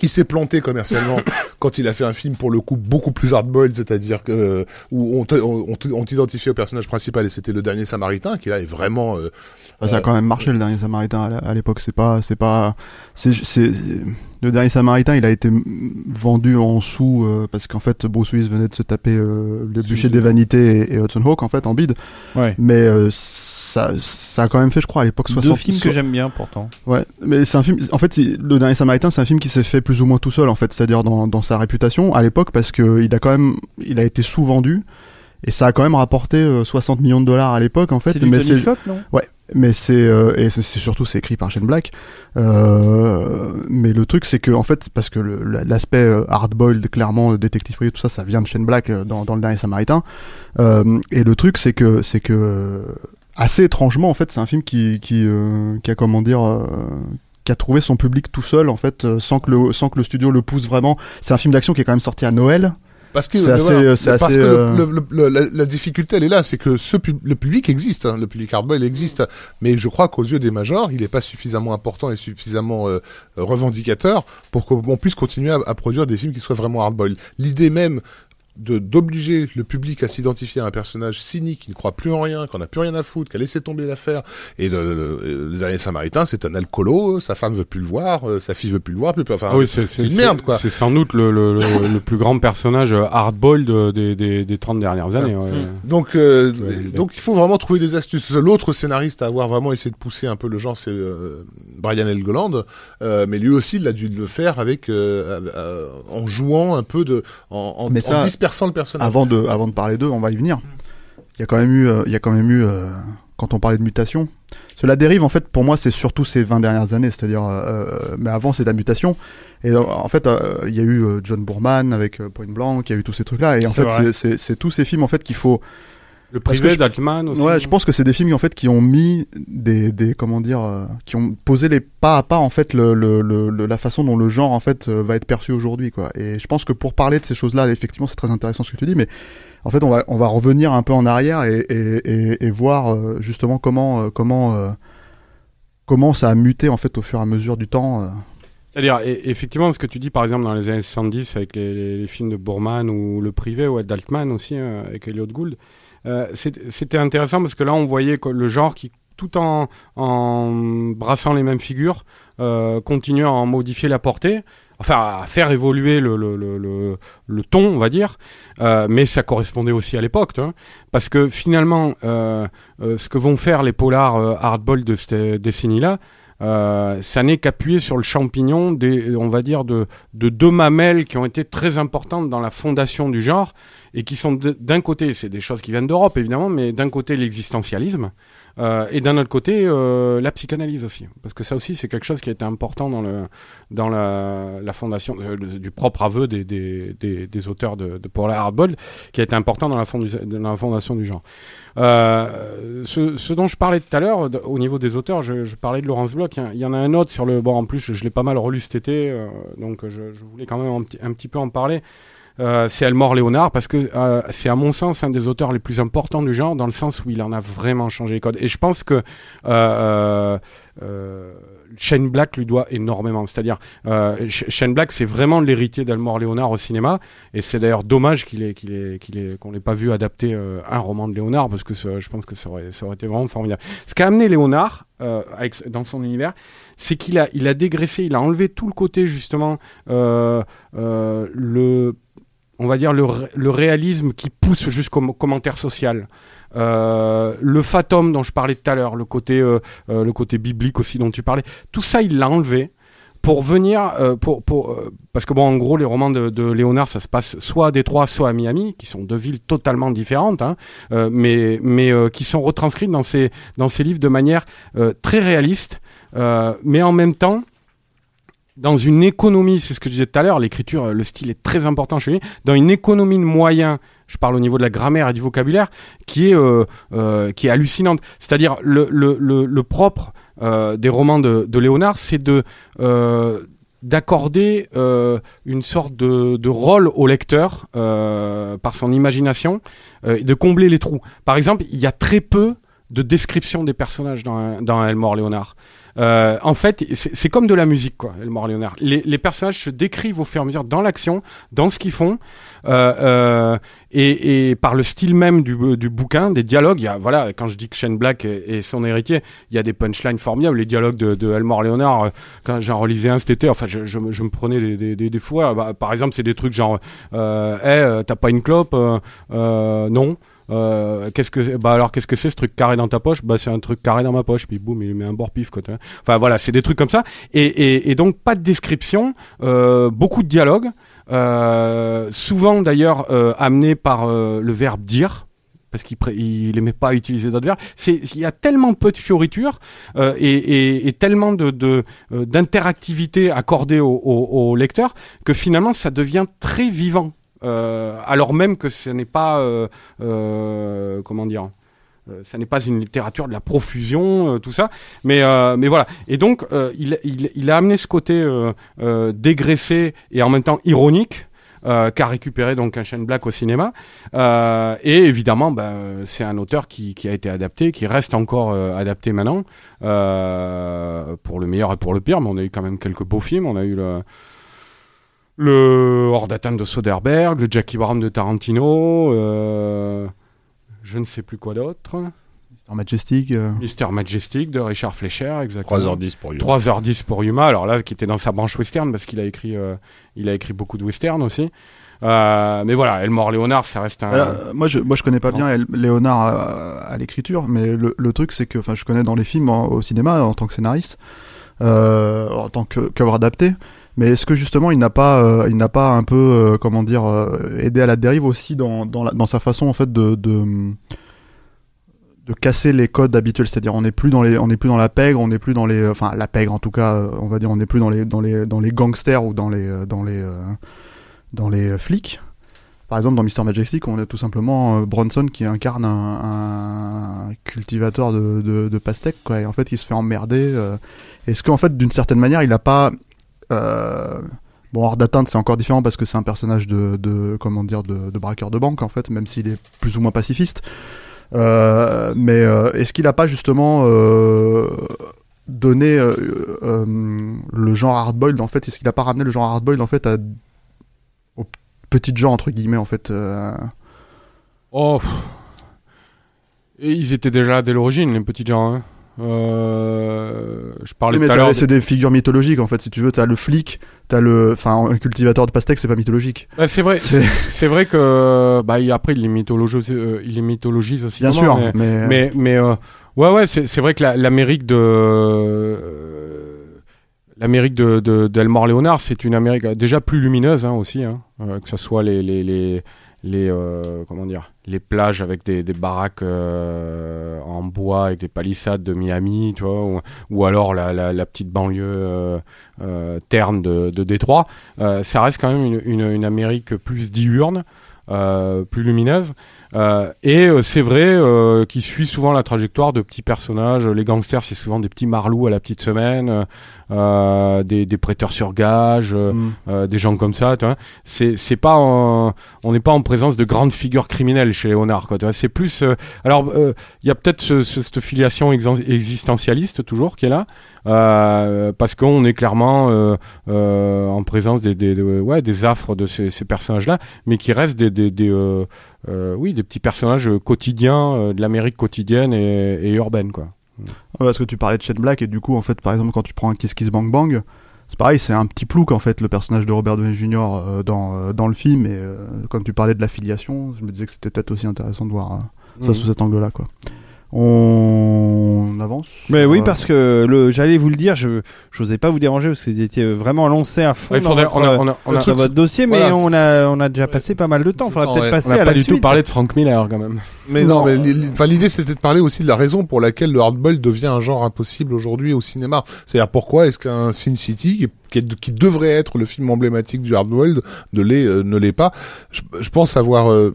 Il s'est planté commercialement quand il a fait un film pour le coup beaucoup plus hardboiled, c'est-à-dire que euh, où on, on, t'identifiait au personnage principal et c'était le dernier Samaritain qui là est vraiment euh, Enfin, ça a quand même marché le dernier Samaritain à l'époque. C'est pas, c'est pas, c'est, c'est, le dernier Samaritain, il a été vendu en sous euh, parce qu'en fait Bruce Willis venait de se taper euh, le bûcher des vanités et, et Hudson Hawk en fait en bide. Ouais. Mais euh, ça, ça a quand même fait, je crois, à l'époque 60. Deux films que j'aime bien pourtant. Ouais, mais c'est un film. En fait, c'est- le dernier Samaritain, c'est un film qui s'est fait plus ou moins tout seul, en fait, c'est-à-dire dans, dans sa réputation à l'époque, parce que il a quand même, il a été sous-vendu et ça a quand même rapporté euh, 60 millions de dollars à l'époque, en fait. C'est mais Tony Scott, non? Mais c'est euh, et c'est c'est surtout c'est écrit par Shane Black. Euh, mais le truc c'est que en fait parce que l'aspect euh, hardboiled clairement euh, détective privé tout ça ça vient de Shane Black euh, dans, dans le dernier Samaritain. Euh, et le truc c'est que c'est que euh, assez étrangement en fait c'est un film qui qui euh, qui a comment dire euh, qui a trouvé son public tout seul en fait euh, sans que le sans que le studio le pousse vraiment. C'est un film d'action qui est quand même sorti à Noël. parce que assez- voilà, parce assez, que le- euh, le- le- la, la difficulté elle est là, c'est que ce pub- le public existe, hein, le public hardboiled existe, mais je crois qu'aux yeux des majors, il n'est pas suffisamment important et suffisamment euh, revendicateur pour qu'on puisse continuer à, à produire des films qui soient vraiment hardboiled. L'idée même d'obliger le public à s'identifier à un personnage cynique qui ne croit plus en rien, qu'on n'a plus rien à foutre, qui a laissé tomber l'affaire. Et le, le- le dernier Samaritain, c'est un alcoolo, sa femme veut plus le voir, euh, sa fille veut plus le voir, plus, enfin, Ah oui, c'est une merde quoi. C'est sans doute le, le, le, le plus grand personnage euh, hardboiled euh, des, des, des 30 dernières années. ouais. Donc, euh, Ouais, donc il faut vraiment trouver des astuces. L'autre scénariste à avoir vraiment essayé de pousser un peu le genre, c'est euh, Brian Helgeland, euh, mais lui aussi, il a dû le faire avec euh, euh, en jouant un peu de, en, en, Mais ça, en dispersant le personnage. Avant de, avant de parler d'eux, on va y venir. Il y a quand même eu, euh, il y a quand même eu, euh, quand on parlait de mutation, cela dérive en fait pour moi c'est surtout ces 20 dernières années, c'est-à-dire, euh, mais avant c'est de la mutation. Et euh, en fait, euh, il y a eu John Boorman avec euh, Point Blank, il y a eu tous ces trucs-là, et en fait c'est tous ces films en fait qu'il faut. Le privé d'Altman aussi. Ouais, je pense que c'est des films en fait qui ont mis des, des comment dire, euh, qui ont posé les pas à pas en fait le, le, la façon dont le genre en fait euh, va être perçu aujourd'hui quoi. Et je pense que pour parler de ces choses-là, effectivement, c'est très intéressant ce que tu dis, mais en fait, on va on va revenir un peu en arrière et et, et, et voir euh, justement comment comment comment ça a muté en fait au fur et à mesure du temps. C'est-à-dire, effectivement, ce que tu dis par exemple dans les années 70 avec les, les- les films de Boorman ou Le Privé ou d'Altman aussi euh, avec Elliot Gould, c'était intéressant parce que là on voyait le genre qui, tout en, brassant les mêmes figures, euh, continue à en modifier la portée, enfin à faire évoluer le, ton, on va dire, euh, mais ça correspondait aussi à l'époque, vois, parce que finalement, euh, euh, ce que vont faire les polars euh, hardball de cette décennie-là, euh, ça n'est qu'appuyer sur le champignon des, on va dire, de, de deux mamelles qui ont été très importantes dans la fondation du genre et qui sont d'un côté, c'est des choses qui viennent d'Europe évidemment, mais d'un côté l'existentialisme euh, et d'un autre côté euh, la psychanalyse aussi, parce que ça aussi c'est quelque chose qui a été important dans le dans la, fondation euh, du propre aveu des, des, auteurs de, de Paul Hardboiled, qui a été important dans la, fondation du genre. Ce, dont je parlais tout à l'heure, au niveau des auteurs, je, parlais de Laurence Bloch. Il y en a un autre sur le. Bon, en plus, je l'ai pas mal relu cet été, donc je, voulais quand même un petit peu en parler. Euh, c'est Elmore Léonard parce que euh, c'est à mon sens un des auteurs les plus importants du genre dans le sens où il en a vraiment changé les codes. Et je pense que euh, Shane Black lui doit énormément. C'est-à-dire, Sh- Shane Black, c'est vraiment l'héritier d'Elmore Léonard au cinéma, et c'est d'ailleurs dommage qu'il ait, qu'il qu'on l'ait pas vu adapter un roman de Léonard, parce que je pense que ça aurait, été vraiment formidable. Ce qu'a amené Léonard dans son univers, c'est qu'il a, il dégraissé, il a enlevé tout le côté justement le on va dire le, le réalisme qui pousse jusqu'au commentaire social. Euh, le fatum dont je parlais tout à l'heure, le côté, euh, euh, le côté biblique aussi dont tu parlais, tout ça il l'a enlevé pour venir, euh, pour, pour, euh, parce que bon, en gros, les romans de, de Léonard, ça se passe soit à Détroit, soit à Miami, qui sont deux villes totalement différentes, hein, euh, mais, mais euh, qui sont retranscrites dans ces, dans ces livres de manière euh, très réaliste, mais en même temps, dans une économie, c'est ce que je disais tout à l'heure, l'écriture, euh, le style est très important chez lui, dans une économie de moyens, je parle au niveau de la grammaire et du vocabulaire, qui est, euh, euh, qui est hallucinante. C'est-à-dire, le, le, le, propre des romans de, de Léonard, c'est de... D'accorder une sorte de, de rôle au lecteur par son imagination de combler les trous. Par exemple, il y a très peu de description des personnages dans, dans Elmore Léonard. Euh, en fait, c'est comme de la musique, quoi, Elmore Léonard. Les, personnages se décrivent au fur et à mesure dans l'action, dans ce qu'ils font, euh, euh, et, par le style même du, du bouquin, des dialogues. Voilà, quand je dis que Shane Black est, son héritier, il y a des punchlines formidables. Les dialogues de, de Elmore Léonard, euh, quand j'en relisais un cet été, enfin, je, me- prenais des, des, fois. Bah, par exemple, c'est des trucs genre, euh, t'as pas une clope Non. Euh, qu'est-ce que bah alors qu'est-ce que c'est ce truc carré dans ta poche? Bah c'est un truc carré dans ma poche puis boum il met un bord pif quoi enfin voilà c'est des trucs comme ça et, et, donc pas de description euh, beaucoup de dialogue euh, souvent d'ailleurs amené par le verbe dire parce qu'il il aimait pas utiliser d'autres verbes. Il y a tellement peu de fioritures et, et, tellement de d'interactivité accordée au, au, au lecteur que finalement ça devient très vivant. Euh, alors même que ce n'est pas euh, euh, comment dire. ça n'est pas une littérature de la profusion, euh, tout ça, mais euh, mais voilà. Et donc euh, il, il, il a amené ce côté dégraissé et en même temps ironique qu'a récupéré donc un Shane Black au cinéma. Et évidemment, ben, c'est un auteur qui, qui a été adapté, qui reste encore adapté maintenant, pour le meilleur et pour le pire. Mais on a eu quand même quelques beaux films. On a eu le le Hors d'atteinte de Soderbergh, le Jackie Brown de Tarantino, euh, je ne sais plus quoi d'autre. Mr. Majestic. euh, Mister Majestic de Richard Fleischer, exactement. 3h10 pour Yuma. 3h10 pour Yuma, alors là, qui était dans sa branche western, parce qu'il a écrit, euh, il a écrit beaucoup de western aussi. Euh, mais voilà, Elmore Léonard, ça reste un. Alors, moi, je, moi, je connais pas bien El- Léonard à, à l'écriture, mais le, le truc, c'est que, enfin, je connais dans les films, en- au cinéma, en tant que scénariste, euh, en tant qu'œuvre adaptée. Mais est-ce que justement, il n'a pas, euh, il n'a pas un peu, euh, comment dire, euh, aidé à la dérive aussi dans, sa façon, en fait, de, de, casser les codes habituels? C'est-à-dire, on n'est plus dans la pègre, on n'est plus dans les, enfin, la pègre, en tout cas, on va dire, on n'est plus dans les, dans les, gangsters ou dans les, dans les, dans les flics. Par exemple, dans Mr. Majestic, on a tout simplement Bronson qui incarne un, cultivateur de, de, pastèques, quoi. Et en fait, il se fait emmerder. Est-ce qu'en fait, d'une certaine manière, il a pas. Euh... Bon, hors d'atteinte, c'est encore différent parce que c'est un personnage de, comment dire, de, braqueur de banque, en fait, même s'il est plus ou moins pacifiste. Euh, mais euh, est-ce qu'il a pas justement donné le genre hardboiled en fait? Est-ce qu'il a pas ramené le genre hardboiled en fait à aux petites gens entre guillemets en fait Oh. Et ils étaient déjà dès l'origine, les petits gens. hein. Euh, je parlais Oui, mais l'heure. c'est des figures mythologiques en fait si tu veux t'as le flic t'as le enfin un cultivateur de pastèques c'est pas mythologique Bah, c'est vrai, C'est- vrai que bah après il les mythologise, euh, il les mythologise aussi. bien sûr mais mais, mais, mais, euh, ouais ouais c'est vrai que la- l'Amérique de l'Amérique de de d'Elmore Léonard c'est une Amérique déjà plus lumineuse hein, aussi hein, que ce soit les les les les euh, comment dire les plages avec des, des baraques euh, en bois avec des palissades de Miami tu vois ou, ou alors la, la, petite banlieue euh, terne de, de Détroit ça reste quand même une, une, Amérique plus diurne plus lumineuse. Euh, et euh, c'est vrai euh, qu'il suit souvent la trajectoire de petits personnages. Les gangsters, c'est souvent des petits marlous à la petite semaine, euh, des, des prêteurs sur gage, euh, Mm. euh, des gens comme ça. Tu vois. C'est c'est pas en- on n'est pas en présence de grandes figures criminelles chez Léonard. Quoi. Tu vois. C'est plus euh, alors euh, il y a peut-être ce, ce- cette filiation existentialiste toujours qui est là. Euh, parce qu'on est clairement euh, euh, en présence des, des, des- ouais, des affres de ces, ces personnages-là, mais qui restent des, des, des, oui, des petits personnages quotidiens de l'Amérique quotidienne et, et urbaine. Quoi. Parce que tu parlais de Shane Black et du coup en fait par exemple quand tu prends un Kiss Kiss Bang Bang c'est pareil c'est un petit plouc en fait le personnage de Robert Downey Jr euh, dans, euh, dans le film et euh, comme tu parlais de l'affiliation je me disais que c'était peut-être aussi intéressant de voir ça Mhm. sous cet angle là quoi on avance Mais oui, Euh, parce que le, j'allais vous le dire, je n'osais pas vous déranger parce que vous étiez vraiment lancé à fond Ouais, il dans, faudrait- votre, on a, on a, on a- dans votre dossier, mais Voilà, on a, on a déjà passé pas mal de temps. Il faudra temps, peut-être ouais. passer on n'a à pas la du suite. tout parlé de Frank Miller quand même. Mais non, mais li- enfin l'idée c'était de parler aussi de la raison pour laquelle le hardball devient un genre impossible aujourd'hui au cinéma. C'est-à-dire pourquoi est-ce qu'un Sin City qui, devrait être le film emblématique du hardball ne l'est euh, ne l'est pas? Je, je pense avoir euh,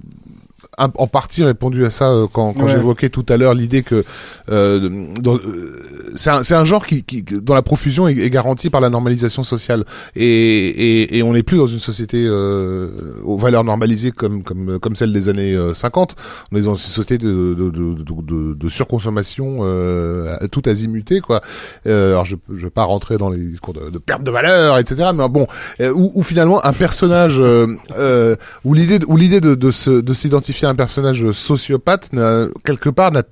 en partie répondu à ça euh, quand, quand Ouais. j'évoquais tout à l'heure l'idée que euh, euh, c'est un, c'est un genre qui, qui dont la profusion est, est garantie par la normalisation sociale. Et, et, et on n'est plus dans une société euh, aux valeurs normalisées comme comme comme celle des années euh, 50 on est dans une société de de, de, de, surconsommation euh, tout azimuté quoi. Euh, alors je je vais pas rentrer dans les discours de, perte de valeur etc mais bon euh, où, où finalement un personnage euh, euh, où l'idée où l'idée de de se de s'identifier un personnage sociopathe quelque part n'a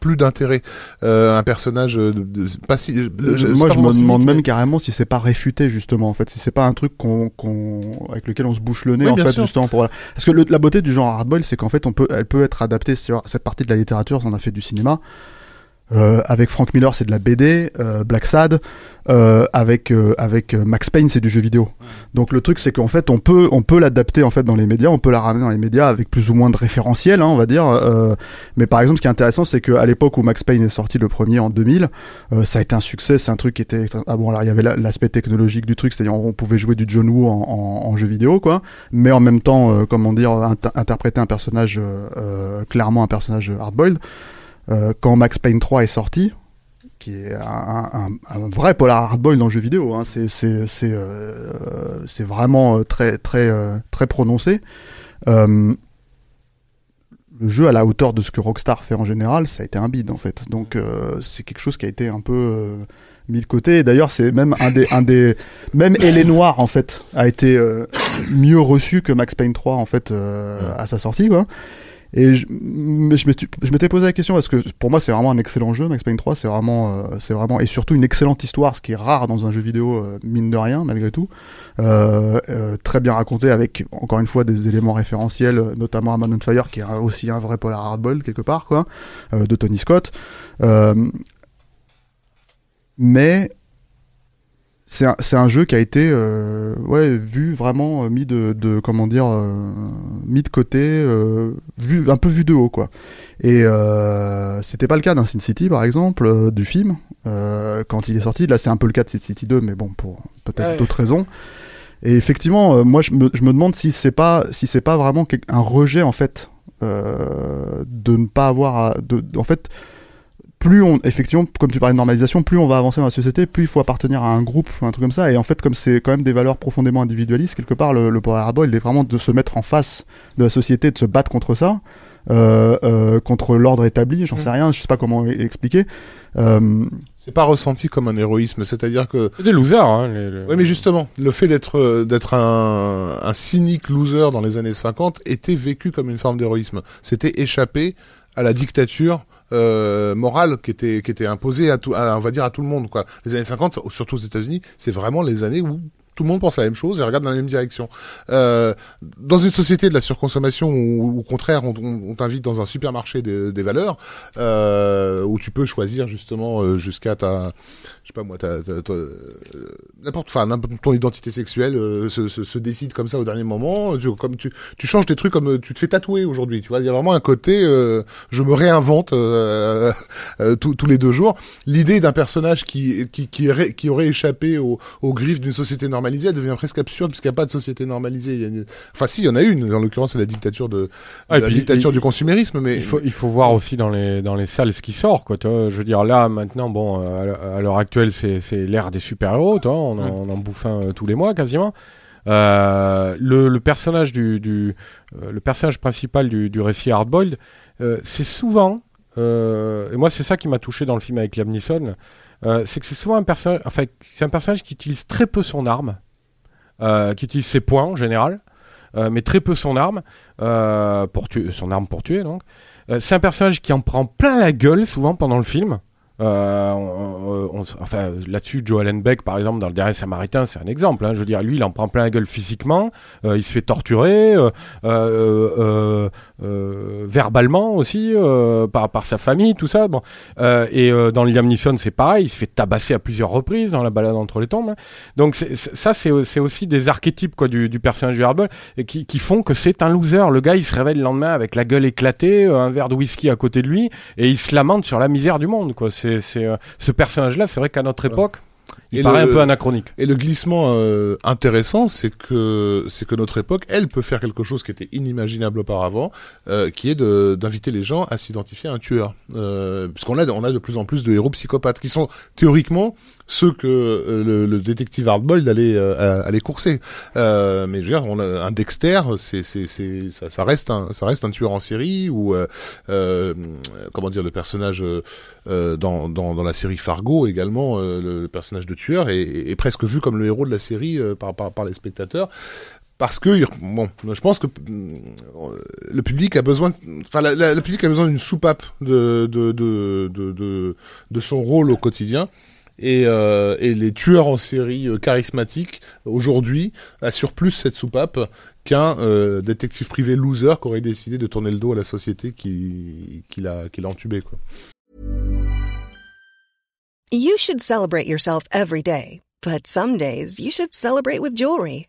plus d'intérêt euh, un personnage de, de- pas si je- c'est moi pas je me demande mais- même carrément si c'est pas réfuté justement en fait. Si c'est pas un truc qu'on qu'on avec lequel on se bouche le nez Oui, en fait sûr. justement pour parce que le- la beauté du genre hardball c'est qu'en fait on peut elle peut être adaptée sur cette partie de la littérature on a fait du cinéma. Euh, avec Frank Miller c'est de la BD euh, Black Sad euh, avec euh, avec euh, Max Payne c'est du jeu vidéo donc le truc c'est qu'en fait on peut on peut l'adapter en fait dans les médias on peut la ramener dans les médias avec plus ou moins de référentiel hein, on va dire euh, mais par exemple ce qui est intéressant c'est qu'à l'époque où Max Payne est sorti le premier en 2000 euh, ça a été un succès, c'est un truc qui était ah bon alors il y avait la- l'aspect technologique du truc, c'est-à-dire on pouvait jouer du John Woo en, en, en jeu vidéo quoi, mais en même temps euh, comment dire inter- interpréter un personnage clairement un personnage hardboiled. Euh, quand Max Payne 3 est sorti, qui est un, un, un vrai polar hardboiled dans le jeu vidéo, hein, c'est c'est c'est euh, c'est vraiment euh, très très euh, très prononcé. Euh, le jeu à la hauteur de ce que Rockstar fait en général, ça a été un bide en fait. Donc euh, c'est quelque chose qui a été un peu mis de côté. Et D'ailleurs, c'est même un des, un des, même Elle Noir en fait a été euh, mieux reçu que Max Payne 3 en fait euh, à sa sortie quoi. Et je, je m'étais- posé la question parce que pour moi c'est vraiment un excellent jeu Max Payne 3 c'est vraiment euh, vraiment et surtout une excellente histoire ce qui est rare dans un jeu vidéo euh, mine de rien malgré tout. Euh, très bien raconté avec encore une fois des éléments référentiels notamment à Man on Fire qui est aussi un vrai polar hardball quelque part quoi de Tony Scott. Mais c'est un, c'est un jeu qui a été euh, ouais vu vraiment euh, mis de, de comment dire euh, mis de côté euh, vu un peu vu de haut quoi. Et c'était pas le cas d'un Sin City par exemple du film. Quand il est sorti là c'est un peu le cas de Sin City 2 mais bon pour peut-être Ouais. d'autres raisons. Et effectivement moi je me, je me demande si c'est pas si c'est pas vraiment un rejet en fait de ne pas avoir à- de, en fait plus on effectivement comme tu parlais de normalisation plus on va avancer dans la société plus il faut appartenir à un groupe ou un truc comme ça et en fait comme c'est quand même des valeurs profondément individualistes quelque part le, le power il est vraiment de se mettre en face de la société de se battre contre ça euh, euh, contre l'ordre établi j'en sais rien je sais pas comment e- expliquer euh, c'est pas ressenti comme un héroïsme c'est-à-dire que C'est des losers. Hein, les- les- Oui, mais justement, le fait d'être euh, d'être un, un cynique loser dans les années 50 était vécu comme une forme d'héroïsme. C'était échapper à la dictature euh, morale qui était qui était imposée à tout, à, on va dire à tout le monde quoi. Les années 50, surtout aux États-Unis, c'est vraiment les années où tout le monde pense la même chose et regarde dans la même direction. Euh, dans une société de la surconsommation où, au contraire, on, on- t'invite dans un supermarché des, des valeurs euh, où tu peux choisir justement euh, jusqu'à ta, je sais pas moi, euh, n'importe, enfin ton identité sexuelle euh, se, se, se décide comme ça au dernier moment. Tu, comme tu, tu changes tes trucs comme euh, tu te fais tatouer aujourd'hui. Tu vois, il y a vraiment un côté, euh, je me réinvente euh, euh, tous tous les deux jours. L'idée d'un personnage qui qui qui, aurait, qui aurait échappé aux, aux griffes d'une société normalisée, elle devient presque absurde puisqu'il n'y a pas de société normalisée. Il y a une- Enfin, si, il y en a une. En l'occurrence, c'est la dictature de Ah, la puis, dictature il- du consumérisme. Mais Il faut, il faut voir aussi dans les, dans les salles ce qui sort, quoi. Je veux dire, là, maintenant, bon, à l'heure- l'heure actuelle, c'est, l'ère des super-héros, tu vois. On, en- on en bouffe un euh, tous les mois, quasiment. Euh, le, le personnage du, du euh, le personnage principal du, du récit Hardboiled, euh, c'est souvent, et moi, c'est ça qui m'a touché dans le film avec Liam Neeson, c'est que c'est souvent un personnage, enfin, c'est un personnage qui utilise très peu son arme, qui utilise ses points en général, mais très peu son arme, pour tuer, son arme pour tuer, donc. C'est un personnage qui en prend plein la gueule souvent pendant le film. Euh, enfin, là-dessus, Joe Allen Beck, par exemple, dans le dernier Samaritain, c'est un exemple. hein. Je veux dire, lui, il en prend plein la gueule physiquement, euh, il se fait torturer, euh, verbalement aussi, par, sa famille, tout ça. Et dans Liam Neeson, c'est pareil, il se fait tabasser à plusieurs reprises dans la balade entre les tombes. hein. Donc ça, c'est aussi des archétypes quoi du, du personnage du Hardball et qui, font que c'est un loser. Le gars, il se réveille le lendemain avec la gueule éclatée, un verre de whisky à côté de lui, et il se lamente sur la misère du monde. Quoi. C'est, euh, ce personnage-là, c'est vrai qu'à notre époque, il Et paraît le- un peu anachronique. Et le glissement euh, intéressant, c'est que c'est que notre époque, elle peut faire quelque chose qui était inimaginable auparavant, euh, qui est d'inviter les gens à s'identifier à un tueur, euh, puisqu'on a on a de plus en plus de héros psychopathes qui sont théoriquement ceux que euh, le, détective Hardboiled allait euh, allait courser. Euh, mais je veux dire, un Dexter, c'est c'est c'est ça, reste un ça reste un tueur en série ou euh, euh, comment dire le personnage dans, dans dans la série Fargo également le, le personnage de tueur est, est- presque vu comme le héros de la série par, par par les spectateurs parce que bon je pense que le public a besoin enfin la- le public a besoin d'une soupape de de de de son rôle au quotidien et, euh, et les tueurs en série euh, charismatiques aujourd'hui assurent plus cette soupape qu'un euh, détective privé loser qui aurait décidé de tourner le dos à la société qui qui l'a entubé quoi. You should celebrate yourself every day, but some days you should celebrate with jewelry.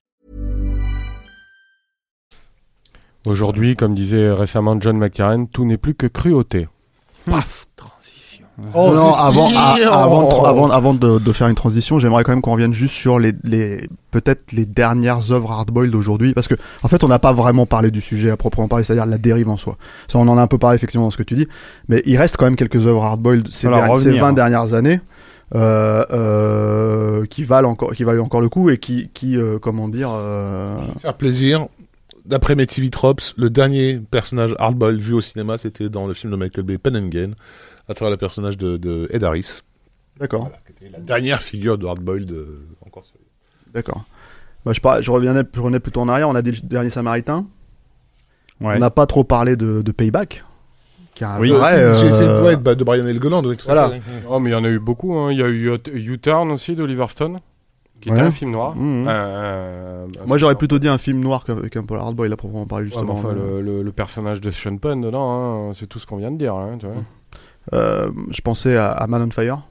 Aujourd'hui, comme disait récemment John McTiernan, tout n'est plus que cruauté. Paf Transition. Oh, non, avant, a- avant, de- avant, avant de, de faire une transition, j'aimerais quand même qu'on revienne juste sur les, les peut-être les dernières œuvres hardboiled d'aujourd'hui, parce que en fait, on n'a pas vraiment parlé du sujet à proprement parler, c'est-à-dire la dérive en soi. Ça, on en a un peu parlé effectivement dans ce que tu dis, mais il reste quand même quelques œuvres hardboiled ces, Alors, derni- ces revenir. 20 dernières années. Euh, euh, qui valent encore, qui valent encore le coup et qui, qui, euh, comment dire, euh, faire plaisir. D'après mes TV Tropes, le dernier personnage hardboiled vu au cinéma, c'était dans le film de Michael Bay, Pen and Gain, à travers le personnage de, de Ed Harris. d'accord. Voilà, qui était la dernière figure de hardboiled euh, encore sur- D'accord. Bah, je, par- je, revenais, je revenais plutôt en arrière. On a dit le dernier Samaritain. Ouais. On n'a pas trop parlé de, de Payback. Oui. Euh, J'ai essayé de euh, ouais, de, de Brian Helgeland, oui, Voilà. Oh, mais il y en a eu beaucoup. hein. Il y a eu U- U-Turn aussi d'Oliver Stone, qui était Ouais. un film noir. Mhm. Un- un- Moi, j'aurais plutôt dit un film noir qu'un Polar Hardboy, à proprement parler, Ouais, mais justement. enfin, le, le- le personnage de Sean Penn dedans, hein, c'est tout ce qu'on vient de dire. hein, tu vois. Euh, je pensais à, à Man on Fire,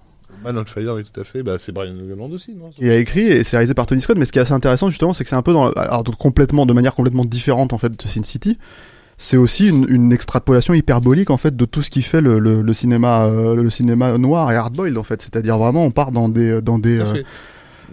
Man on Fire, oui, tout à fait. Bah, c'est Brian Helgeland aussi, non? Qui a écrit et c'est réalisé par Tony Scott. Mais ce qui est assez intéressant, justement, c'est que c'est un peu dans, alors, donc, complètement, de manière complètement différente, en fait, de Sin City. C'est aussi une, une extrapolation hyperbolique, en fait, de tout ce qui fait le, le, le cinéma, euh, le cinéma noir et hardboiled, en fait. C'est-à-dire vraiment, on part dans des, dans euh,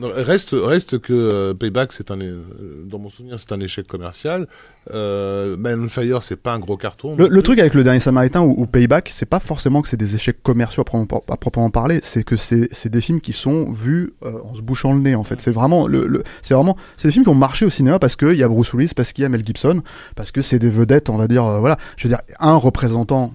reste, reste que euh, Payback, c'est un, euh, dans mon souvenir, c'est un échec commercial. Euh, Man on Fire, c'est pas un gros carton. Le, truc avec le dernier Samaritain ou, ou Payback, c'est pas forcément que c'est des échecs commerciaux à proprement, à proprement parler, c'est que c'est c'est des films qui sont vus euh, en se bouchant le nez en fait. C'est vraiment le, le- c'est vraiment c'est des films qui ont marché au cinéma parce qu'il y a Bruce Willis, parce qu'il y a Mel Gibson, parce que c'est des vedettes, on va dire euh, voilà, je veux dire un représentant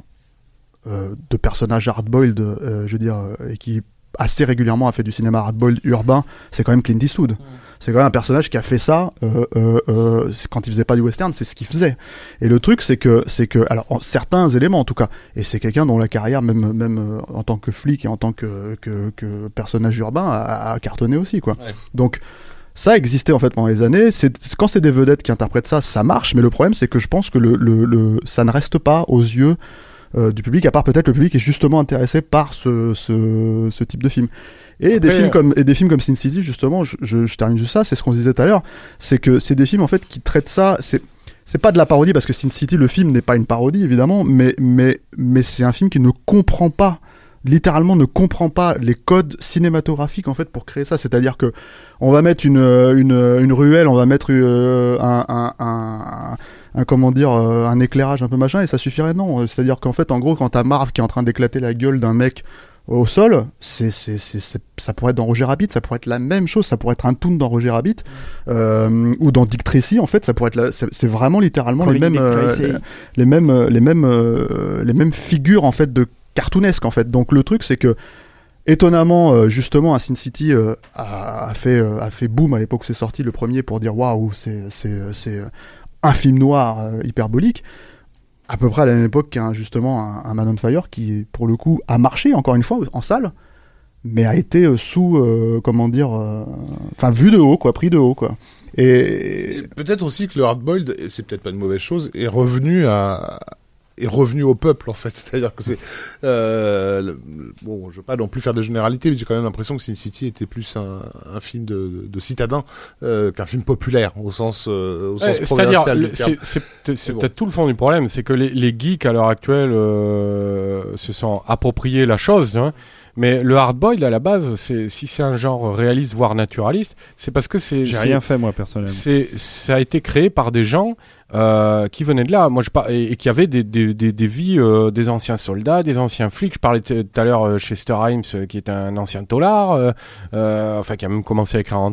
euh, de personnages hardboiled, euh, je veux dire euh, et qui assez régulièrement a fait du cinéma hardboiled urbain, c'est quand même Clint Eastwood. C'est quand même un personnage qui a fait ça euh, euh, euh, quand il faisait pas du western, c'est ce qu'il faisait. Et le truc, c'est que, c'est que, alors, en certains éléments en tout cas, et c'est quelqu'un dont la carrière, même, même euh, en tant que flic et en tant que, que, que personnage urbain, a, a cartonné aussi, quoi. Ouais. Donc, Ça existait en fait pendant les années. C'est quand c'est des vedettes qui interprètent ça, ça marche. Mais le problème, c'est que je pense que le, le, le- ça ne reste pas aux yeux euh, du public, à part peut-être le public est justement intéressé par ce, ce, ce type de film. Et des films euh, comme et des films comme Sin City, justement, je, je, je termine juste ça. C'est ce qu'on disait tout à l'heure, c'est que c'est des films en fait qui traitent ça. C'est c'est pas de la parodie parce que Sin City, le film n'est pas une parodie évidemment, mais mais mais c'est un film qui ne comprend pas littéralement ne comprend pas les codes cinématographiques en fait pour créer ça. C'est-à-dire que on va mettre une, euh, une, une ruelle, on va mettre euh, un, un, un, un- comment dire euh, un éclairage un peu machin et ça suffirait non. C'est-à-dire qu'en fait en gros quand t'as Marv qui est en train d'éclater la gueule d'un mec au sol, c'est, c'est, c'est, c'est- ça pourrait être dans Roger Rabbit, ça pourrait être la même chose, ça pourrait être un toon dans Roger Rabbit, euh, ou dans Dick Tracy, en fait, ça pourrait être, la- c'est, c'est vraiment littéralement les mêmes, euh, les, les mêmes, euh, les mêmes, euh, les mêmes figures en fait de cartoonesque en fait. Donc le truc c'est que étonnamment euh, justement à Sin City euh, a, a fait euh, a fait boom à l'époque où c'est sorti le premier pour dire waouh c'est c'est c'est euh, un film noir euh, hyperbolique à peu près à la même époque qu'un justement un, un Man on Fire qui pour le coup a marché encore une fois en salle mais a été euh, sous euh, comment dire enfin vu de haut quoi pris de haut quoi. Et Et peut-être aussi que le hardboiled, c'est peut-être pas une mauvaise chose, est revenu à est revenu au peuple en fait. C'est-à-dire que c'est euh, le- bon, je veux pas non plus faire de généralité, mais j'ai quand même l'impression que Sin City était plus un, un film de, de citadin euh, qu'un film populaire au sens euh, au Ouais, sens C'est-à-dire, provincial le- du terme. c'est c'est- c'est bon. peut-être tout le fond du problème, c'est que les, les geeks à l'heure actuelle euh, se sont appropriés la chose, hein. mais le hardboiled à la base, c'est si c'est un genre réaliste voire naturaliste, c'est parce que c'est J'ai c'est- rien fait moi personnellement. c'est ça a été créé par des gens euh, qui venaient de là, moi je par... et, qui avaient des, des, des, des vies euh, des anciens soldats, des anciens flics. Je parlais tout à l'heure euh, Chester Himes euh, qui est un ancien tolard, euh, enfin qui a même commencé à écrire en.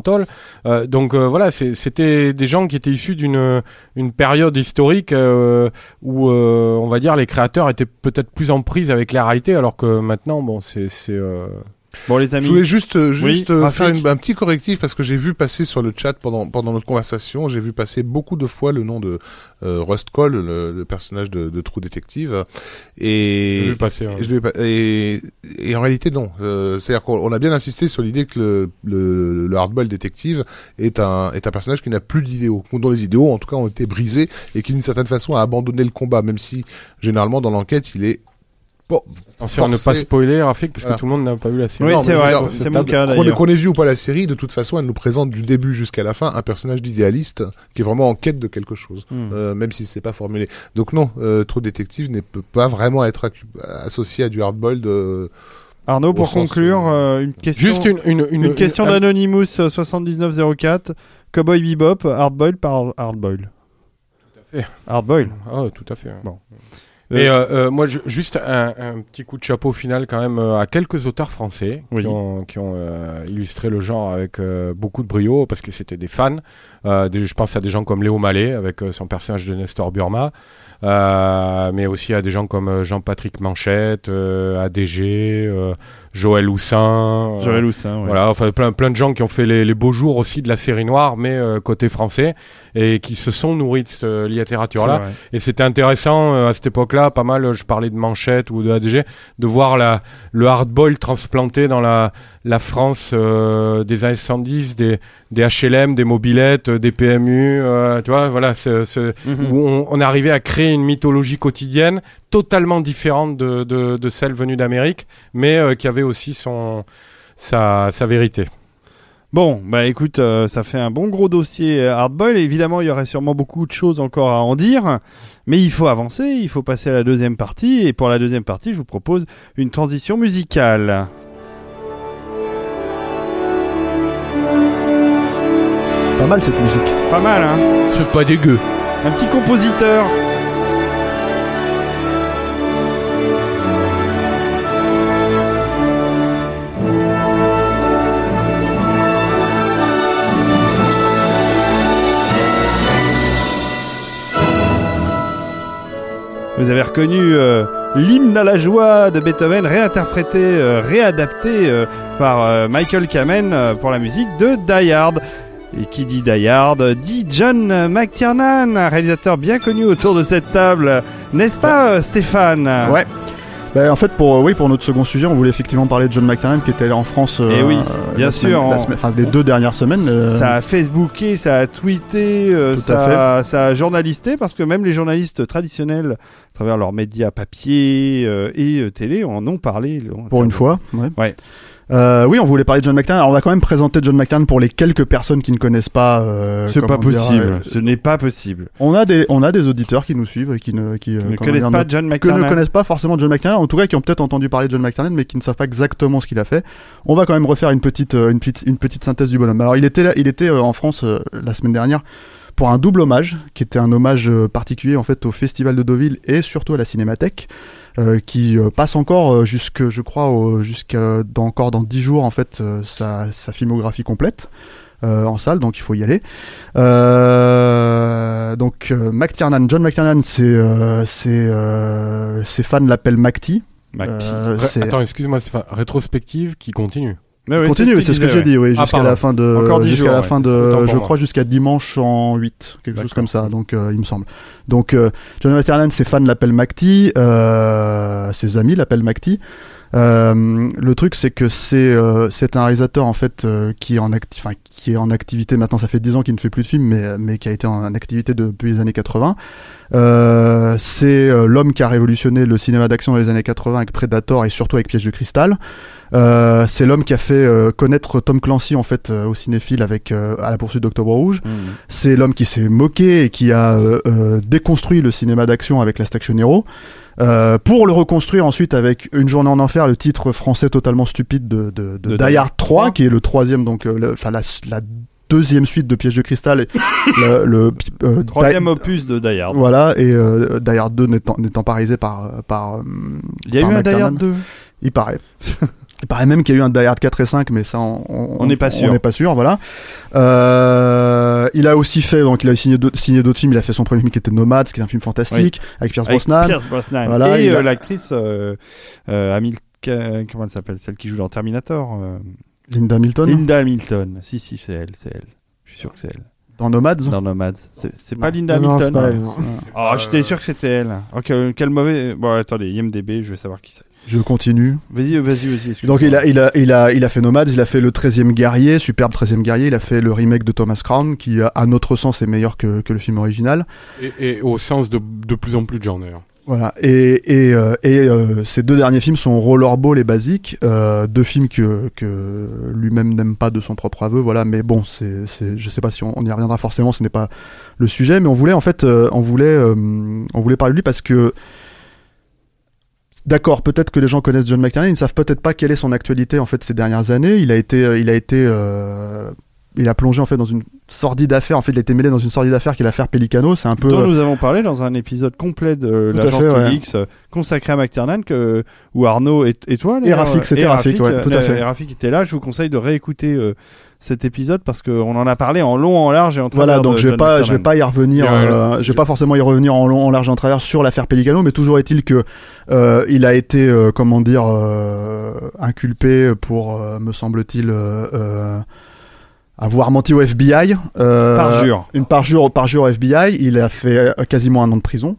Euh, donc voilà, c'était des gens qui étaient issus d'une une période historique où on va dire les créateurs étaient peut-être plus en prise avec la réalité, alors que maintenant bon c'est Bon les amis, Je voulais juste, euh, juste Oui, euh, faire une- un petit correctif parce que j'ai vu passer sur le chat pendant, pendant notre conversation, j'ai vu passer beaucoup de fois le nom de euh, Rust Cole, le, le personnage de, de True Detective. Et, j'ai vu passer. hein. et, je et, et en réalité, non. Euh, C'est-à-dire qu'on on a bien insisté sur l'idée que le, le, le hardball détective est un, est un personnage qui n'a plus d'idéaux, dont les idéaux, en tout cas, ont été brisés et qui, d'une certaine façon, a abandonné le combat, même si, généralement, dans l'enquête, il est... Bon, Attention à ne pas spoiler Rafik parce Voilà. que tout le monde n'a pas vu la série. oui c'est vrai, c'est mon cas qu'on ait, d'ailleurs. qu'on ait vu ou pas la série, de toute façon, elle nous présente du début jusqu'à la fin un personnage d'idéaliste qui est vraiment en quête de quelque chose, Hmm. euh, même si c'est pas formulé. Donc non, euh, True Detective ne peut pas vraiment être associé à du hardboiled. euh, Arnaud au pour conclure euh, euh, une question. Juste une, une, une, Une question d'Anonymous euh, 7904. Cowboy Bebop, Hardboil par Hardboil. Tout à fait. Hardboil. Ah, tout à fait. Bon. Et euh, euh, moi, je- juste un, un petit coup de chapeau final quand même euh, à quelques auteurs français Oui. qui ont, qui ont euh, illustré le genre avec euh, beaucoup de brio parce que c'était des fans. Euh, des- je pense à des gens comme Léo Mallet avec euh, son personnage de Nestor Burma, euh, mais aussi à des gens comme euh, Jean-Patrick Manchette, euh, ADG, euh, Joël Houssin. euh, Joël Houssin, ouais. Voilà, enfin plein, plein de gens qui ont fait les, les beaux jours aussi de la série noire, mais euh, côté français, et qui se sont nourris de cette littérature-là. Et c'était intéressant euh, à cette époque-là, pas mal, je parlais de Manchette ou de ADG, de voir la, le hardball transplanté dans la, la France euh, des années 70, des, des HLM, des mobilettes, des PMU, euh, tu vois, voilà, ce, ce- Mhm. où on, on arrivait à créer une mythologie quotidienne totalement différente de, de, de celle venue d'Amérique, mais euh, qui avait aussi son, sa, sa vérité. Bon, bah écoute, euh, ça fait un bon gros dossier euh, Hardboil. Évidemment, il y aurait sûrement beaucoup de choses encore à en dire, mais il faut avancer, il faut passer à la deuxième partie. Et pour la deuxième partie, je vous propose une transition musicale. pas mal cette musique. Pas mal, hein C'est pas dégueu. Un petit compositeur. Vous avez reconnu euh, l'hymne à la joie de Beethoven, réinterprété, euh, réadapté euh, par Michael Kamen pour la musique de Die. Et qui dit Die Hard dit John McTiernan, un réalisateur bien connu autour de cette table, n'est-ce pas Stéphane? Ouais. Bah, en fait, pour, oui, pour notre second sujet, on voulait effectivement parler de John McTiernan qui était en France euh, Eh oui, euh, bien la sûr, semaine- la en- semaine- enfin, les deux dernières semaines. euh, Ça a Facebooké, ça a tweeté, euh, ça, a, ça a journalisté parce que même les journalistes traditionnels, à travers leurs médias papier euh, et euh, télé, en ont parlé. pour une fois. Ouais. Ouais. Euh, oui, on voulait parler de John McTiernan. Alors, on va quand même présenter John McTiernan pour les quelques personnes qui ne connaissent pas. euh, C'est pas possible. Ce n'est pas possible. on a des, on a des auditeurs qui nous suivent et qui ne, qui, ne connaissent dire, pas John que ne McTiernan. connaissent pas forcément John McTiernan, en tout cas qui ont peut-être entendu parler de John McTiernan, mais qui ne savent pas exactement ce qu'il a fait. On va quand même refaire une petite, euh, une petite, une petite synthèse du bonhomme. Alors, il était, là- il était euh, en France euh, la semaine dernière pour un double hommage, qui était un hommage particulier en fait au Festival de Deauville et surtout à la Cinémathèque. Euh, qui euh, passe encore euh, jusque je crois jusqu'à dans, encore dans 10 jours en fait euh, sa, sa filmographie complète euh, en salle donc il faut y aller euh, donc euh, McTiernan John McTiernan c'est euh, c'est euh, ses fans l'appellent Macti. Euh, c'est Attends, excuse-moi, Stéphane. Rétrospective qui continue. Ouais, continue ce c'est ce que j'ai dit oui Ah, jusqu'à la fin de Encore 10 jusqu'à la fin de je crois jusqu'à dimanche en 8 quelque chose comme ça. Donc euh, il me semble. Donc euh, John McTiernan ses fans l'appellent Macti euh, ses amis l'appellent Macti. Euh, le truc, c'est que c'est euh, c'est un réalisateur en fait euh, qui est en enfin, qui est en activité. Maintenant. Ça fait 10 ans qu'il ne fait plus de films, mais mais qui a été en activité depuis les années 80. Euh, c'est euh, l'homme qui a révolutionné le cinéma d'action dans les années 80 avec Predator et surtout avec Piège de cristal. Euh, c'est l'homme qui a fait euh, connaître Tom Clancy en fait euh, aux cinéphiles avec à la poursuite d'Octobre Rouge. Mhm. C'est l'homme qui s'est moqué et qui a déconstruit le cinéma d'action avec Last Action Hero. Pour le reconstruire ensuite avec Une journée en enfer, le titre français totalement stupide de, de, de, De Die Hard 3, qui est le troisième, donc enfin la, la deuxième suite de Piège de cristal, et le, le euh, Troisième opus de Die Hard. Voilà, et euh, Die Hard 2 n'étant pas réalisé par, euh, par euh, Il y a par eu un Die. Hard 2. il paraît. Il paraît même qu'il y a eu un Die Hard 4 et 5, mais ça, on n'est pas sûr. On n'est pas sûr, voilà. Euh, il a aussi fait, donc il a signé d'autres signé d'autres films. Il a fait son premier film qui était Nomad, qui est un film fantastique, avec Pierce Avec Brosnan. Pierce Brosnan. Voilà, et a- euh, l'actrice euh, euh, Hamilton, comment elle s'appelle? Celle qui joue dans Terminator. Euh, Linda Hamilton. Linda Hamilton. Si, si, c'est elle, c'est elle. Je suis sûr que c'est elle. Dans Nomads. Dans Nomads. C'est pas Linda Non, Hamilton pas elle, non. Oh, j'étais sûr que c'était elle. Oh, quel, quel mauvais. Bon, attendez, IMDB, je vais savoir qui c'est. Je continue. Vas-y, vas-y, vas-y. excuse-moi. Donc il a, il a, il a, il a fait Nomads, il a fait le 13e guerrier, superbe 13e guerrier, il a fait le remake de Thomas Crown, qui à notre sens est meilleur que, que le film original. Et, et au sens de, de plus en plus de gens d'ailleurs. Voilà. Et, et, euh, euh, ces deux derniers films sont Rollerball et Basique, euh, deux films que, que lui-même n'aime pas de son propre aveu. Voilà. Mais bon, c'est, c'est, je sais pas si on, y reviendra forcément, ce n'est pas le sujet. Mais on voulait en fait, on voulait, on voulait parler de lui parce que D'accord, peut-être que les gens connaissent John McTiernan, ils ne savent peut-être pas quelle est son actualité en fait ces dernières années. Il a été, il a été, il a plongé en fait dans une sordide affaire. En fait, il a été mêlé dans une sordide affaire qui est l'affaire Pelicano. C'est un peu. dont nous avons parlé dans un épisode complet de l'agence ouais. 2X euh, consacré à McTiernan que où Arnaud et, et toi Et Rafik, c'était Rafik, ouais, euh, tout à fait. et Rafik était là je vous conseille de réécouter euh, cet épisode parce qu'on en a parlé en long en large et en travers Voilà, donc de je vais John pas, je McTiernan. vais pas y revenir. Euh, je vais pas forcément y revenir en long, en large, et en travers sur l'affaire Pelicano, mais toujours est-il que euh, il a été, euh, comment dire, euh, inculpé pour, euh, me semble-t-il, euh, euh, avoir menti au FBI. euh, Parjure. Une parjure, parjure au FBI. Il a fait euh, quasiment un an de prison.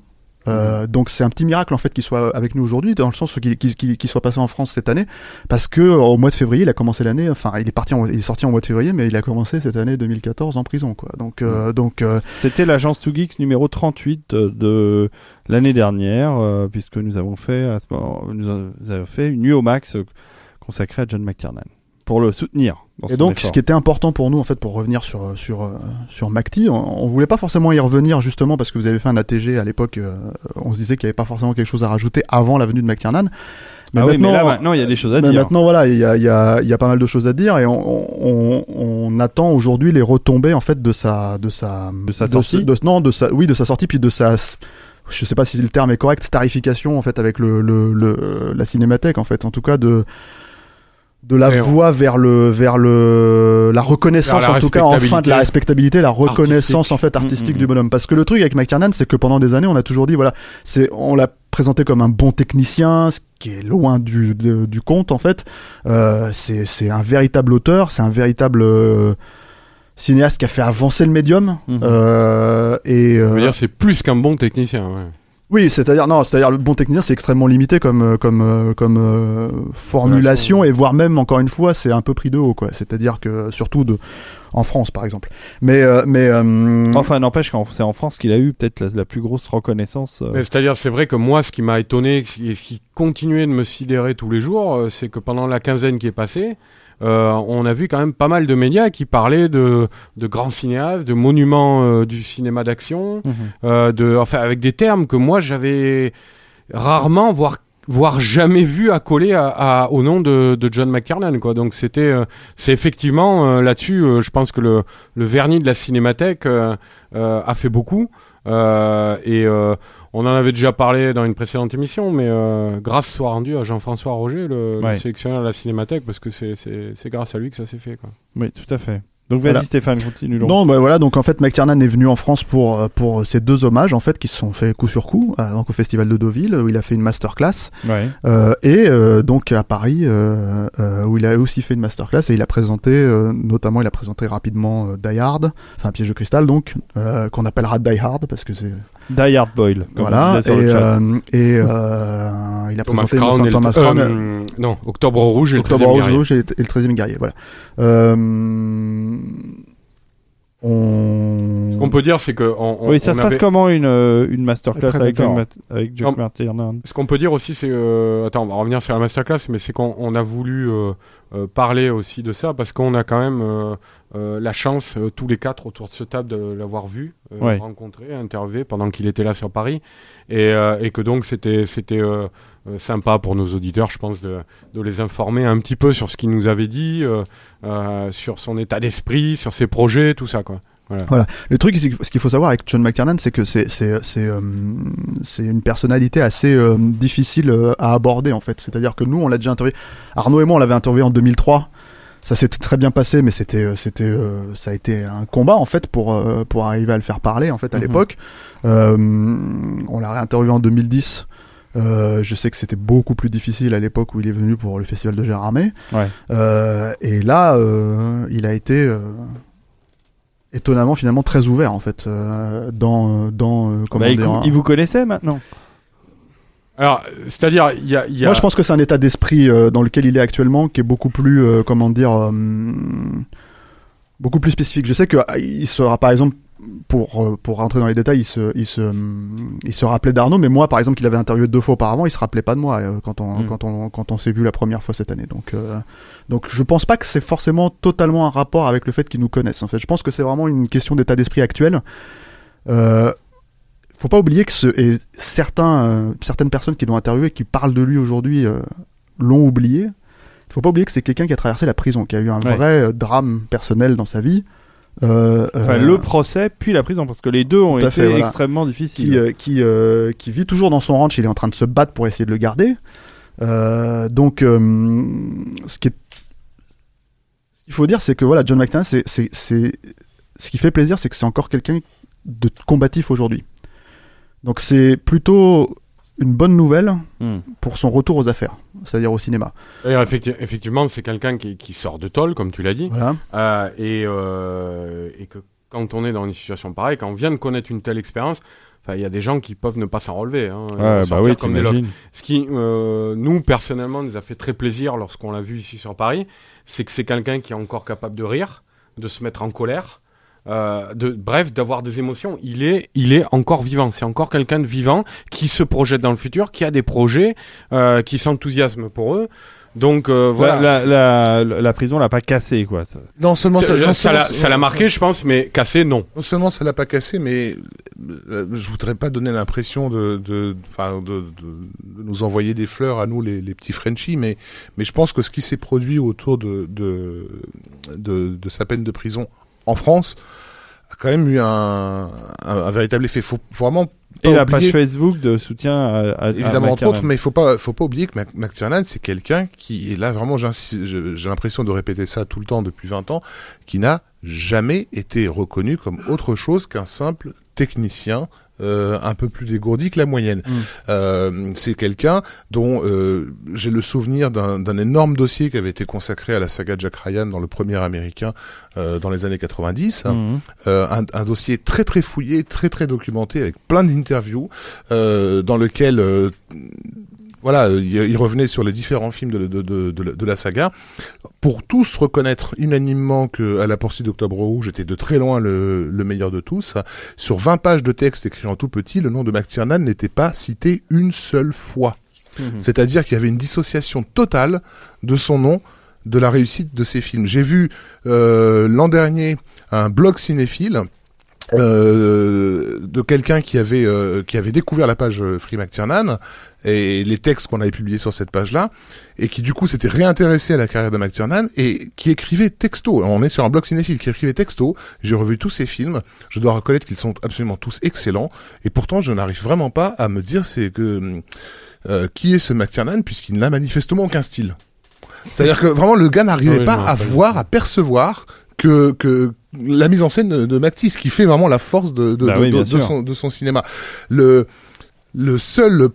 Euh, donc c'est un petit miracle en fait qu'il soit avec nous aujourd'hui dans le sens qu'il soit passé en France cette année parce que euh, au mois de février il a commencé l'année enfin il est parti en- il est sorti en mois de février mais il a commencé cette année 2014 en prison quoi donc euh, donc euh, C'était l'agence 2Geeks numéro 38 de, l'année dernière, euh, puisque nous avons fait à ce moment, nous avons fait une nuit au max consacrée à John McTiernan pour le soutenir. dans Et donc, effort. ce qui était important pour nous, en fait, pour revenir sur sur euh, sur Macti, on, on voulait pas forcément y revenir justement parce que vous avez fait un ATG à l'époque. euh, on se disait qu'il y avait pas forcément quelque chose à rajouter avant la venue de McTiernan. Ah oui, mais là maintenant il y a des choses à mais dire. maintenant, voilà, il y a, y, a, y a pas mal de choses à dire et on, on, on attend aujourd'hui les retombées en fait de sa de sa De sa sortie de- non, de sa oui de sa sortie puis de sa je sais pas si le terme est correct starification en fait avec le, le, le la cinémathèque en fait en tout cas de de la voie vers le vers le la reconnaissance la en tout cas enfin de la respectabilité la reconnaissance Artistique. en fait artistique Mm, mm, du bonhomme parce que le truc avec McTiernan c'est que pendant des années on a toujours dit voilà c'est on l'a présenté comme un bon technicien ce qui est loin du de- du compte en fait euh, c'est c'est un véritable auteur c'est un véritable euh, cinéaste qui a fait avancer le médium Mhm. euh, et euh, dire, c'est plus qu'un bon technicien. Ouais. Oui, c'est-à-dire non, c'est-à-dire le bon technicien, c'est extrêmement limité comme euh, comme euh, comme euh, formulation et voire même encore une fois, c'est un peu pris de haut quoi. C'est-à-dire que surtout de en France par exemple. Mais euh, mais euh, Enfin, n'empêche que c'est en France qu'il a eu peut-être la, la plus grosse reconnaissance. euh, Mais C'est-à-dire, c'est vrai que moi, ce qui m'a étonné et ce qui continuait de me sidérer tous les jours, c'est que pendant la quinzaine qui est passée, euh, on a vu quand même pas mal de médias qui parlaient de, de grands cinéastes, de monuments euh, du cinéma d'action, Mhm. euh, de, enfin, avec des termes que moi j'avais rarement, voire voire jamais vu accolés à, à- au nom de, de John McTiernan quoi donc c'était euh, c'est effectivement euh, là-dessus euh, je pense que le, le vernis de la cinémathèque a fait beaucoup et on en avait déjà parlé dans une précédente émission, mais euh, grâce soit rendue à Jean-François Roger, le, le Ouais. sélectionneur de la Cinémathèque, parce que c'est- c'est c'est grâce à lui que ça s'est fait. Quoi. Oui, tout à fait. Donc vas-y Voilà. Stéphane, continue. donc. Non, bah voilà, donc en fait, McTiernan est venu en France pour euh, pour ces deux hommages en fait qui se sont faits coup sur coup, euh, donc au festival de Deauville où il a fait une masterclass Ouais. euh, et euh, donc à Paris euh, euh, où il a aussi fait une masterclass et il a présenté euh, notamment il a présenté rapidement euh, Die Hard, enfin Piège de cristal donc euh, qu'on appellera Die Hard parce que c'est Die Hard Boyle. comme on voilà et sur le chat. euh, et euh, il a Thomas présenté Crown et Thomas Crown, euh, non, Octobre Rouge et le Octobre 13e Rose guerrier. Rouge et, et le 13e guerrier, voilà. Euh, on... Ce qu'on peut dire, c'est que on, on- oui, ça on se passe comment une, une masterclass avec, avec Non. McTiernan Ce qu'on peut dire aussi, c'est euh, attends, on va revenir sur la masterclass, mais c'est qu'on on a voulu euh, euh, parler aussi de ça parce qu'on a quand même euh, la chance euh, tous les quatre autour de ce table de l'avoir vu, euh, Ouais. rencontré, interviewé pendant qu'il était là sur Paris, et, et que donc c'était sympa pour nos auditeurs, je pense, de, de les informer un petit peu sur ce qu'il nous avait dit, sur son état d'esprit, sur ses projets, tout ça quoi. Le truc, ce qu'il faut savoir avec John McTiernan, c'est que c'est euh, une personnalité assez euh, difficile à aborder en fait. C'est-à-dire que nous, on l'a déjà interviewé. Arnaud et moi, on l'avait interviewé en 2003. Ça s'était très bien passé, mais c'était euh, c'était euh, ça a été un combat en fait pour euh, pour arriver à le faire parler en fait à Mhm. l'époque. On l'a réinterviewé en 2010. Euh, je sais que c'était beaucoup plus difficile à l'époque où il est venu pour le festival de Gérard Armé. Ouais. Euh, et là, euh, il a été étonnamment finalement très ouvert en fait dans dans comment Bah, dire, il vous connaissait maintenant? Alors, c'est-à-dire, il y a, il y a- Moi, je pense que c'est un état d'esprit euh, dans lequel il est actuellement qui est beaucoup plus, euh, comment dire, euh, beaucoup plus spécifique. Je sais que euh, il sera, par exemple, pour pour rentrer dans les détails, il se il se il se rappelait d'Arnaud, mais moi, par exemple, qu'il avait interviewé deux fois auparavant, il se rappelait pas de moi quand on Mm. quand on quand on s'est vu la première fois cette année. Donc donc je pense pas que c'est forcément totalement un rapport avec le fait qu'ils nous connaissent. En fait, je pense que c'est vraiment une question d'état d'esprit actuel. Euh, faut pas oublier que ce, et certains, euh, certaines personnes qui l'ont interviewé, qui parlent de lui aujourd'hui, euh, l'ont oublié. Il faut pas oublier que c'est quelqu'un qui a traversé la prison, qui a eu un Ouais. vrai euh, drame personnel dans sa vie. Euh, Enfin, le procès puis la prison, parce que les deux ont été à fait, voilà. extrêmement difficiles. qui, qui, qui vit toujours dans son ranch, il est en train de se battre pour essayer de le garder. Donc, ce qui est, ce qu'il faut dire, c'est que voilà, John McTiernan, c'est, c'est, c'est, ce qui fait plaisir, c'est que c'est encore quelqu'un de combatif aujourd'hui. Donc, c'est plutôt une bonne nouvelle Hmm. pour son retour aux affaires, c'est-à-dire au cinéma. Effecti- effectivement, c'est quelqu'un qui, qui sort de tôle, comme tu l'as dit, Voilà. Euh, et, euh, et que quand on est dans une situation pareille, quand on vient de connaître une telle expérience, il y a des gens qui peuvent ne pas s'en relever. Hein, Ouais, bah oui, comme des. Ce qui, euh, nous, personnellement, nous a fait très plaisir lorsqu'on l'a vu ici sur Paris, c'est que c'est quelqu'un qui est encore capable de rire, de se mettre en colère, euh, de, bref, d'avoir des émotions. Il est, il est encore vivant. C'est encore quelqu'un de vivant qui se projette dans le futur, qui a des projets, euh, qui s'enthousiasme pour eux. Donc euh, voilà. La, la, la, la prison l'a pas cassé, quoi. Ça. Non seulement ça, non l'a ça l'a marqué, je pense, mais cassé, non. Non seulement ça l'a pas cassé, mais euh, je voudrais pas donner l'impression de, de, enfin, de, de, de nous envoyer des fleurs à nous, les, les petits Frenchies, mais, mais je pense que ce qui s'est produit autour de, de, de, de sa peine de prison en France a quand même eu un, un, un véritable effet. Faut vraiment pas Et la oublier- page Facebook de soutien à, à Évidemment, à entre mais il faut pas, faut pas oublier que Mac- McTiernan, c'est quelqu'un qui, et là vraiment, j'ai l'impression de répéter ça tout le temps depuis 20 ans, qui n'a jamais été reconnu comme autre chose qu'un simple technicien euh, un peu plus dégourdi que la moyenne. Mm. Euh, c'est quelqu'un dont euh, j'ai le souvenir d'un énorme dossier qui avait été consacré à la saga Jack Ryan dans le premier américain dans les années 90. Mhm. Euh, un, un dossier très très fouillé, très très documenté, avec plein d'interviews, dans lequel voilà, il, revenait sur les différents films de, de, de, de la- saga, pour tous reconnaître unanimement que à la poursuite d'Octobre Rouge était de très loin le, le meilleur de tous. Sur 20 pages de texte écrit en tout petit, le nom de McTiernan n'était pas cité une seule fois. Mhm. C'est-à-dire qu'il y avait une dissociation totale de son nom de la réussite de ses films. J'ai vu euh, l'an dernier un blog cinéphile euh, de quelqu'un qui avait euh, qui avait découvert la page euh, Free McTiernan et les textes qu'on avait publiés sur cette page-là et qui du coup s'était réintéressé à la carrière de McTiernan et qui écrivait texto. On est sur un blog cinéphile qui écrivait texto. J'ai revu tous ses films. Je dois reconnaître qu'ils sont absolument tous excellents et pourtant je n'arrive vraiment pas à me dire c'est que euh, qui est ce McTiernan puisqu'il n'a manifestement aucun style. C'est-à-dire que vraiment le gars n'arrivait Oui, pas à voir, à percevoir que, que la mise en scène de, de Matisse qui fait vraiment la force de, de, Bah de, oui, son, de son cinéma. Le, le seul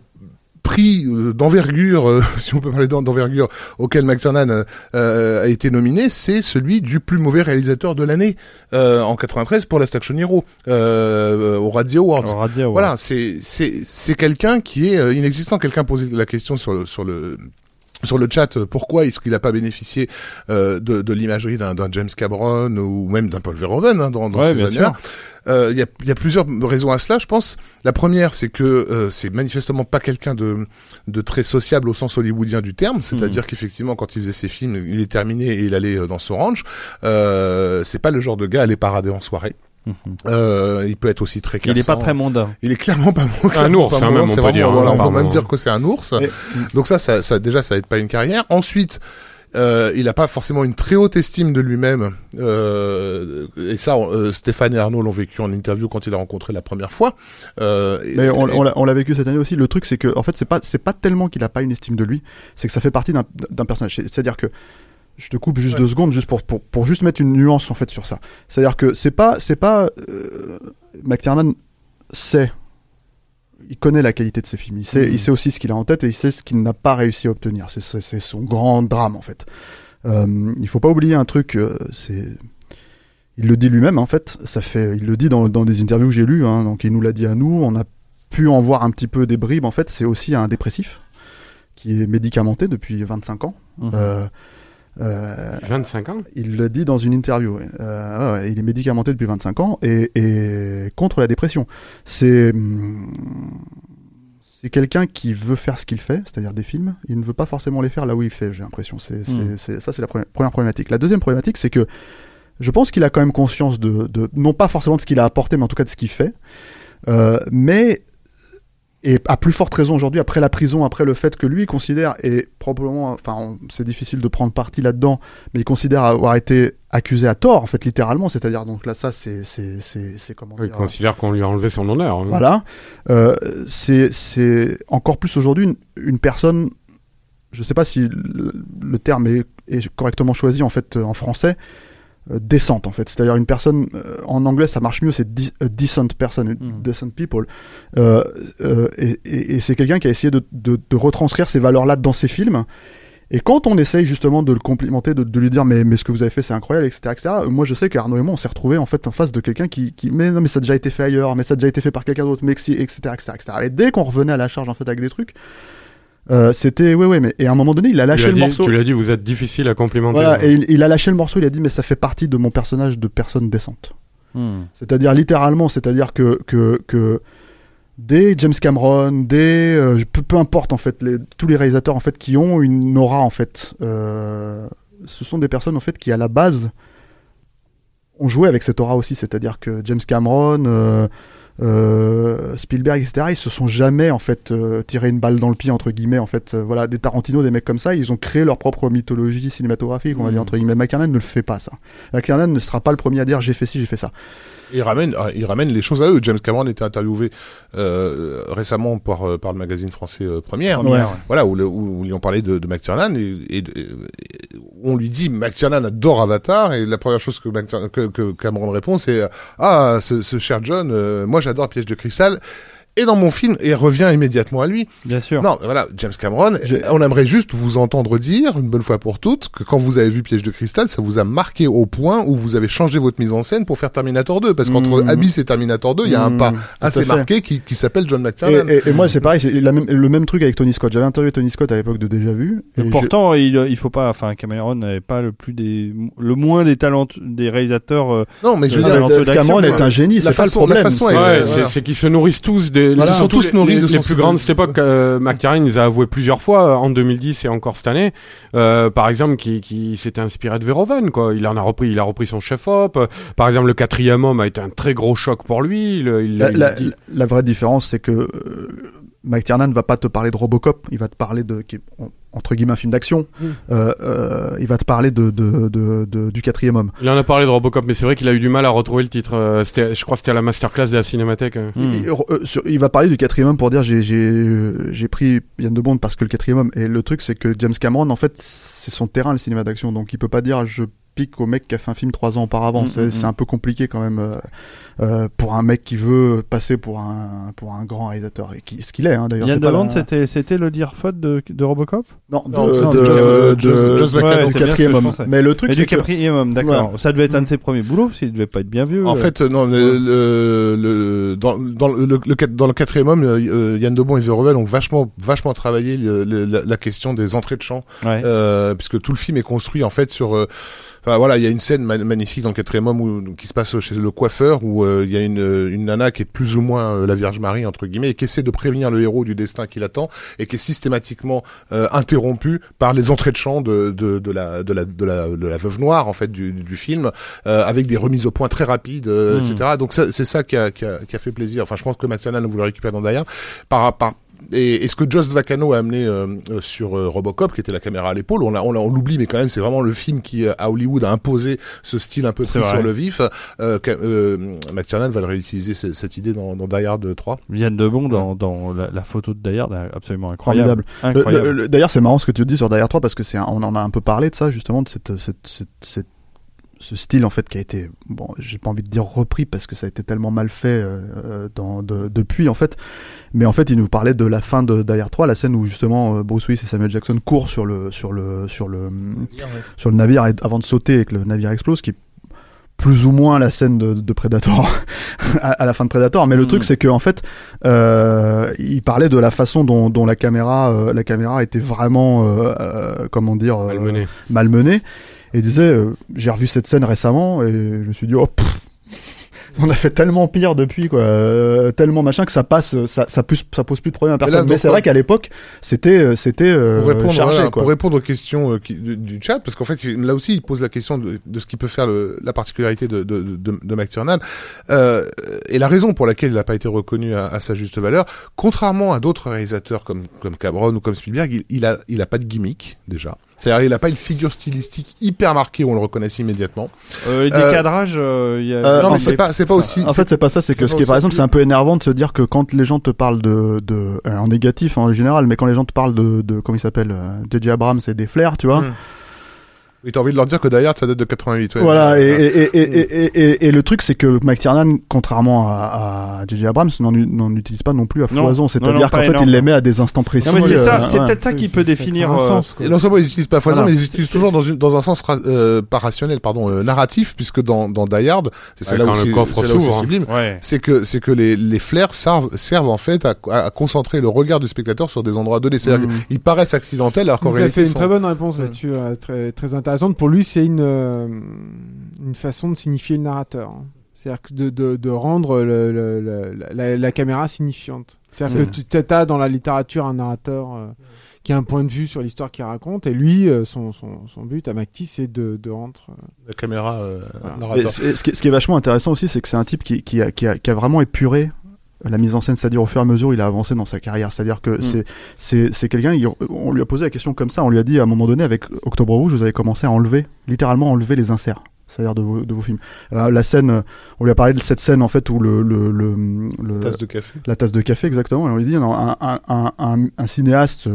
prix euh, d'envergure, euh, si on peut parler d'en- d'envergure, auquel McTiernan euh, euh, a été nominé, c'est celui du plus mauvais réalisateur de l'année euh, en 93 pour Last Action Hero euh, au Razzie Awards. Alors, Radia, ouais. Voilà, c'est c'est c'est quelqu'un qui est inexistant. Quelqu'un posait la question sur le sur le sur le chat, euh, pourquoi est-ce qu'il n'a pas bénéficié euh, de, de l'imagerie d'un James Cameron ou même d'un Paul Verhoeven hein, dans, dans Ouais, ces années-là Euh, Il y, a, y a plusieurs raisons à cela, je pense. La première, c'est que euh, c'est manifestement pas quelqu'un de, de très sociable au sens hollywoodien du terme, c'est-à-dire Mhm. qu'effectivement, quand il faisait ses films, il est terminé et il allait euh, dans son range. Euh, c'est pas le genre de gars à aller parader en soirée. Euh, il peut être aussi très Il est pas cassant. très mondain. Il est clairement pas bon. Un ours, pas hein, bon. même, on C'est peut vraiment- dire, voilà, on peut même dire que c'est un ours. Et- Donc ça, ça, ça, déjà, ça aide pas une carrière. Ensuite, euh, il a pas forcément une très haute estime de lui-même. Euh, et ça, euh, Stéphane et Arnaud l'ont vécu en interview quand il a rencontré la première fois. Euh, Mais on, et- on l'a- on l'a vécu cette année aussi. Le truc, c'est que, en fait, c'est pas, c'est pas tellement qu'il a pas une estime de lui, c'est que ça fait partie d'un personnage. C'est- C'est-à-dire que, je te coupe juste deux secondes, juste pour, pour, pour juste mettre une nuance, en fait, sur ça. C'est-à-dire que c'est pas, c'est pas, euh, McTiernan sait, il connaît la qualité de ses films, il sait, Mhm. il sait aussi ce qu'il a en tête et il sait ce qu'il n'a pas réussi à obtenir. C'est- son grand drame, en fait. Euh, il faut pas oublier un truc, euh, c'est, il le dit lui-même en fait. Ça fait, il le dit dans, dans des interviews que j'ai lues. Hein, donc il nous l'a dit à nous. On a pu en voir un petit peu des bribes. En fait, c'est aussi un dépressif qui est médicamenté depuis 25 ans. Mhm. Euh, euh, 25 ans? il le dit dans une interview. Euh, ouais, ouais, il est médicamenté depuis 25 ans et, et contre la dépression. C'est hum, c'est quelqu'un qui veut faire ce qu'il fait, c'est-à-dire des films. Il ne veut pas forcément les faire là où il fait. J'ai l'impression. C'est c'est- Hmm. c'est- ça, c'est la première, première problématique. La deuxième problématique, c'est que je pense qu'il a quand même conscience de, de non pas forcément de ce qu'il a apporté, mais en tout cas de ce qu'il fait. Euh, mais et à plus forte raison aujourd'hui, après la prison, après le fait que lui il considère, et probablement, enfin, c'est difficile de prendre parti là-dedans, mais il considère avoir été accusé à tort, en fait, littéralement. C'est-à-dire, donc là, ça, c'est, c'est, comment Il considère qu'on lui a enlevé son honneur. hein. Voilà. Euh, c'est, c'est encore plus aujourd'hui une, une personne. Je sais pas si le, le terme est, est correctement choisi en fait euh, en français. Euh, décente en fait, c'est-à-dire une personne euh, en anglais ça marche mieux, c'est a decent person, Mhm. decent people, Euh, euh, et, et- et c'est quelqu'un qui a essayé de, de- de retranscrire ces valeurs-là dans ses films. Et quand on essaye justement de le complimenter, de, de lui dire mais, mais ce que vous avez fait c'est incroyable, etc., etc. Moi je sais qu'Arnaud et moi on s'est retrouvés en fait en face de quelqu'un qui, qui mais non mais ça a déjà été fait ailleurs, mais ça a déjà été fait par quelqu'un d'autre, mais etc., etc., etc. Et dès qu'on revenait à la charge en fait avec des trucs, euh, c'était ouais ouais mais et à un moment donné il a lâché le dit- morceau. Tu l'as dit, vous êtes difficile à complimenter. Voilà, hein. et il, il a lâché le morceau, il a dit mais ça fait partie de mon personnage de personne décente. Hmm. C'est-à-dire littéralement, c'est-à-dire que, que, que des James Cameron, des euh, peu, peu importe en fait, les, tous les réalisateurs en fait qui ont une aura en fait, euh, ce sont des personnes en fait qui à la base ont joué avec cette aura aussi, c'est-à-dire que James Cameron, euh, euh, Spielberg, etc. Ils se sont jamais en fait euh, tiré une balle dans le pied entre guillemets en fait. euh, voilà, des Tarantino, des mecs comme ça, ils ont créé leur propre mythologie cinématographique, on va dire entre guillemets. McTiernan ne le fait pas ça. McTiernan ne sera pas le premier à dire j'ai fait ci, j'ai fait ça. Il ramène, ah, il ramène les choses à eux. James Cameron était interviewé euh, récemment par, euh, par le magazine français euh, Première, Ouais. voilà, où, où, où ils ont parlé de, de McTiernan et, et, et on lui dit McTiernan adore Avatar et la première chose que, McTiernan- que, que Cameron répond c'est ah ce, ce cher John, euh, moi j'adore Piège de cristal. Et dans mon film, et revient immédiatement à lui. Bien sûr. Non, voilà, James Cameron, on aimerait juste vous entendre dire, une bonne fois pour toutes, que quand vous avez vu Piège de cristal, ça vous a marqué au point où vous avez changé votre mise en scène pour faire Terminator 2. Parce qu'entre Mmh. Abyss et Terminator 2, il y a un Mmh, pas tout assez marqué qui, qui s'appelle John McTiernan. et- et moi, c'est pareil, j'ai le même truc avec Tony Scott. J'avais interviewé Tony Scott à l'époque de Déjà Vu. Et et pourtant, il, il faut pas. Enfin, Cameron n'est pas le plus des, le moins des talents des réalisateurs. euh, Non, mais je veux dire, Cameron est un génie, La c'est pas le façon- la problème. Ouais, voilà. c'est qu'ils se nourrissent tous des. Voilà. Ils sont tous les- nourris les, de les plus grands de cette époque. Euh, McTiernan, il les a avoué plusieurs fois euh, en 2010 et encore cette année. Euh, par exemple, qui, qui s'était inspiré de Verhoeven, quoi. Il en a repris, il a repris son chef-op. Euh, Par exemple, le quatrième homme a été un très gros choc pour lui. Il, il- La, il la- dit- la vraie différence, c'est que euh, McTiernan va pas te parler de Robocop, il va te parler de qui est, en- entre guillemets un film d'action. Mm. Euh, euh, il va te parler de, de, de, de- du quatrième homme. il en a parlé de Robocop, mais c'est vrai qu'il a eu du mal à retrouver le titre. Euh, c'était, je crois que c'était à la masterclass de la Cinémathèque. euh, sur- il va parler du quatrième homme pour dire j'ai j'ai j'ai pris Yann de Bond parce que le quatrième homme. Et le truc c'est que James Cameron en fait c'est son terrain le cinéma d'action, donc il peut pas dire je pique au mec qui a fait un film trois ans auparavant. Mm, c'est mm, mm. un peu compliqué quand même euh, euh, pour un mec qui veut passer pour un pour un grand réalisateur et qui, ce qu'il est hein, d'ailleurs. Yann Delande, la- c'était c'était le dire faute de, de Robocop? Non, Non, de, c'était de- bien quatrième homme. Mais le truc c'est du que quatrième homme, d'accord. Ça devait être un de ses premiers boulots, parce qu'il devait pas être bien vieux. En euh. fait, non, le, le, le- dans, dans, le, le- le- dans le quatrième homme, euh, Yann Debon et Verhoeven ont vachement, vachement travaillé le- le- la, la question des entrées de champ, Ouais. euh, puisque tout le film est construit en fait sur. Enfin voilà, il y a une scène ma- magnifique dans le quatrième homme où, qui se passe chez le coiffeur où euh, il y a une, une nana qui est plus ou moins euh, la Vierge Marie entre guillemets et qui essaie de prévenir le héros du destin qui l'attend et qui est systématiquement euh, interrompue par les entrées de champ de, de, de, la, de, la, de, la, de la veuve noire en fait du, du film euh, avec des remises au point très rapides, etc. Donc ça, c'est ça qui a, qui, a, qui a fait plaisir. Enfin, je pense que McTiernan vous le récupère dans Daya. Par, par, et, et ce que Jost Vacano a amené euh, euh, sur euh, Robocop, qui était la caméra à l'épaule, on, l'oublie, mais quand même, c'est vraiment le film qui, à Hollywood, a imposé ce style un peu pris sur le vif. Euh, euh, McTiernan va réutiliser ce- cette idée dans, dans Die Hard 3. Yann Debon dans, dans la, la photo de Die Hard, absolument incroyable. Incroyable. le- le- D'ailleurs, c'est marrant ce que tu dis sur Derrière 3 parce que c'est on en a un peu parlé de ça justement de cette, cette, cette, cette- ce style en fait qui a été bon, j'ai pas envie de dire repris parce que ça a été tellement mal fait euh, euh, dans, de- depuis en fait, mais en fait il nous parlait de la fin de Derrière 3, la scène où justement euh, Bruce Willis et Samuel Jackson courent sur le sur le sur le sur le navire avant de sauter et que le navire explose, qui est plus ou moins la scène de, de Predator à, à la fin de Predator. Mais le Mm. truc, c'est que en fait, euh, il parlait de la façon dont, dont la caméra, euh, la caméra était vraiment, euh, euh, comment dire, Malmené. malmenée. Et il disait, euh, j'ai revu cette scène récemment et je me suis dit, oh. pff, on a fait tellement pire depuis quoi, euh, tellement machin que ça passe, ça ça, pose, ça pose plus de problème à personne. donc, Mais c'est ouais. vrai qu'à l'époque, c'était euh, c'était euh, pour répondre, chargé voilà, quoi. pour répondre aux questions euh, qui- du, du chat, parce qu'en fait, là aussi, il pose la question de, de ce qui peut faire le- la particularité de, de, de, de McTiernan, et la raison pour laquelle il n'a pas été reconnu à, à sa juste valeur. Contrairement à d'autres réalisateurs comme, comme Cameron ou comme Spielberg, il, il a, il a pas de gimmick, déjà. C'est-à-dire, il n'a pas une figure stylistique hyper marquée où on le reconnaisse immédiatement. Euh, les Euh, décadrages, euh, il y a... euh, non, mais c'est pas, c'est pas aussi. En fait, c'est pas ça, c'est que ce qui est par exemple, c'est un peu énervant de se dire que quand les gens te parlent de, de euh, en négatif en général, mais quand les gens te parlent de, de comment il s'appelle, euh, J.J. Abrams et des flares, tu vois. Mm. Et t'as envie de leur dire que Die Hard, ça date de 88. ouais, Voilà, et, et, et, et, et, et- et le truc, c'est que McTiernan, contrairement à, à J.J. Abrams, n'en utilise pas non plus à foison. C'est-à-dire qu'en fait, il les met à des instants précis. Non, mais c'est ça, euh, c'est ouais. peut-être ça qui peut définir. Euh, non seulement ils utilisent pas foison, Voilà. mais ils utilisent toujours dans, un sens euh, pas rationnel, pardon, narratif, puisque dans, dans Die Hard, c'est là où c'est hein. sublime, c'est que c'est que les, les flares servent, servent en fait à, à, à concentrer le regard du spectateur sur des endroits donnés. C'est-à-dire Mm. qu'ils paraissent accidentels alors qu'en Vous avez réalité fait une très bonne réponse là-dessus, très, très intéressante. Pour lui, c'est une, euh, une façon de signifier le narrateur. hein. C'est-à-dire que de, de, de rendre le, le- le- la, la caméra signifiante. C'est-à-dire que tu as dans la littérature un narrateur euh, qui a un point de vue sur l'histoire qu'il raconte, et lui, euh, son, son, son but à McTee, c'est de, de rendre. euh, la caméra euh, Voilà. narrateur. Ce, qui, ce qui est vachement intéressant aussi, c'est que c'est un type qui, qui, a, qui, a, qui a vraiment épuré la mise en scène, c'est-à-dire au fur et à mesure il a avancé dans sa carrière. C'est-à-dire que c'est c'est c'est quelqu'un, on lui a posé la question comme ça, on lui a dit à un moment donné avec Octobre Rouge, vous avez commencé à enlever, littéralement enlever les inserts. C'est-à-dire de vos, de vos films. Euh, la scène, on lui a parlé de cette scène en fait où le, le, le, le- tasse de café. la tasse de café exactement, et on lui dit non, un, un, un, cinéaste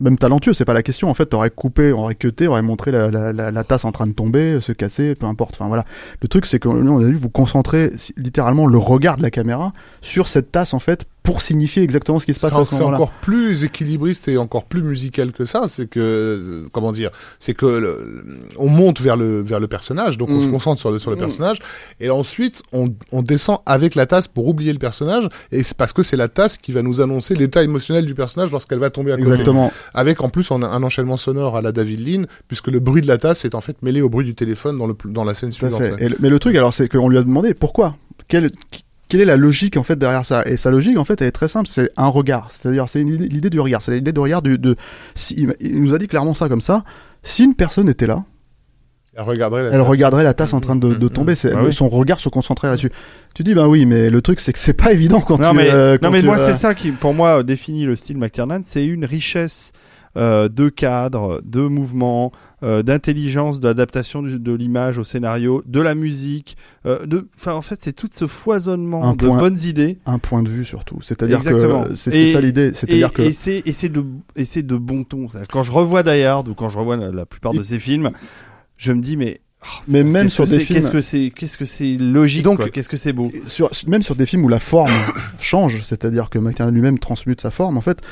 même talentueux, c'est pas la question. En fait, t'aurais coupé, on aurait cuté, on aurait montré la, la, la, tasse en train de tomber, se casser, peu importe. Enfin voilà. Le truc, c'est que on a vu vous concentrer littéralement le regard de la caméra sur cette tasse en fait pour signifier exactement ce qui se passe à ce C'est moment-là. encore plus équilibriste et encore plus musical que ça. C'est que, euh, comment dire, c'est que le- on monte vers le vers le personnage, donc on Mm. se concentre sur le sur le personnage, et ensuite on, on descend avec la tasse pour oublier le personnage, et c'est parce que c'est la tasse qui va nous annoncer l'état émotionnel du personnage lorsqu'elle va tomber à côté. Exactement. Avec en plus un, un enchaînement sonore à la David Lean, puisque le bruit de la tasse est en fait mêlé au bruit du téléphone dans le dans la scène Tout suivante. Et le- mais le truc, alors, c'est qu'on lui a demandé pourquoi? Quelle, quelle est la logique en fait derrière ça? Et sa logique, en fait, elle est très simple. C'est un regard. C'est-à-dire, c'est une idée- l'idée du regard. C'est l'idée du regard du, de. si- il, nous a dit clairement ça comme ça. Si une personne était là, Elle regarderait. la elle tasse. regarderait la tasse en train de, de Mhm. tomber. C'est Bah oui. son regard se concentrait là-dessus. Tu dis, ben oui, mais le truc, c'est que c'est pas évident quand non tu. mais, euh, quand non mais tu, moi euh, c'est ça qui pour moi définit le style McTiernan, c'est une richesse euh, de cadre, de mouvement, euh, d'intelligence, d'adaptation de l'image au scénario, de la musique, euh, de enfin en fait c'est tout ce foisonnement Un de point. bonnes idées. un point de vue surtout. C'est-à-dire que c'est ça l'idée. Et, C'est-à-dire que et c'est de et c'est de bon ton. Quand je revois Die Hard ou quand je revois la, la plupart de ces films, je me dis mais mais même sur des films qu'est-ce que c'est qu'est-ce que c'est logique Donc- qu'est-ce que c'est beau. sur, même sur des films où la forme change, c'est-à-dire que McTiernan lui-même transmute sa forme, en fait,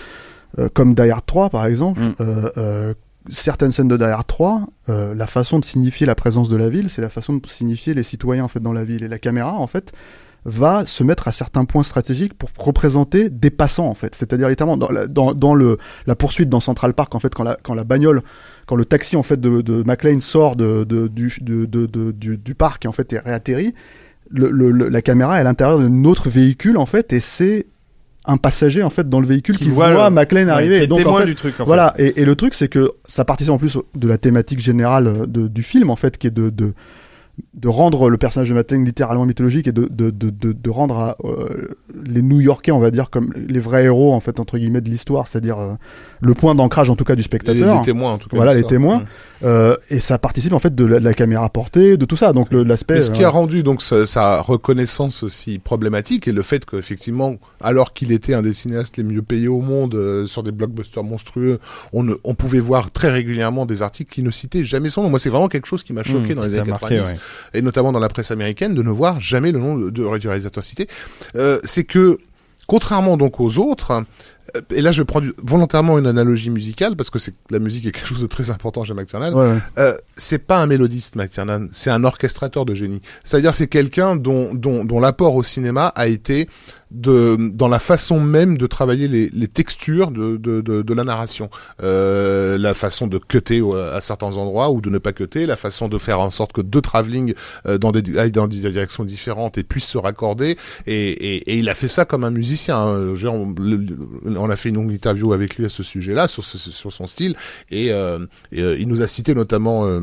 euh, comme Die Hard 3 par exemple, Mm. euh, euh, certaines scènes de Die Hard 3, euh, la façon de signifier la présence de la ville, c'est la façon de signifier les citoyens en fait dans la ville. Et la caméra, en fait, va se mettre à certains points stratégiques pour représenter des passants en fait c'est-à-dire littéralement dans, la, dans, dans le la poursuite dans Central Park en fait quand la quand la bagnole quand le taxi en fait de, de McLean sort de, de, du, du, du parc et en fait est réatterri le, le- le- la caméra est à l'intérieur d'un autre véhicule en fait et c'est un passager en fait dans le véhicule qui, voit, le- McLean arriver. qui est et donc en témoin fait, du truc en voilà. et, et le truc c'est que ça participe en plus de la thématique générale de- du film en fait qui est de, de de rendre le personnage de McLean littéralement mythologique et de, de, de, de, de rendre à, euh, les New-Yorkais, on va dire, comme les vrais héros, en fait, entre guillemets, de l'histoire, c'est-à-dire euh, le point d'ancrage, en tout cas, du Les, spectateur. les témoins en tout cas. Voilà, les témoins. Mm. Euh, et ça participe, en fait, de la, de la caméra portée, de tout ça. Donc, le- l'aspect. Mais ce qui a rendu donc sa, sa reconnaissance aussi problématique et le fait qu'effectivement, alors qu'il était un des cinéastes les mieux payés au monde euh, sur des blockbusters monstrueux, on, ne, on pouvait voir très régulièrement des articles qui ne citaient jamais son nom. Moi, c'est vraiment quelque chose qui m'a choqué Mmh, dans les années t'a marqué, 90 ouais. Et notamment dans la presse américaine de ne voir jamais le nom de, du réalisateur cité. Euh, c'est que contrairement donc aux autres, et là je prends du- volontairement une analogie musicale parce que c'est la musique est quelque chose de très important chez McTiernan. ouais, ouais. Euh, c'est pas un mélodiste, McTiernan, c'est un orchestrateur de génie. C'est-à-dire c'est quelqu'un dont, dont, dont l'apport au cinéma a été de, dans la façon même de travailler les, les textures de, de, de, de la narration. Euh, la façon de cutter à certains endroits ou de ne pas cutter, la façon de faire en sorte que deux travelling euh, dans, des, aillent dans des directions différentes et puissent se raccorder. Et, et, et il a fait ça comme un musicien. hein. Le- on a fait une longue interview avec lui à ce sujet-là, sur, son style. Et, euh, euh, il nous a cité notamment... euh,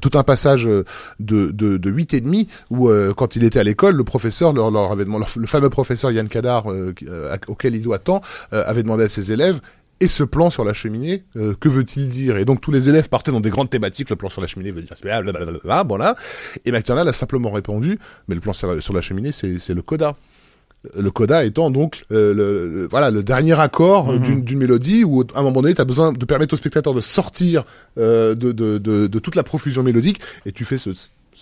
tout un passage de, de, de 8 et demi où quand il était à l'école, le professeur leur, avait demandé, le fameux professeur Yann Kadar euh, euh, auquel il doit tant, avait demandé à ses élèves et ce plan sur la cheminée, que veut-il dire? Et donc tous les élèves partaient dans des grandes thématiques. Le plan sur la cheminée veut dire blablabla, voilà. Et McTiernan a simplement répondu, mais le plan sur la, cheminée, c'est le coda. Le coda étant donc euh, le, le- voilà le dernier accord euh, d'une d'une mélodie où à un moment donné tu as besoin de permettre au spectateur de sortir euh, de, de, de, de toute la profusion mélodique et tu fais ce,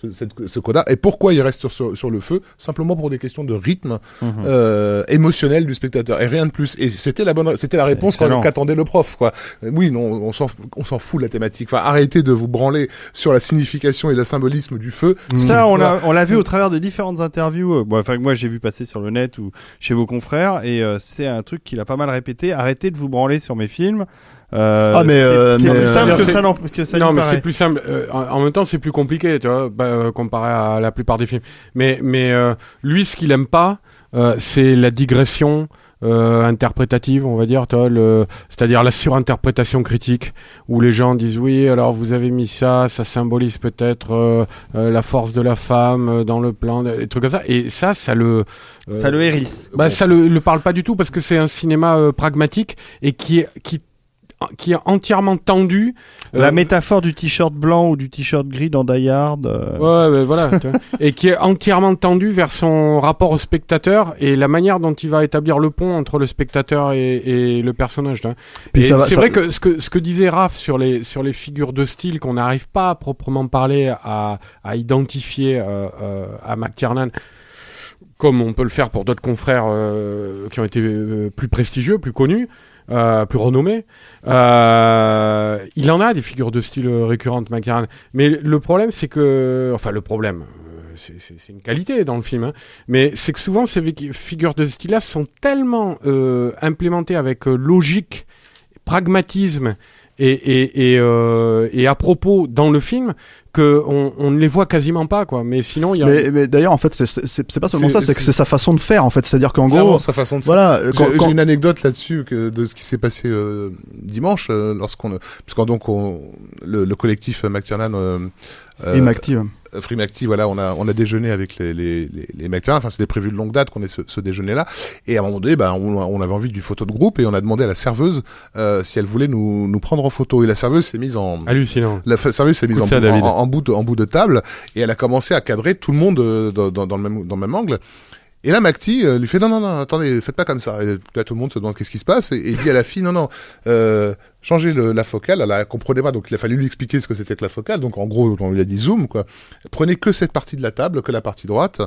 ce, cette- ce coda. Et pourquoi il reste sur, sur, sur le feu? Simplement pour des questions de rythme euh, émotionnel du spectateur et rien de plus. Et c'était la bonne, c'était la réponse qu'attendait le prof. Quoi. Euh, Oui, non, on s'en on s'en fout de la thématique. Enfin, arrêtez de vous branler sur la signification et le symbolisme du feu. Ça, on l'a, on l'a vu au travers des différentes interviews. euh, Bon, enfin, moi, j'ai vu passer sur le net ou chez vos confrères, et euh, c'est un truc qu'il a pas mal répété. Arrêtez de vous branler sur mes films. Euh, Ah, mais, c'est, euh, plus euh, simple que ça, que ça non, mais c'est plus simple. Euh, en, même temps, c'est plus compliqué, tu vois, bah, euh, comparé à la plupart des films. Mais, mais euh, lui, ce qu'il aime pas, euh, c'est la digression euh, interprétative, on va dire, tu vois, le, c'est-à-dire la surinterprétation critique, où les gens disent oui, alors vous avez mis ça, ça symbolise peut-être euh, euh, la force de la femme euh, dans le plan, des trucs comme ça. Et ça, ça le, euh, Ça le hérisse. bah, Bon. ça le, le parle pas du tout parce que c'est un cinéma euh, pragmatique et qui, qui qui est entièrement tendu. La euh, métaphore du t-shirt blanc ou du t-shirt gris dans Die Hard. euh, Ouais, ouais, voilà. et qui est entièrement tendu vers son rapport au spectateur et la manière dont il va établir le pont entre le spectateur et, et le personnage. c'est ça- vrai que ce que ce que disait Raph sur les sur les figures de style qu'on n'arrive pas à proprement parler à à identifier euh, euh, à McTiernan comme on peut le faire pour d'autres confrères euh, qui ont été euh, plus prestigieux, plus connus, euh, plus renommés. Euh, il en a des figures de style récurrentes, McTiernan. Mais le problème, c'est que, enfin, le problème. euh, c'est- une qualité dans le film, hein. mais c'est que souvent ces figures de style-là sont tellement implémentées avec logique, pragmatisme et, et, et à propos dans le film que on, on ne les voit quasiment pas, quoi. Mais sinon, il y a Mais, mais d'ailleurs, en fait, c'est- c'est c'est pas seulement C'est- ça, c'est que c'est- c'est sa façon de faire, en fait. C'est-à-dire qu'en Clairement, gros, sa façon de faire. voilà, quand, J'ai quand- j'ai une anecdote là-dessus de ce qui s'est passé euh, dimanche euh, lorsqu'on puisqu'on donc on, le, le collectif McTiernan euh, euh, il euh, Free McTee, voilà, on a on a déjeuné avec les les les, les McTiernan. Enfin, c'était prévu de longue date qu'on ait ce, ce déjeuner là. Et à un moment donné, bah, on, on avait envie d'une photo de groupe et on a demandé à la serveuse euh, si elle voulait nous nous prendre en photo. Et la serveuse s'est mise en hallucinant. la serveuse s'est mise en, ça, en, en bout de, en bout de table et elle a commencé à cadrer tout le monde euh, dans, dans, dans le même dans le même angle. Et là, Macti lui fait non non non attendez faites pas comme ça. Et là tout le monde se demande qu'est-ce qui se passe et, et il dit à la fille non non euh, changez le, la focale. Elle, elle comprenait pas donc il a fallu lui expliquer ce que c'était que la focale. Donc en gros on lui a dit zoom quoi. Prenez que cette partie de la table que la partie droite.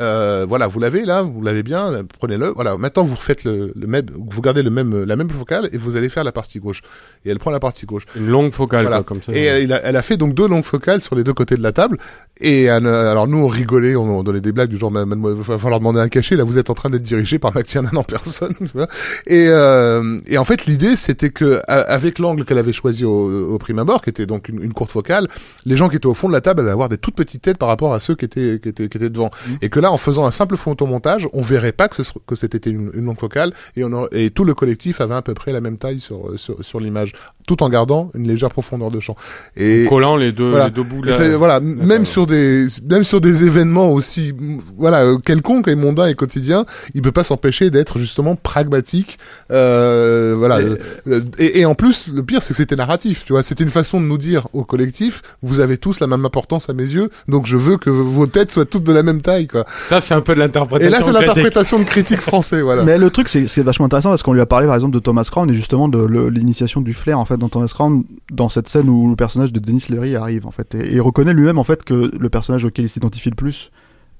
Euh, voilà vous l'avez là vous l'avez bien prenez-le voilà maintenant vous refaites le, le même vous gardez le même la même focale et vous allez faire la partie gauche et elle prend la partie gauche Une longue focale, Voilà. quoi, comme ça. et elle, elle a fait donc deux longues focales sur les deux côtés de la table. Et euh, alors nous on rigolait, on, on donnait des blagues du genre, il va falloir demander un cachet. Là vous êtes en train d'être dirigé par McTiernan en personne. tu vois. Et, euh, et en fait l'idée c'était que avec l'angle qu'elle avait choisi au, au prime abord, qui était donc une, une courte focale, les gens qui étaient au fond de la table allaient avoir des toutes petites têtes par rapport à ceux qui étaient qui étaient, qui étaient devant. Et que là en faisant un simple photomontage, on verrait pas que, c'était une, une longue focale et, on et tout le collectif avait à peu près la même taille sur sur, sur l'image, tout en gardant une légère profondeur de champ. Et collant les deux, voilà. les deux bouts de et la- c'est- voilà, même sur des même sur des événements aussi voilà quelconques et mondains et quotidiens, il peut pas s'empêcher d'être justement pragmatique. Euh, voilà. euh, euh, Et, et en plus, le pire, c'est que c'était narratif. Tu vois, c'était une façon de nous dire au collectif, vous avez tous la même importance à mes yeux, donc je veux que vos têtes soient toutes de la même taille, quoi. Ça, c'est un peu de l'interprétation. Et là, c'est l'interprétation de critique français, voilà. Mais le truc, c'est c'est vachement intéressant parce qu'on lui a parlé par exemple de Thomas Crown et justement de le- l'initiation du flair en fait dans Thomas Crown dans cette scène où le personnage de Denis Leary arrive en fait et, et il reconnaît lui-même en fait que le personnage auquel il s'identifie le plus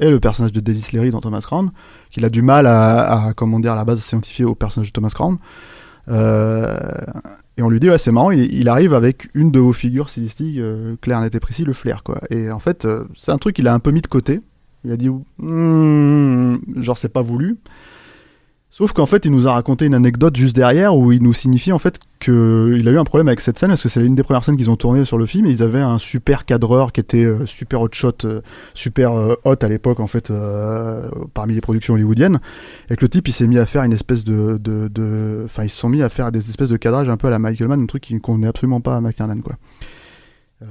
est le personnage de Denis Leary dans Thomas Crown, qu'il a du mal à, à, comment dire à la base s'identifier au personnage de Thomas Crown. Euh, et on lui dit ouais c'est marrant, il, arrive avec une de vos figures stylistiques euh, clair, net et précis, le flair quoi. Et en fait euh, c'est un truc qu'il a un peu mis de côté. Il a dit Hmm, genre c'est pas voulu. Sauf qu'en fait, il nous a raconté une anecdote juste derrière où il nous signifie en fait qu'il a eu un problème avec cette scène parce que c'est l'une des premières scènes qu'ils ont tournées sur le film et ils avaient un super cadreur qui était euh, super hot shot, euh, super euh, hot à l'époque en fait parmi les productions hollywoodiennes et que le type il s'est mis à faire une espèce de, de, de- enfin ils se sont mis à faire des espèces de cadrage un peu à la Michael Mann, un truc qui- qu'on n'est absolument pas à McTiernan quoi.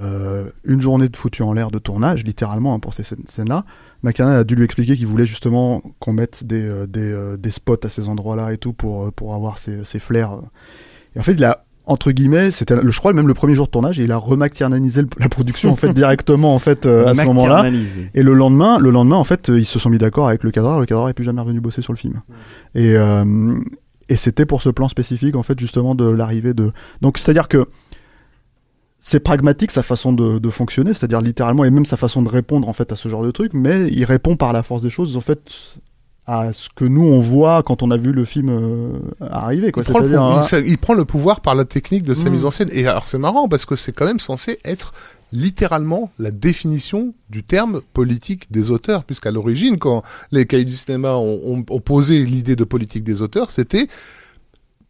Euh, une journée de foutu en l'air de tournage, littéralement, hein, pour ces scènes- scènes-là. McTiernan a dû lui expliquer qu'il voulait justement qu'on mette des, euh, des, euh, des spots à ces endroits-là et tout pour, pour avoir ces, ces flairs. Et en fait, il a, entre guillemets, c'était, je crois, même le premier jour de tournage, et il a remactiernanisé la production, en fait, directement, en fait, euh, à ce moment-là. Et le lendemain, le lendemain, en fait, ils se sont mis d'accord avec le cadreur. Le cadreur est plus jamais revenu bosser sur le film. Et, euh, et c'était pour ce plan spécifique, en fait, justement, de l'arrivée de. Donc, c'est-à-dire que c'est pragmatique sa façon de, de fonctionner, c'est-à-dire littéralement, et même sa façon de répondre, en fait, à ce genre de truc. Mais il répond par la force des choses, en fait, à ce que nous on voit quand on a vu le film euh, arriver. Quoi. il, prend le, C'est-à-dire, pou- hein, il prend le pouvoir par la technique de sa Mm. mise en scène. Et alors c'est marrant parce que c'est quand même censé être littéralement la définition du terme politique des auteurs, puisqu'à l'origine, quand les cahiers du cinéma ont, ont- ont posé l'idée de politique des auteurs, c'était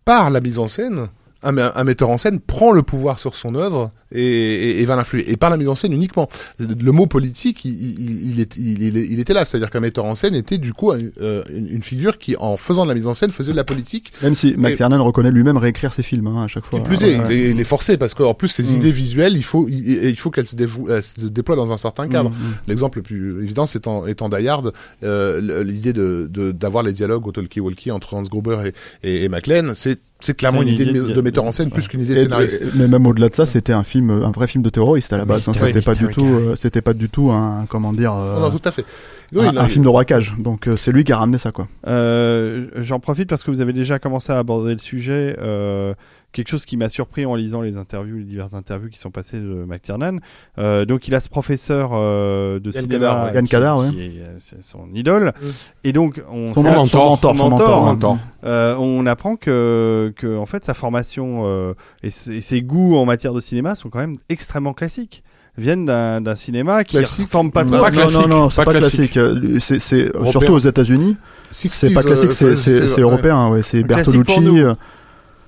par la mise en scène. Un, un metteur en scène prend le pouvoir sur son œuvre et, et- et va l'influer. Et par la mise en scène uniquement. Le mot politique, il, il, il est- il- il- il était là. C'est-à-dire qu'un metteur en scène était du coup euh, une, figure qui, en faisant de la mise en scène, faisait de la politique même si McTiernan reconnaît lui-même réécrire ses films hein, à chaque fois. qui plus est, ouais. il est, il est forcé parce qu'en plus ces Mm. idées visuelles, il faut, il, il faut qu'elles se, déploient dans un certain cadre. Mm, mm. L'exemple le plus évident, c'est en étant Die Hard, euh, l'idée de de- d'avoir les dialogues au talkie-walkie entre Hans Gruber et, et, et McLean, c'est c'est clairement une idée de, idée de- de metteur en scène ouais. plus qu'une idée de Et- scénariste. mais même au-delà de ça, c'était un film, un vrai film de terroriste à la base. hein. C'était pas du tout, euh, c'était pas du tout un, comment dire, euh, Non, non, tout à fait. Oui, un, non, un il- film de braquage. Donc euh, c'est lui qui a ramené ça, quoi. Euh, J'en profite parce que vous avez déjà commencé à aborder le sujet. Quelque chose qui m'a surpris en lisant les interviews, les diverses interviews qui sont passées de McTiernan. Euh, donc il a ce professeur euh, de Yann cinéma. Yann qui- Kadar, ouais. qui est, euh, c'est son idole. Mm. Et donc on, Son mentor, son mentor, son mentor, hein. mentor. Euh, on apprend que, que en fait sa formation euh, et, ses, et ses goûts en matière de cinéma sont quand même extrêmement classiques. Viennent d'un d'un cinéma qui Classique. ressemble pas Non, trop. Pas classique, non, non, c'est pas pas classique. Euh, C'est, surtout aux États-Unis. 60s, C'est pas classique, c'est, c'est, c'est ouais. européen. Ouais, c'est Bertolucci.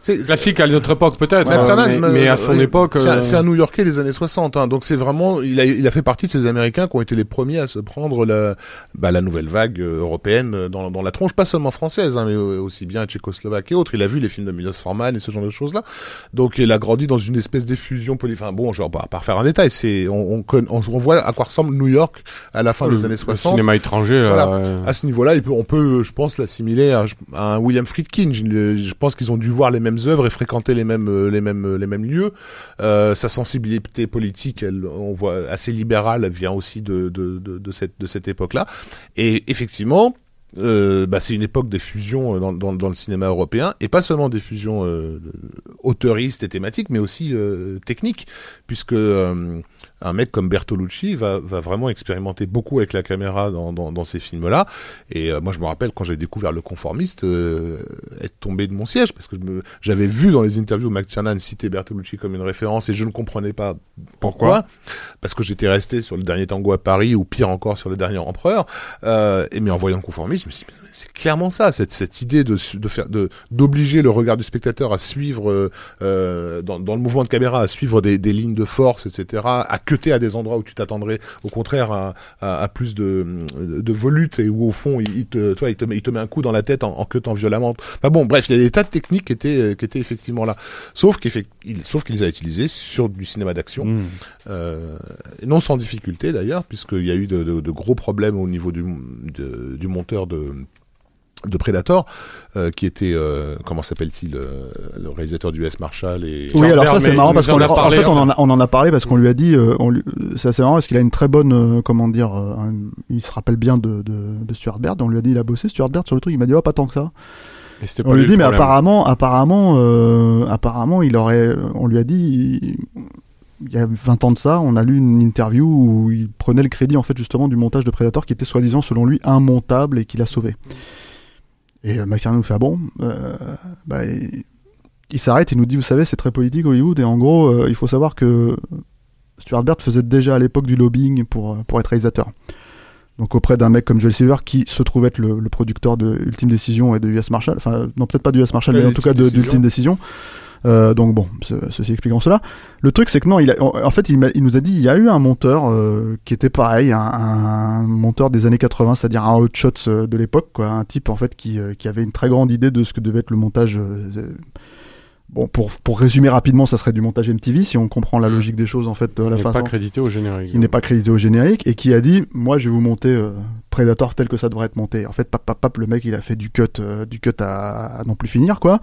Classique à notre époque peut-être, Ouais, euh, mais, à son ouais, époque. C'est un, euh, c'est un New-Yorkais des années 60, hein, donc c'est vraiment, il a, il a fait partie de ces Américains qui ont été les premiers à se prendre la, bah, la nouvelle vague euh, européenne euh, dans, dans la tronche, pas seulement française, hein, mais euh, aussi bien tchécoslovaque et autres. Il a vu les films de Milos Forman et ce genre de choses-là. Donc il a grandi dans une espèce d'effusion poly. Enfin bon, je vais pas, refaire un détail. C'est, on, on, on, on voit à quoi ressemble New York à la fin le- des années le 60. cinéma étranger. là, Voilà. euh, À ce niveau-là, on peut, je pense, l'assimiler à, à un William Friedkin. Je, je pense qu'ils ont dû voir les mêmes œuvres et fréquenter les mêmes, euh, les mêmes, les mêmes lieux. Euh, sa sensibilité politique, on voit assez libérale, vient aussi de, de, de, cette, de cette époque-là. Et effectivement. Euh, bah, c'est une époque des fusions euh, dans, dans, le cinéma européen et pas seulement des fusions euh, auteuristes et thématiques mais aussi euh, techniques puisque euh, un mec comme Bertolucci va, va vraiment expérimenter beaucoup avec la caméra dans, dans, dans ces films-là. Et euh, moi, je me rappelle quand j'ai découvert Le Conformiste, euh, être tombé de mon siège parce que j'avais vu dans les interviews McTiernan citer Bertolucci comme une référence et je ne comprenais pas pourquoi. parce que j'étais resté sur le dernier tango à Paris ou pire encore sur le dernier Empereur. Euh, et mais en voyant Le Conformiste, je me suis dit, c'est clairement ça, cette, cette idée de, de faire, de d'obliger le regard du spectateur à suivre euh, euh, dans, dans le mouvement de caméra, à suivre des, des lignes de force, etc., à cutter à des endroits où tu t'attendrais au contraire à, à, à plus de, de volutes et où au fond il, il te, toi, il te met, il te met un coup dans la tête en, en cutant violemment. Enfin bon, bref, il y a des tas de techniques qui étaient, qui étaient effectivement là, sauf qu'effect- il- sauf qu'il les a utilisées sur du cinéma d'action. Mm. Euh, non sans difficulté d'ailleurs, puisqu'il y a eu de, de- de gros problèmes au niveau du, de- du monteur de, de Predator, euh, qui était, euh, comment s'appelle-t-il, euh, le réalisateur du S. Marshall et... Oui, alors ça c'est marrant parce qu'on en fait on en, a, on en a parlé parce qu'on lui a dit, euh, on lui- c'est assez marrant parce qu'il a une très bonne, euh, comment dire, euh, un- il se rappelle bien de, de, de Stuart Baird. On lui a dit il a bossé Stuart Baird sur le truc, il m'a dit oh pas tant que ça. et On lui lui dit mais problème. apparemment, apparemment, euh, apparemment il aurait, on lui a dit. il- il y a 20 ans de ça, on a lu une interview où il prenait le crédit en fait justement du montage de Predator qui était soi-disant selon lui immontable et qu'il a sauvé. Et euh, McTiernan nous fait ah bon, euh, bah, il, il s'arrête et nous dit vous savez c'est très politique Hollywood et en gros euh, il faut savoir que Stuart Baird faisait déjà à l'époque du lobbying pour pour être réalisateur. Donc auprès d'un mec comme Joel Silver qui se trouve être le, le producteur de Ultime Décision et de US Marshall, enfin non peut-être pas de US Marshall mais en tout cas d'Ultime Décision. Euh, donc bon, ce- ceci expliquant cela. Le truc c'est que non, il a, en fait il, il nous a dit il y a eu un monteur euh, qui était pareil, un, un monteur des années 80, c'est-à-dire un hotshot euh, de l'époque, quoi, un type en fait qui, qui avait une très grande idée de ce que devait être le montage. euh, Bon, pour, pour résumer rapidement, ça serait du montage MTV si on comprend la logique des choses en fait à Il la n'est façon pas crédité au générique. qui n'est pas crédité au générique et qui a dit moi je vais vous monter euh, Predator tel que ça devrait être monté. En fait, pap, pap, pap, le mec il a fait du cut, euh, du cut à, à non plus finir quoi.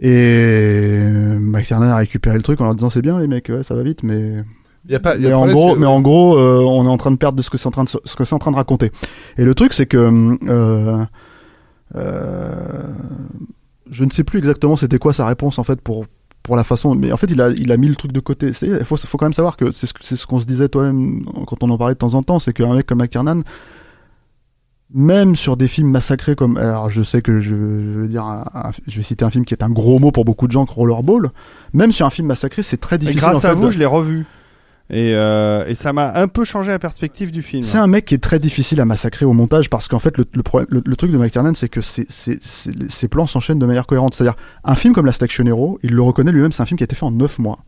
Et euh, McTiernan a récupéré le truc en leur disant c'est bien les mecs, ouais, ça va vite, mais Il y a pas, il y a mais le en gros, mais en gros, euh, on est en train de perdre de ce que c'est en train de ce que c'est en train de raconter. Et le truc, c'est que euh, euh, je ne sais plus exactement c'était quoi sa réponse en fait pour pour la façon, mais en fait il a il a mis le truc de côté. Il faut faut quand même savoir que c'est ce ce qu'on se disait toi-même quand on en parlait de temps en temps, c'est qu'un mec comme McTiernan même sur des films massacrés comme alors je sais que je, je veux dire un- un- je vais citer un film qui est un gros mot pour beaucoup de gens Rollerball même sur un film massacré c'est très Et difficile grâce en à vous, de- je l'ai revu. Et, euh, et ça m'a un peu changé la perspective du film. C'est un mec qui est très difficile à massacrer au montage parce qu'en fait le, le, problème- le, le truc de McTiernan c'est que ses, ses, ses- ses plans s'enchaînent de manière cohérente. C'est-à-dire un film comme La Station Hero, il le reconnaît lui-même, c'est un film qui a été fait en 9 mois.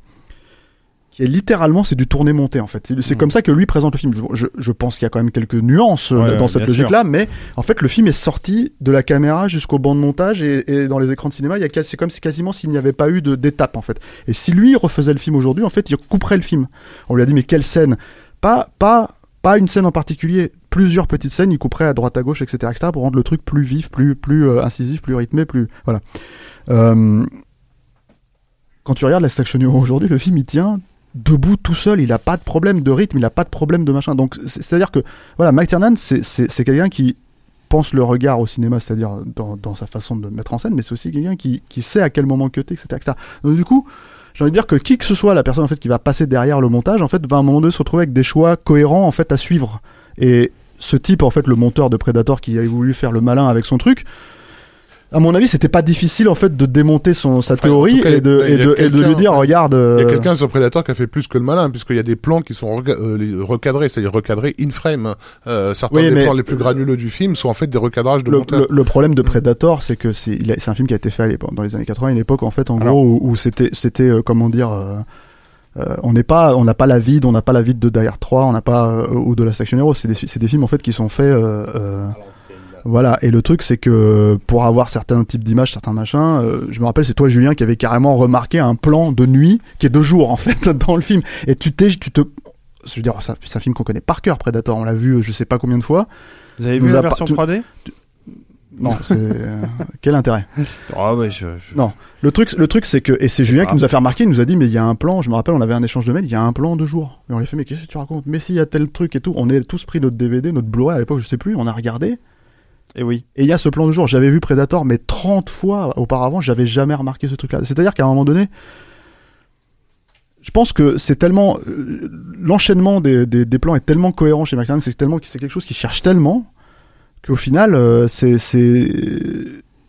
Qui est littéralement c'est du tourné monté en fait. C'est Mhm. comme ça que lui présente le film. Je, pense qu'il y a quand même quelques nuances euh, Ouais, dans cette logique-là, mais en fait le film est sorti de la caméra jusqu'au banc de montage et, et dans les écrans de cinéma, il y a quasi- c'est comme si quasiment s'il n'y avait pas eu d'étape en fait. Et si lui refaisait le film aujourd'hui, en fait, il couperait le film. On lui a dit mais quelle scène? Pas pas pas une scène en particulier, plusieurs petites scènes, il couperait à droite à gauche, etc., etc., pour rendre le truc plus vif, plus, plus euh, incisif, plus rythmé, plus voilà. Euh, quand tu regardes la Action Hero aujourd'hui, le film il tient debout tout seul, il a pas de problème de rythme, il a pas de problème de machin. Donc c'est à dire que voilà, Mike Tiernan, c'est quelqu'un qui pense le regard au cinéma, c'est-à-dire dans, dans sa façon de mettre en scène, mais c'est aussi quelqu'un qui, qui sait à quel moment cutter, etc., etc. Donc du coup, j'ai envie de dire que qui que ce soit la personne en fait qui va passer derrière le montage, en fait, va à un moment donné se retrouver avec des choix cohérents en fait à suivre. Et ce type, en fait, le monteur de Predator qui a voulu faire le malin avec son truc, à mon avis, c'était pas difficile en fait de démonter son sa Enfin, théorie cas, et de et et lui dire regarde. Il y a euh, quelqu'un sur Predator qui a fait plus que le malin, puisqu'il y a des plans qui sont euh, recadrés, c'est-à-dire recadrés in frame. Euh, certains Oui, des mais- plans les plus granuleux du film sont en fait des recadrages de le, le- le problème de Predator, c'est que c'est un film qui a été fait à l'époque, dans les années 80, une époque en fait, en Alors- gros, où, où c'était c'était euh, comment dire. euh, euh, on n'est pas, on n'a pas la vide, on n'a pas la vide de Die Hard 3, on n'a pas euh, ou de la Section Hero. C'est des, fi- c'est des films en fait qui sont faits. euh, euh, voilà. Et le truc, c'est que pour avoir certains types d'images, certains machins, euh, je me rappelle, c'est toi Julien qui avait carrément remarqué un plan de nuit qui est de jour en fait dans le film. Et tu t'es, tu te, je veux dire, c'est un film qu'on connaît par cœur, Predator. On l'a vu, euh, je sais pas combien de fois. Vous avez nous vu la version tu- 3D Non, c'est euh, quel intérêt? Ouais, je, je- Non. Le truc, le truc, c'est que et c'est Julien qui nous a fait remarquer, il nous a dit mais il y a un plan. Je me rappelle, on avait un échange de mails, il y a un plan de jour. Et on lui a fait mais qu'est-ce que tu racontes? Mais s'il y a tel truc et tout, on est tous pris notre DVD, notre Blu-ray à l'époque, je sais plus, on a regardé. Et oui. Et il y a ce plan de jour. J'avais vu Predator, mais 30 fois auparavant, j'avais jamais remarqué ce truc-là. C'est-à-dire qu'à un moment donné, je pense que c'est tellement euh, l'enchaînement des, plans est tellement cohérent chez McTiernan, c'est tellement c'est quelque chose qu'il cherche tellement qu'au final, euh, c'est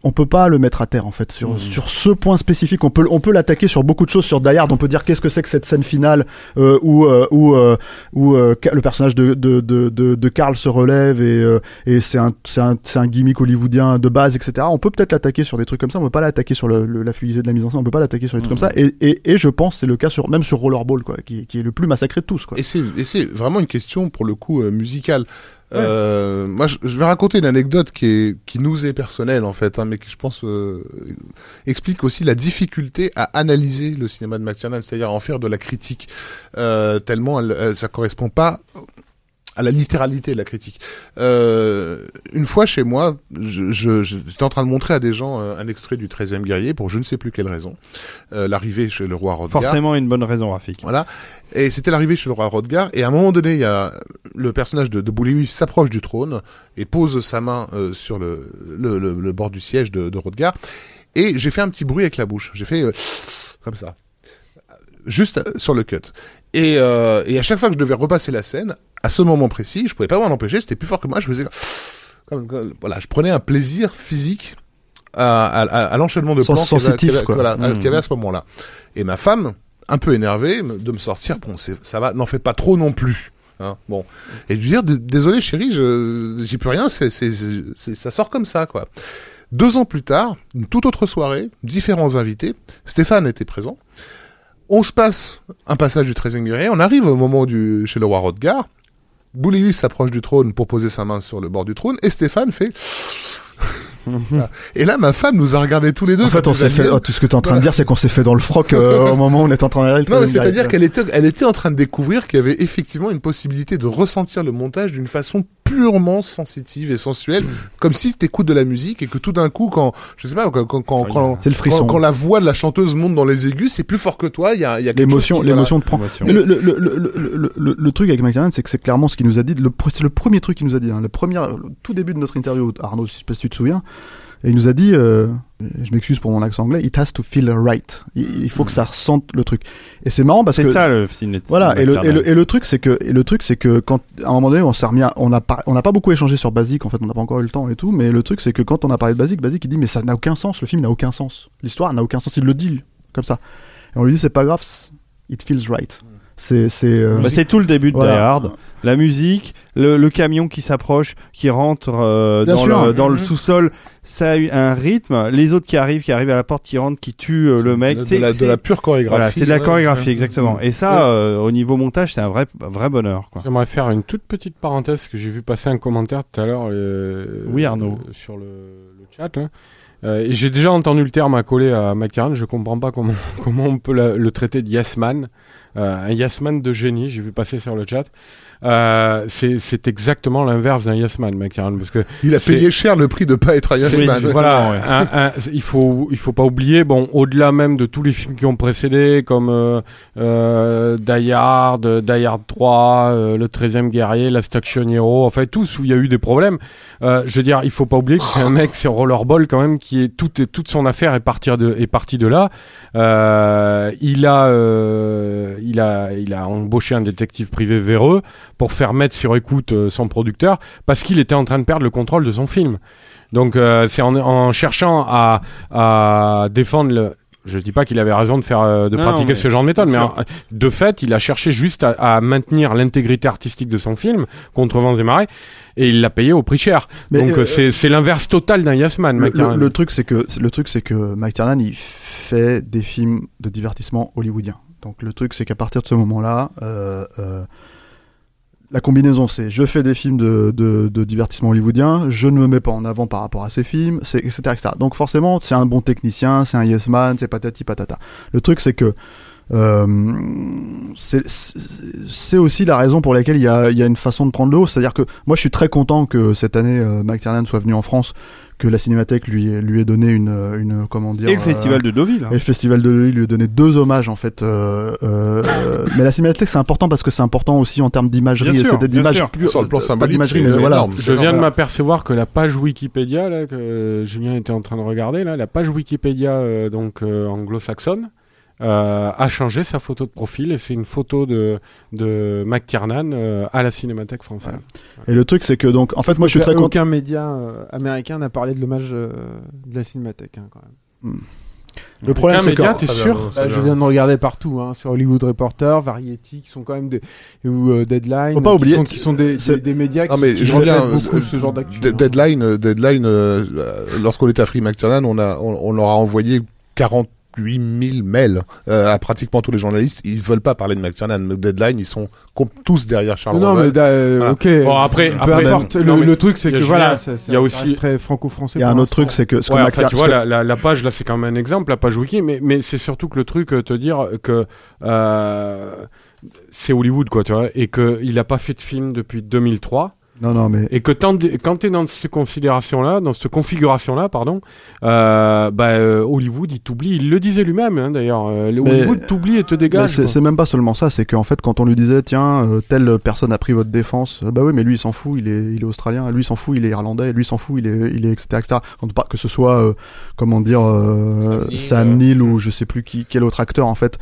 on peut pas le mettre à terre en fait sur, Mhm. sur ce point spécifique. On peut on peut l'attaquer sur beaucoup de choses sur Die Hard. On peut dire qu'est-ce que c'est que cette scène finale euh, où euh, où euh, où le personnage de de de de, Carl se relève et et c'est un c'est un c'est un gimmick hollywoodien de base etc. On peut peut-être l'attaquer sur des trucs comme ça. On peut pas l'attaquer sur le, le- la fluidité de la mise en scène. On peut pas l'attaquer sur des trucs comme ça. Et et et je pense que c'est le cas sur même sur Rollerball quoi, qui qui est le plus massacré de tous quoi. Et c'est et c'est vraiment une question pour le coup euh, Euh, moi, je, je vais raconter une anecdote qui est qui nous est personnelle en fait, hein, mais qui je pense euh, explique aussi la difficulté à analyser le cinéma de McTiernan, c'est-à-dire à en faire de la critique, euh, tellement elle, elle- ça correspond pas à la littéralité de la critique. Euh, une fois chez moi, je, je, je- j'étais en train de montrer à des gens euh, un extrait du 13e guerrier pour je ne sais plus quelle raison. Euh, L'arrivée chez le roi Rodgar. Forcément une bonne raison, Rafik. Voilà. Et c'était l'arrivée chez le roi Rodgar. Et à un moment donné, il y a le personnage de, de Bouliwif s'approche du trône et pose sa main euh, sur le, le, le- le bord du siège de, de Rodgar. Et j'ai fait un petit bruit avec la bouche. J'ai fait comme ça. Juste sur le cut. Et, euh, et à chaque fois que je devais repasser la scène, à ce moment précis, je pouvais pas m'en empêcher, c'était plus fort que moi, je faisais comme, comme- voilà, je prenais un plaisir physique à, à, à- à l'enchaînement de Sens plans qu'il y avait- sensitif, qu'il y avait- quoi. voilà, Mmh. qu'il y avait à ce moment-là. Et ma femme, un peu énervée, de me sortir, bon, ça va, n'en fais pas trop non plus. Hein, bon. Et de lui dire, désolé chérie, j'y peux rien, c'est- ça sort comme ça, quoi. Deux ans plus tard, une toute autre soirée, différents invités, Stéphane était présent. On se passe un passage du 13e guerrier, on arrive au moment du, chez le roi Rodgar. Boulius s'approche du trône pour poser sa main sur le bord du trône, et Stéphane fait... Voilà. Et là, ma femme nous a regardé tous les deux. En fait, on s'est fait. oh, tout ce que tu es en train de dire, c'est qu'on s'est fait dans le froc euh, au moment où on est en train de Non, mais c'est-à-dire qu'elle était, elle était en train de découvrir qu'il y avait effectivement une possibilité de ressentir le montage d'une façon purement sensitive et sensuelle, comme si t'écoutes de la musique et que tout d'un coup, quand, je sais pas, quand, quand, quand, quand, C'est le frisson. quand, quand la voix de la chanteuse monte dans les aigus, c'est plus fort que toi, il y a, il y a quelque L'émotion, l'émotion te prend. Le, le, le, le, le, le, le truc avec McTiernan, c'est que c'est clairement ce qu'il nous a dit. Le, c'est le premier truc qu'il nous a dit. Hein, le premier, le tout début de notre interview, Arnaud, je sais pas si tu te souviens. Et il nous a dit, euh, je m'excuse pour mon accent anglais, it has to feel right. Il, il faut que ça ressente le truc. Et c'est marrant parce C'est que ça le ciné. Voilà, et le, et le, et le truc c'est que et le truc c'est que quand à un moment donné on s'est remis, à- on a pas on n'a pas beaucoup échangé sur Basic en fait, on n'a pas encore eu le temps et tout, mais le truc c'est que quand on a parlé de Basic, Basic il dit mais ça n'a aucun sens, le film n'a aucun sens, l'histoire n'a aucun sens, il le dit comme ça. Et on lui dit c'est pas grave, it feels right. C'est c'est euh, Bah, c'est tout le début de Voilà. Die Hard. La musique, le, le camion qui s'approche, qui rentre euh, dans, sûr. le, dans le Mhm. sous-sol, ça a eu un rythme. Les autres qui arrivent, qui arrivent à la porte, qui rentrent, qui tuent euh, le mec. de, c'est de la, de c'est- la pure chorégraphie. voilà, c'est de la chorégraphie ouais. exactement. Et ça, euh, au niveau montage, c'est un vrai, vrai bonheur. Quoi. J'aimerais faire une toute petite parenthèse parce que j'ai vu passer un commentaire tout à l'heure euh, Oui, Arnaud. euh, sur le, le chat. là. Euh, et j'ai déjà entendu le terme accolé à McTiernan. Je comprends pas comment comment on peut la- le traiter de yes man, euh, un yes man de génie. J'ai vu passer sur le chat. Euh, c'est c'est exactement l'inverse d'un Yes Man, parce que Il a c'est- payé cher le prix de pas être un Yes Oui, Man. voilà, ouais. un- un- il faut il faut pas oublier bon au-delà même de tous les films qui ont précédé comme euh, euh, Die Hard, Die Hard 3, euh, le 13e guerrier, Last Action Hero, enfin tous où il y a eu des problèmes. Euh, je veux dire, il faut pas oublier que c'est un mec sur Rollerball quand même qui est toute toute son affaire est partie de est partie de là. Euh, il a euh, il a il a embauché un détective privé véreux pour faire mettre sur écoute euh, son producteur parce qu'il était en train de perdre le contrôle de son film. Donc euh, c'est en, en cherchant à, à défendre le je dis pas qu'il avait raison de faire euh, de Non, pratiquer ce genre de méthode, mais de fait, il a cherché juste à, à maintenir l'intégrité artistique de son film contre vents et marées, et il l'a payé au prix cher. Mais, Donc euh, c'est l'inverse total d'un Yes Man, Le, le- le truc c'est que le truc c'est que McTiernan il fait des films de divertissement hollywoodien. Donc le truc c'est qu'à partir de ce moment-là, euh, euh, la combinaison c'est je fais des films de, divertissement hollywoodien, je ne me mets pas en avant par rapport à ces films, etc etc. Donc forcément c'est un bon technicien, c'est un yes man, c'est patati patata. Le truc c'est que euh, c'est c'est aussi la raison pour laquelle il y a, il y a une façon de prendre le haut. C'est-à-dire que moi, je suis très content que cette année, euh, McTiernan soit venu en France, que la Cinémathèque lui, ait- lui ait donné une, une comment dire, Et le euh, festival de Deauville. hein. et le festival de Lille lui a donné deux hommages en fait. euh, euh, euh, mais la Cinémathèque c'est important parce que c'est important aussi en termes d'imagerie. C'était sûr. plus Sur le plan euh, pas symbolique, mais voilà. énorme. Je viens de m'apercevoir que la page Wikipédia là que Julien était en train de regarder là, la page Wikipédia euh, donc euh, anglo-saxonne euh, a changé sa photo de profil et c'est une photo de de McTiernan euh, à la Cinémathèque française. Et le truc c'est que donc en fait moi je suis très content. Aucun média euh, américain n'a parlé de l'hommage euh, de la cinémathèque. hein, quand même. Le problème c'est que t'es sûr ça Bah, je viens de regarder partout, hein, sur Hollywood Reporter, Variety, qui sont quand même des ou euh, Deadline, Faut pas qui oublier, sont, qui sont des, c'est- des, des médias qui, Ah mais qui reflètent beaucoup ce genre d'actu. Hein. Deadline, euh, Deadline, lorsqu'on était à Free McTiernan, on a, on, on leur a envoyé 48 000 mails euh, à pratiquement tous les journalistes. Ils veulent pas parler de McTiernan. Deadline, ils sont tous derrière Charles Non, mais euh, ok. Bon, après- peu après- importe. Le, truc, c'est il y a que Julien, voilà, il y a aussi- très franco-français. Il y a un autre truc c'est que ce que Ouais, enfin, McTiernan- tu vois, que- la, page, là, c'est quand même un exemple, la page wiki, mais, mais c'est surtout que le truc, euh, te dire que euh, c'est Hollywood, quoi, tu vois, et qu'il a pas fait de film depuis 2003, non non mais et que quand t'es dans cette considération-là, dans cette configuration-là, pardon, euh, bah, euh, Hollywood, il t'oublie, il le disait lui-même, hein, d'ailleurs, euh, Hollywood t'oublie et te dégage. c'est même pas seulement ça, c'est qu'en fait, quand on lui disait, tiens, euh, telle personne a pris votre défense, bah oui, mais lui il s'en fout, il est, il est australien, lui il s'en fout, il est irlandais, lui il s'en fout, il est, il est etc. etc. Quand on parle, que ce soit, euh, comment dire, euh, Sam euh, Neill ou je sais plus qui, quel autre acteur en fait.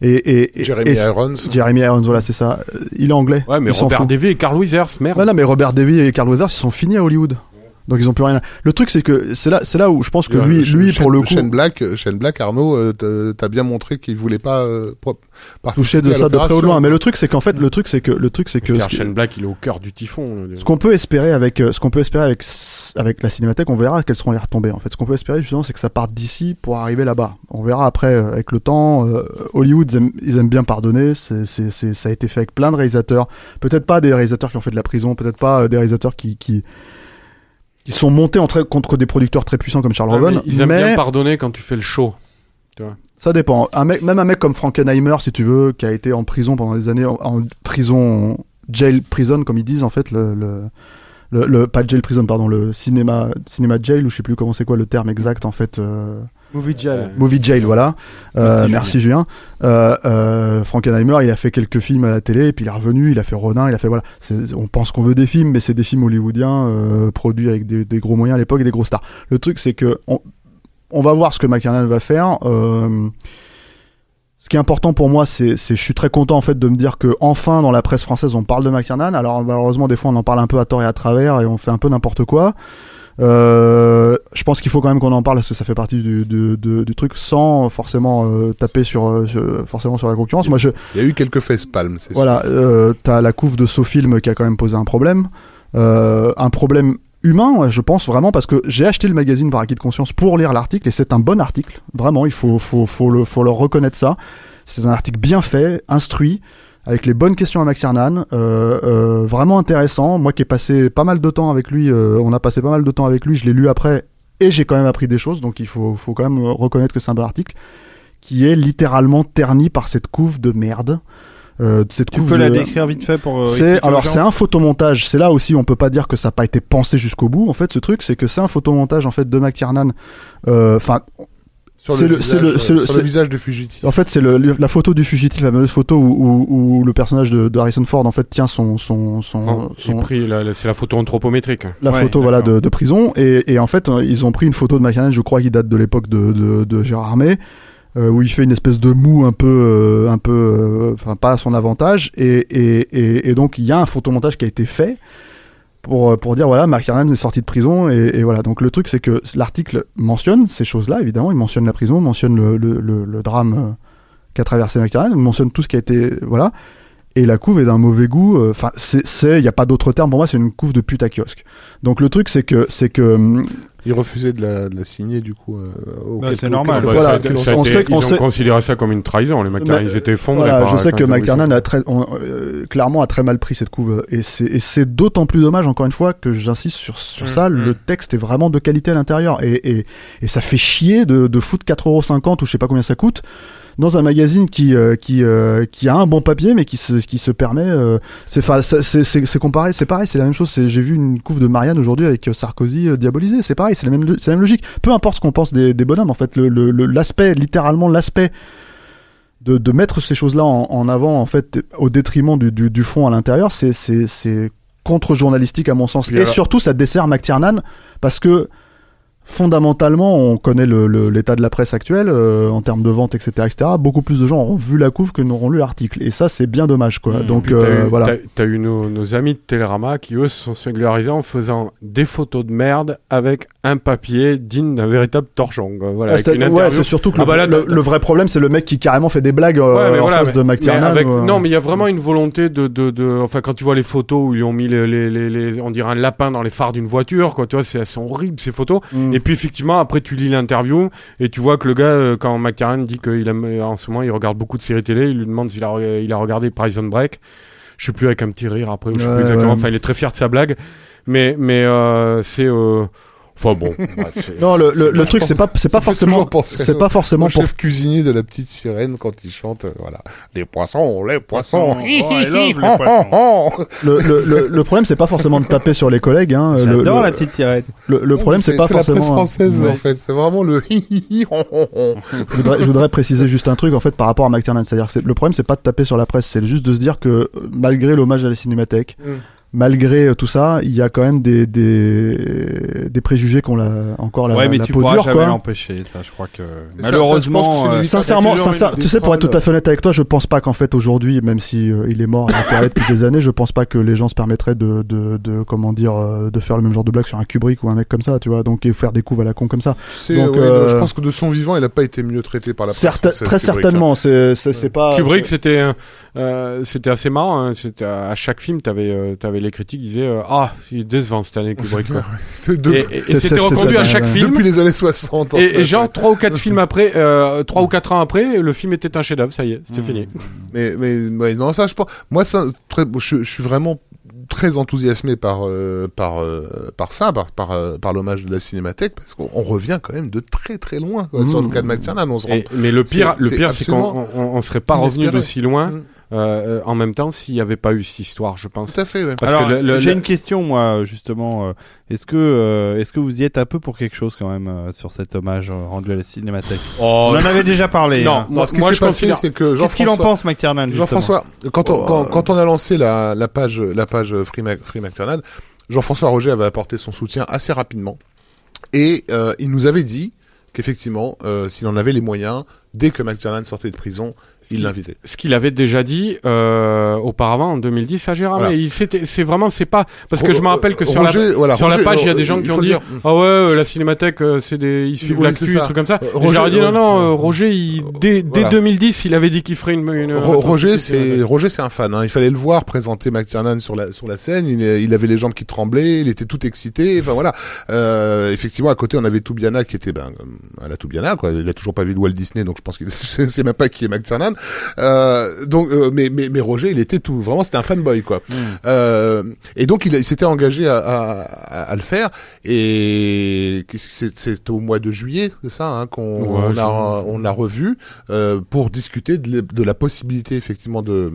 Et, et, et- Jeremy et- Irons. Jeremy Irons, voilà, c'est ça. Euh, Il est anglais. Ouais, mais Robert. Davy et Carl Weathers, merde. Ouais, non, mais Robert Davy et Carl Weathers, ils sont finis à Hollywood. Donc ils ont plus rien. à- Le truc, c'est que c'est là, c'est là où je pense que lui, Euh, lui Shane- pour le coup, Shane Black, euh, Shane Black, Arnaud, euh, t'as- bien montré qu'il voulait pas euh, toucher de à ça de près ou de loin. Mais le truc, c'est qu'en fait, le truc, c'est que le truc, c'est que ce Shane Black, il est au cœur du typhon. Ce qu'on peut espérer avec euh, ce qu'on peut espérer avec avec la cinémathèque, on verra quelles seront les retombées. En fait, ce qu'on peut espérer justement, c'est que ça parte d'ici pour arriver là-bas. On verra après avec le temps. euh, Hollywood, ils aiment, ils aiment bien pardonner. C'est, c'est, c'est- ça a été fait avec plein de réalisateurs. Peut-être pas des réalisateurs qui ont fait de la prison. Peut-être pas des réalisateurs qui qui qui sont montés entre, contre des producteurs très puissants comme Charles Ouais, Roven. mais ils aiment mais bien pardonner quand tu fais le show. ça dépend. Un mec, même un mec comme Frankenheimer, si tu veux, qui a été en prison pendant des années, en, en prison, jail prison, comme ils disent en fait, le, le, le, le- pas jail prison, pardon, le cinéma, cinéma jail, ou je sais plus comment c'est quoi le terme exact en fait. euh, Movie Jail. Movie Jail, voilà. Euh, Merci, merci, Julien. Euh, euh, Frankenheimer, il a fait quelques films à la télé, et puis il est revenu, il a fait Ronin, il a fait voilà. On pense qu'on veut des films, mais c'est des films hollywoodiens produits avec des, des gros moyens à l'époque et des gros stars. Le truc, c'est que on, on va voir ce que McTiernan va faire. Ce qui est important pour moi, c'est, c'est, je suis très content en fait de me dire que enfin dans la presse française on parle de McTiernan. Alors malheureusement des fois on en parle un peu à tort et à travers et on fait un peu n'importe quoi. Euh, je pense qu'il faut quand même qu'on en parle parce que ça fait partie du, du, du- du truc sans forcément euh, taper sur, euh, sur- forcément sur la concurrence. Moi, je, Il y a eu quelques c'est sûr. voilà, t'as la couve de Sofilm qui a quand même posé un problème, un problème humain, je pense vraiment parce que j'ai acheté le magazine par acquis de conscience pour lire l'article et c'est un bon article, vraiment, il faut faut faut le faut leur reconnaître ça. C'est un article bien fait, instruit, avec les bonnes questions à Max Hernan, euh, euh, vraiment intéressant. Moi qui ai passé pas mal de temps avec lui, euh, on a passé pas mal de temps avec lui, je l'ai lu après et j'ai quand même appris des choses, donc il faut faut quand même reconnaître que c'est un bon article qui est littéralement terni par cette couve de merde. euh, cette Tu couve peux la décrire vite fait pour. euh, c'est alors c'est un photomontage. C'est là aussi on peut pas dire que ça n'a pas été pensé jusqu'au bout. En fait, ce truc, c'est que c'est un photomontage en fait de McTiernan. Euh, Enfin, Sur C'est le, visage, le- euh, c'est le- sur c'est- le visage du fugitif. en fait, c'est la photo du fugitif, la fameuse photo où, où, où le personnage de, de Harrison Ford en fait tient son son son, son- c'est la photo anthropométrique. la Ouais, photo voilà de, de prison et, et en fait euh, ils ont pris une photo de McTiernan, je crois qui date de l'époque de, de, de Gérard May. euh, où il fait une espèce de mou un peu, euh, un peu, euh, enfin pas à son avantage, et, et, et, et donc il y a un photomontage qui a été fait pour, euh, pour dire voilà, Mark Kiernan est sorti de prison, et, voilà. Donc le truc c'est que l'article mentionne ces choses-là, évidemment, il mentionne la prison, mentionne le, le, le, drame euh, qu'a traversé Mark Kiernan, il mentionne tout ce qui a été, voilà. Et la couve est d'un mauvais goût. euh, Enfin, c'est, il y a pas d'autre terme pour moi. C'est une couve de pute à kiosque. Donc le truc c'est que, c'est que hum, Il refusait de la, de la signer, du coup. euh, Bah, c'est normal. Bah, Voilà, on sait- ils on ont sait- considéré ça comme une trahison, les. Bah, ils étaient. Voilà, par- je sais que. McTiernan a très, on- euh, clairement a très mal pris cette couve et c'est d'autant plus dommage encore une fois que j'insiste sur sur Mm, ça. mm. Le texte est vraiment de qualité à l'intérieur et, et et ça fait chier de de foutre 4,50€ ou je sais pas combien ça coûte dans un magazine qui euh, qui euh, qui a un bon papier mais qui se qui se permet euh, c'est c'est comparé c'est pareil c'est la même chose. C'est j'ai vu une couve de Marianne aujourd'hui avec Sarkozy diabolisé c'est pareil c'est la même c'est la même logique. Peu importe ce qu'on pense des, des bonhommes en fait le le- le- l'aspect littéralement l'aspect de, de mettre ces choses-là en, en avant en fait au détriment du, du, du fond à l'intérieur c'est c'est c'est contre-journalistique à mon sens. Puis et alors- surtout ça dessert McTiernan parce que fondamentalement on connaît l'état de la presse actuelle euh, en termes de vente etc etc beaucoup plus de gens auront vu la couve que n'auront lu l'article et ça c'est bien dommage quoi Mmh. donc t'as euh, eu- voilà t'as- eu nos, nos amis de Télérama qui, eux, se sont singularisés en faisant des photos de merde avec un papier digne d'un véritable torchon. quoi. Voilà, Ah, c'est- ouais, surtout que Ah le, bah là, le- vrai problème c'est le mec qui carrément fait des blagues euh, Ouais, en voilà, face mais- de McTiernan avec- ou, Non, mais il y a vraiment une volonté de, de, de- Enfin, quand tu vois les photos où ils ont mis les, les, les, les- on dirait un lapin dans les phares d'une voiture, quoi. Tu vois, c'est elles sont horribles ces photos. Mm. Et puis effectivement, après tu lis l'interview et tu vois que le gars, euh, quand McCarran dit qu'il aime euh, en ce moment, il regarde beaucoup de séries télé, il lui demande s'il a, re- il a regardé Prison Break. Je sais plus avec un petit rire après, ou je sais Ouais, plus exactement. ouais. Enfin, il est très fier de sa blague, mais mais euh, c'est. euh, Enfin bon. bref, c'est- non le, le, le truc c'est pas c'est pas forcément c'est pas forcément Au pour chef cuisinier de la petite sirène quand il chante, euh, voilà. Les poissons, les poissons. Oh, I love les poissons. le, le, problème c'est pas forcément de taper sur les collègues hein. le, J'adore le, la petite sirène. le, le problème c'est pas la forcément presse française, Ouais. en fait. C'est vraiment le je voudrais, je voudrais préciser juste un truc en fait par rapport à McTiernan c'est-à-dire c'est- le problème c'est pas de taper sur la presse c'est juste de se dire que euh, malgré l'hommage à la cinémathèque Mm. Malgré euh, tout ça il y a quand même des des, des préjugés qu'on l'a encore la, ouais, mais la tu peau pourras dure jamais quoi l'empêcher, ça, je crois que. ça, ça, je pense que Malheureusement. euh. Sincèrement, sincère- tu sais, pour être tout à fait honnête avec toi, je pense pas qu'en fait aujourd'hui, même si euh, il est mort, depuis des années, je pense pas que les gens se permettraient de, de, de comment dire, de faire le même genre de blague sur un Kubrick ou un mec comme ça, tu vois, donc et faire des coups à la con comme ça. Donc, ouais, euh, Je pense que de son vivant, il a pas été mieux traité par la presse française, très Kubrick, hein. certainement, c'est pas. Kubrick, c'était c'était assez marrant. Hein. C'était à chaque film, t'avais euh, t'avais les critiques disaient euh, ah il est décevant cette année Kubrick. De- et et- et c'était reconduit à chaque film. Depuis les années 60. en Et, fait. et genre trois ou quatre films après, euh, trois ou quatre ans après, le film était un chef-d'œuvre. Ça y est, c'était Mm. fini. Mais, mais, ouais, non, ça, je pense. Moi, ça, très, je, je suis vraiment très enthousiasmé par, euh, par, euh, par ça, par, par, euh, par l'hommage de la cinémathèque, parce qu'on on revient quand même de très très loin, quoi, sur le cas de McTiernan. On se rend Et- mais le pire, C'est- le c'est pire, c'est qu'on on, on serait pas revenu d'aussi loin. Mm. Euh, en même temps, s'il n'y avait pas eu cette histoire, je pense. Tout à fait, ouais. Parce Alors, que le- le- j'ai le- une question, moi, justement. euh, Est-ce que, euh, est-ce que vous y êtes un peu pour quelque chose quand même euh, sur cet hommage euh, rendu à la cinémathèque? Oh, On en avait déjà parlé. Non, hein. Non, ce qui moi, s'est je passé, considère. c'est que Qu'est-ce qu'il en Jean-François, pense, McTiernan Jean-François, quand on, Oh, quand, euh. quand on a lancé la, la page, la page Free, Mac, Free McTiernan, Jean-François Roger avait apporté son soutien assez rapidement. Et euh, il nous avait dit qu'effectivement, euh, s'il en avait les moyens, dès que McTiernan sortait de prison, il l'invitait. ce qu'il avait déjà dit euh, auparavant en 2010 à Gérard. Voilà. Mais c'est vraiment, c'est pas parce que je me rappelle que sur Roger, la voilà, sur la page, il y a euh, des gens qui ont dit ah ouais la cinémathèque euh, c'est des suivent Oui, l'actu des trucs comme ça. J'aurais dit non non Roger il, dès, dès voilà. 2010 il avait dit qu'il ferait une, une Ro- Roger, c'est Roger, c'est un fan. Hein. Il fallait le voir présenter McTiernan sur la sur la scène. Il, il avait les jambes qui tremblaient, il était tout excité. Enfin voilà. Euh, effectivement, à côté, on avait Toubiana qui était ben à la Toubiana quoi. Il a toujours pas vu de Walt Disney, donc je pense qu'il c'est même pas qui est McTiernan. Euh, donc, euh, mais, mais mais Roger, il était tout vraiment, c'était un fanboy quoi. Euh, et donc il, s'était engagé à, à, à- à le faire. Et c'est au mois de juillet, c'est ça, hein, qu'on Ouais, on je- a on a revu euh, pour discuter de la possibilité effectivement de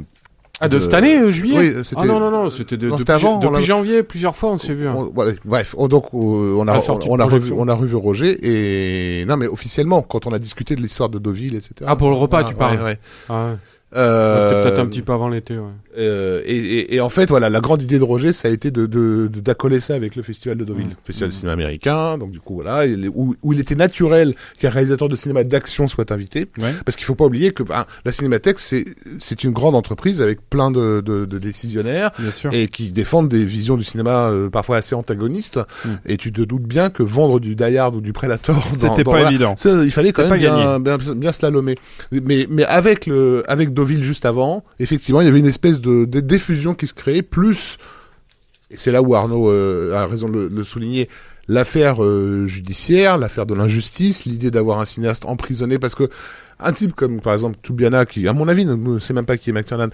Ah, de cette année, euh, juillet Oui, Ah c'était. non, non, non, c'était de- depuis, avant, depuis janvier, plusieurs fois on s'est vu. hein. On- voilà, bref, on- donc euh, on a on, a revu, on a revu Roger et non mais officiellement quand on a discuté de l'histoire de Deauville etc. Ah, pour le repas, tu parles. ouais, ouais. Ah ouais. Euh, C'était peut-être un petit peu avant l'été, ouais. Euh, et, et, et en fait voilà la grande idée de Roger ça a été de de- de- d'accoler ça avec le festival de Deauville, Mmh. le festival de cinéma américain donc du coup voilà il où, où il était naturel qu'un réalisateur de cinéma d'action soit invité Ouais. parce qu'il faut pas oublier que ben, la Cinémathèque c'est c'est une grande entreprise avec plein de, de, de décisionnaires et qui défendent des visions du cinéma euh, parfois assez antagonistes. Mm. Et tu te doutes bien que vendre du Die Hard ou du Predator, C'était pas voilà, évident. il fallait quand même bien, bien, bien slalomer. Mais, mais avec le, avec Deauville juste avant, effectivement, il y avait une espèce de, de diffusion qui se créait, plus, et c'est là où Arnaud euh, a raison de le, souligner, l'affaire euh, judiciaire, l'affaire de l'injustice, l'idée d'avoir un cinéaste emprisonné, parce que un type comme par exemple Toubiana, qui à mon avis ne ne sait même pas qui est McTiernan,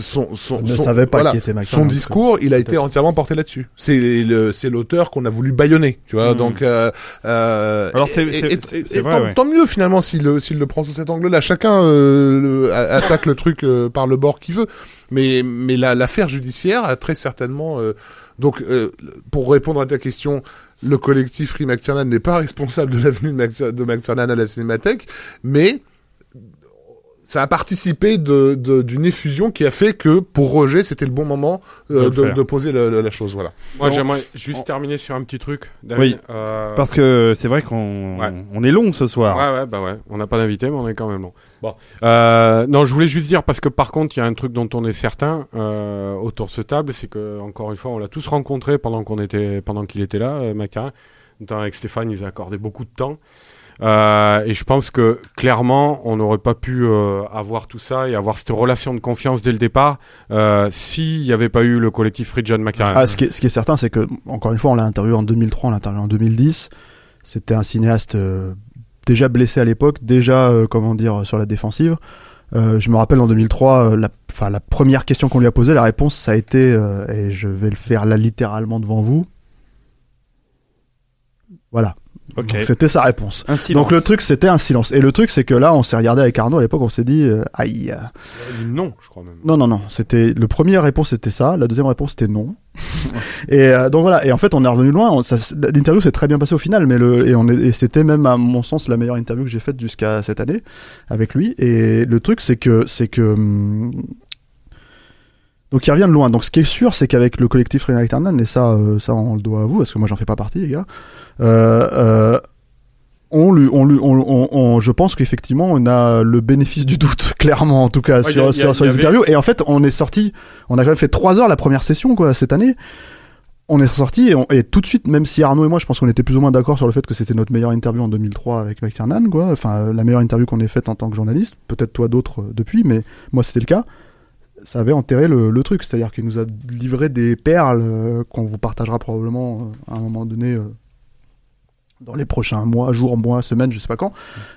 son, son, Ne son- savait pas voilà, qui était son McTiernan, discours, il a été entièrement porté là-dessus. C'est le, c'est l'auteur qu'on a voulu baïonner, tu vois. Mm. Donc, euh, euh, Alors, c'est- ouais. tant mieux finalement s'il le, s'il le prend sous cet angle-là. Chacun euh, le- attaque le truc euh, par le bord qu'il veut, mais mais la- l'affaire judiciaire a très certainement. euh, donc, euh, pour répondre à ta question, le collectif Free McTiernan n'est pas responsable de l'avenue de, Mac- de McTiernan à la Cinémathèque, mais ça a participé de- de- d'une effusion qui a fait que pour Roger c'était le bon moment euh, De poser le- le- la chose. Voilà. Moi, j'aimerais juste terminer sur un petit truc. David. Oui. Euh, Parce que c'est vrai qu'on Ouais. on est long ce soir. Ouais, ouais, bah ouais. On n'a pas d'invité, mais on est quand même long. Bon. Euh, non, je voulais juste dire, parce que par contre, il y a un truc dont on est certain euh, autour de ce table, c'est que, encore une fois, on l'a tous rencontré pendant qu'on était, pendant qu'il était là, euh, Macarin. Notamment avec Stéphane, ils ont accordé beaucoup de temps. Euh, et je pense que clairement, on n'aurait pas pu euh, avoir tout ça et avoir cette relation de confiance dès le départ euh, s'il n'y avait pas eu le collectif Free John McCarran. Ah, ce, qui est, certain, c'est que, encore une fois, on l'a interviewé en 2003, on l'a interviewé en 2010. C'était un cinéaste euh, déjà blessé à l'époque, déjà, comment dire, sur la défensive. Je me rappelle en 2003, euh, la, la première question qu'on lui a posée, la réponse, ça a été, et je vais le faire là littéralement devant vous. Voilà. Ok. Donc, C'était sa réponse. Un silence. Donc le truc, c'était un silence. Et le truc, c'est que là, on s'est regardé avec Arnaud à l'époque, on s'est dit, euh, aïe. non, je crois même. non, non, non. C'était le première réponse c'était ça, la deuxième réponse c'était non. et euh, donc voilà. Et en fait, on est revenu loin. L'interview s'est très bien passée au final, mais le et on est, et c'était même à mon sens la meilleure interview que j'ai faite jusqu'à cette année avec lui. Et le truc c'est que c'est que hum, donc il revient de loin. Donc ce qui est sûr, c'est qu'avec le collectif René Alternan, et ça, euh, ça on le doit à vous, parce que moi j'en fais pas partie, les gars. Euh, euh, on lui, on lui, on, je pense qu'effectivement, on a le bénéfice du doute, clairement, en tout cas, Ouais, sur, a- a- les avait- interviews. Et en fait, on est sorti, on a quand même fait trois heures la première session, quoi, cette année. On est sorti et, on- et tout de suite, même si Arnaud et moi, je pense qu'on était plus ou moins d'accord sur le fait que c'était notre meilleure interview en 2003 avec McTiernan, quoi. Enfin, la meilleure interview qu'on ait faite en tant que journaliste. Peut-être toi d'autres depuis, mais moi, c'était le cas. Ça avait enterré le, le truc, c'est-à-dire qu'il nous a livré des perles euh, qu'on vous partagera probablement euh, à un moment donné euh, dans les prochains mois, jours, mois, semaines, je sais pas quand.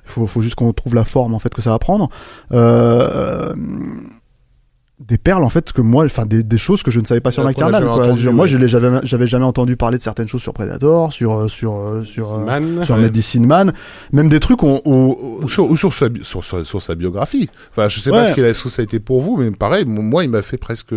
Il faut, faut juste qu'on trouve la forme en fait que ça va prendre. Euh, euh, des perles en fait que moi, enfin des, des choses que je ne savais pas sur Ouais, quoi. entendu, Je- moi, ouais. je l'ai jamais, j'avais jamais entendu parler de certaines choses sur Predator, sur euh, sur euh, sur euh, Man. sur Medicine Man, même des trucs où, où- Ou sur, ou sur, sa, sur, sur, sur sa biographie. Enfin, je sais Ouais. pas ce, qu'il a, ce que ça a été pour vous, mais pareil, moi, il m'a fait presque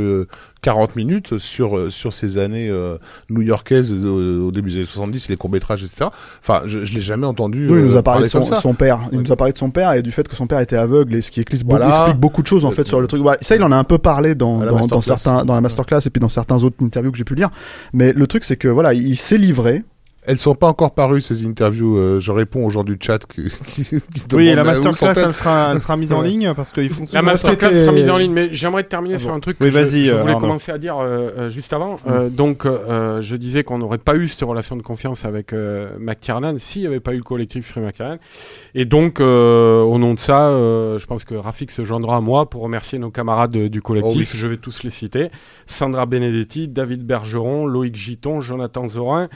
40 minutes sur, euh, sur ces années euh, new-yorkaises euh, au début des années 70, les courts-métrages, etc. Enfin, je, je l'ai jamais entendu Oui, il nous euh, a parlé de son, son père. Il Ouais. nous a parlé de son père et du fait que son père était aveugle et ce qui explique, Voilà. beaucoup, explique beaucoup de choses en fait sur le truc. Ouais, ça, il en a un peu parlé dans, dans, dans masterclass. certains, dans la masterclass et puis dans certains autres interviews que j'ai pu lire. Mais le truc, c'est que voilà, il s'est livré. Elles sont pas encore parues, ces interviews. euh, je réponds aux gens du chat qui, qui, qui Oui, la masterclass, elle sera, elle sera mise en ligne parce qu'ils font La masterclass sera mise en ligne, mais j'aimerais terminer Ah sur bon. un truc Oui, que je, vas-y, je voulais Arnaud. commencer à dire euh, euh, juste avant. Euh, donc, euh, je disais qu'on n'aurait pas eu cette relation de confiance avec euh, McTiernan s'il n'y avait pas eu le collectif Free McTiernan. Et donc, euh, au nom de ça, euh, je pense que Rafik se joindra à moi pour remercier nos camarades du collectif. Oh oui. Je vais tous les citer. Sandra Benedetti, David Bergeron, Loïc Giton, Jonathan Zorin,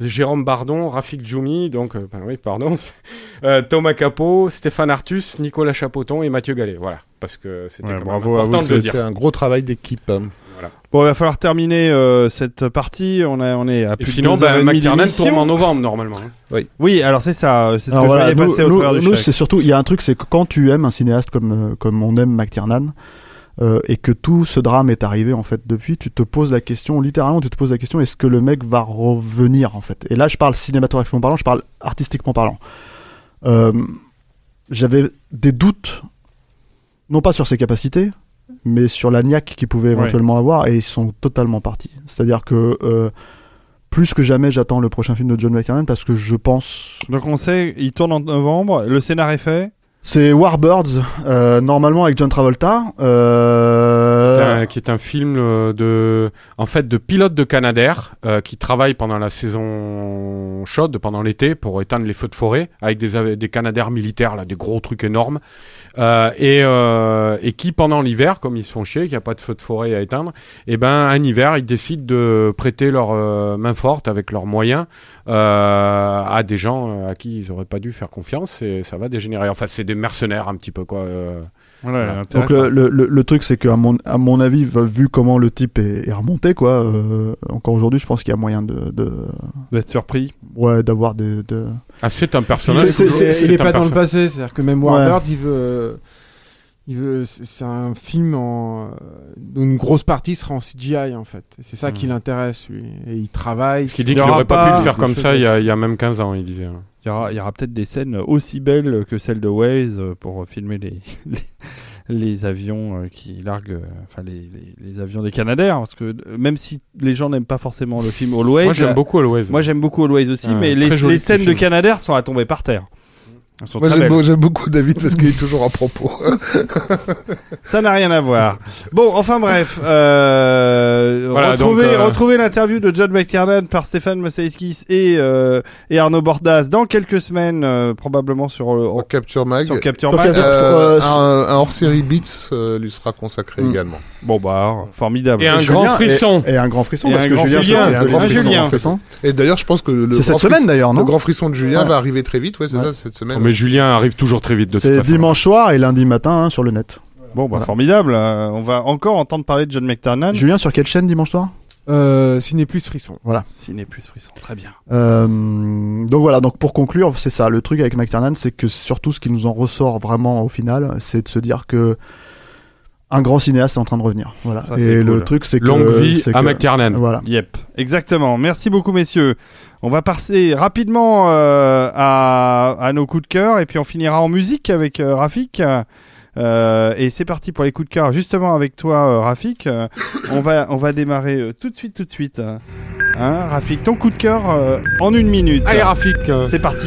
Jérôme Bardon, Rafik Djoumi, donc, euh, ben oui, pardon, euh, Thomas Capot, Stéphane Artus, Nicolas Chapoton et Mathieu Gallet. Voilà, parce que c'était Ouais, quand bravo même à vous, de le C'est dire. c'est un gros travail d'équipe. hein. Bon, il va falloir terminer euh, cette partie. On, a, on est à Et plus de sinon, heures et ben, McTiernan tourne en novembre, normalement. hein. Oui, alors c'est ça. C'est ce Alors que voilà, je passer au nous- c'est surtout, il y a un truc, c'est que quand tu aimes un cinéaste comme, comme on aime McTiernan, euh, et que tout ce drame est arrivé en fait depuis, tu te poses la question, littéralement, tu te poses la question est-ce que le mec va revenir en fait? Et là, je parle cinématographiquement parlant, je parle artistiquement parlant. Euh, J'avais des doutes, non pas sur ses capacités, mais sur la niaque qu'il pouvait éventuellement avoir, et ils sont totalement partis. C'est-à-dire que euh, plus que jamais, j'attends le prochain film de John McTiernan parce que je pense. Donc on sait, il tourne en novembre, le scénar est fait. C'est Warbirds, euh, normalement avec John Travolta. Euh... Qui est un- film euh, de, en fait, de pilotes de Canadair euh, qui travaillent pendant la saison chaude, pendant l'été, pour éteindre les feux de forêt, avec des, des militaires, là, des gros trucs énormes, et, qui, pendant l'hiver, comme ils se font chier, qu'il n'y a pas de feu de forêt à éteindre, et ben, un hiver, ils décident de prêter leur main forte avec leurs moyens à des gens à qui ils auraient pas dû faire confiance, et ça va dégénérer. Enfin, c'est des mercenaires un petit peu, quoi. euh. Voilà, Donc le, le, le- truc c'est qu'à mon, à mon avis, vu comment le type est, est remonté, quoi, euh, encore aujourd'hui, je pense qu'il y a moyen de, de d'être surpris? ouais, d'avoir des, de... Ah, c'est un personnage. Est- il un pas dans le passé, c'est-à-dire que même Ouais. Warbird, il veut, il veut, c'est c'est un film en, dont une grosse partie sera en CGI en fait. C'est ça Mhm. qui l'intéresse lui. Et il travaille. Ce qui dit qu'il aura aurait pas, pu le faire comme ça il y, a, il y a même 15 ans, il disait. hein. Il y aura, il y aura peut-être des scènes aussi belles que celles de Waze euh, pour filmer les, les, les avions euh, qui larguent, euh, enfin les, les, les avions des Canadair. Parce que même si les gens n'aiment pas forcément le film Always, Moi, j'aime beaucoup Always. moi j'aime beaucoup Always aussi, Ouais, mais les, scènes de. Canadair sont à tomber par terre. Moi j'aime belles. beau- j'aime beaucoup David parce qu'il est toujours à propos. Ça n'a rien à voir. Bon, enfin bref, euh, Voilà, retrouvez, donc, euh, retrouvez l'interview de John McTiernan par Stéphane Mosaïskis et, euh, et Arnaud Bordas dans quelques semaines, euh, probablement sur, le- Sur Capture Mag. sur Capture Mag. Euh, Euh, un, un hors-série Beats euh, lui sera consacré Mm. également. Bon bah, formidable. Et un grand frisson. Et, et un grand frisson, Et parce un que grand Julien, et un grand l'esprit Julien. frisson. Et d'ailleurs, je pense que le, C'est cette grand semaine frisson- d'ailleurs, le non grand frisson de Julien Ouais. va arriver très vite. Ouais, c'est Ouais. ça, cette semaine. Mais Julien arrive toujours très vite de C'est dimanche soir et lundi matin hein, sur le net. Bon bah Voilà. formidable. Euh, on va encore entendre parler de John McTiernan. Julien, sur quelle chaîne dimanche soir? Euh, Ciné Plus Frisson. Ciné plus frisson, très bien. Euh, donc voilà, donc pour conclure, c'est ça. Le truc avec McTiernan, c'est que surtout ce qui nous en ressort vraiment au final, c'est de se dire que un grand cinéaste est en train de revenir. Voilà. Ça, Et le truc, c'est que Longue vie c'est à que- McTiernan. Voilà. Yep, exactement. Merci beaucoup messieurs. On va passer rapidement euh, à, à nos coups de cœur et puis on finira en musique avec euh, Rafik. Euh, et c'est parti pour les coups de cœur. Justement avec toi, euh, Rafik, euh, on va on va démarrer euh, tout de suite, tout de suite. Hein, Rafik, ton coup de cœur euh, en une minute. Allez, Rafik. c'est parti.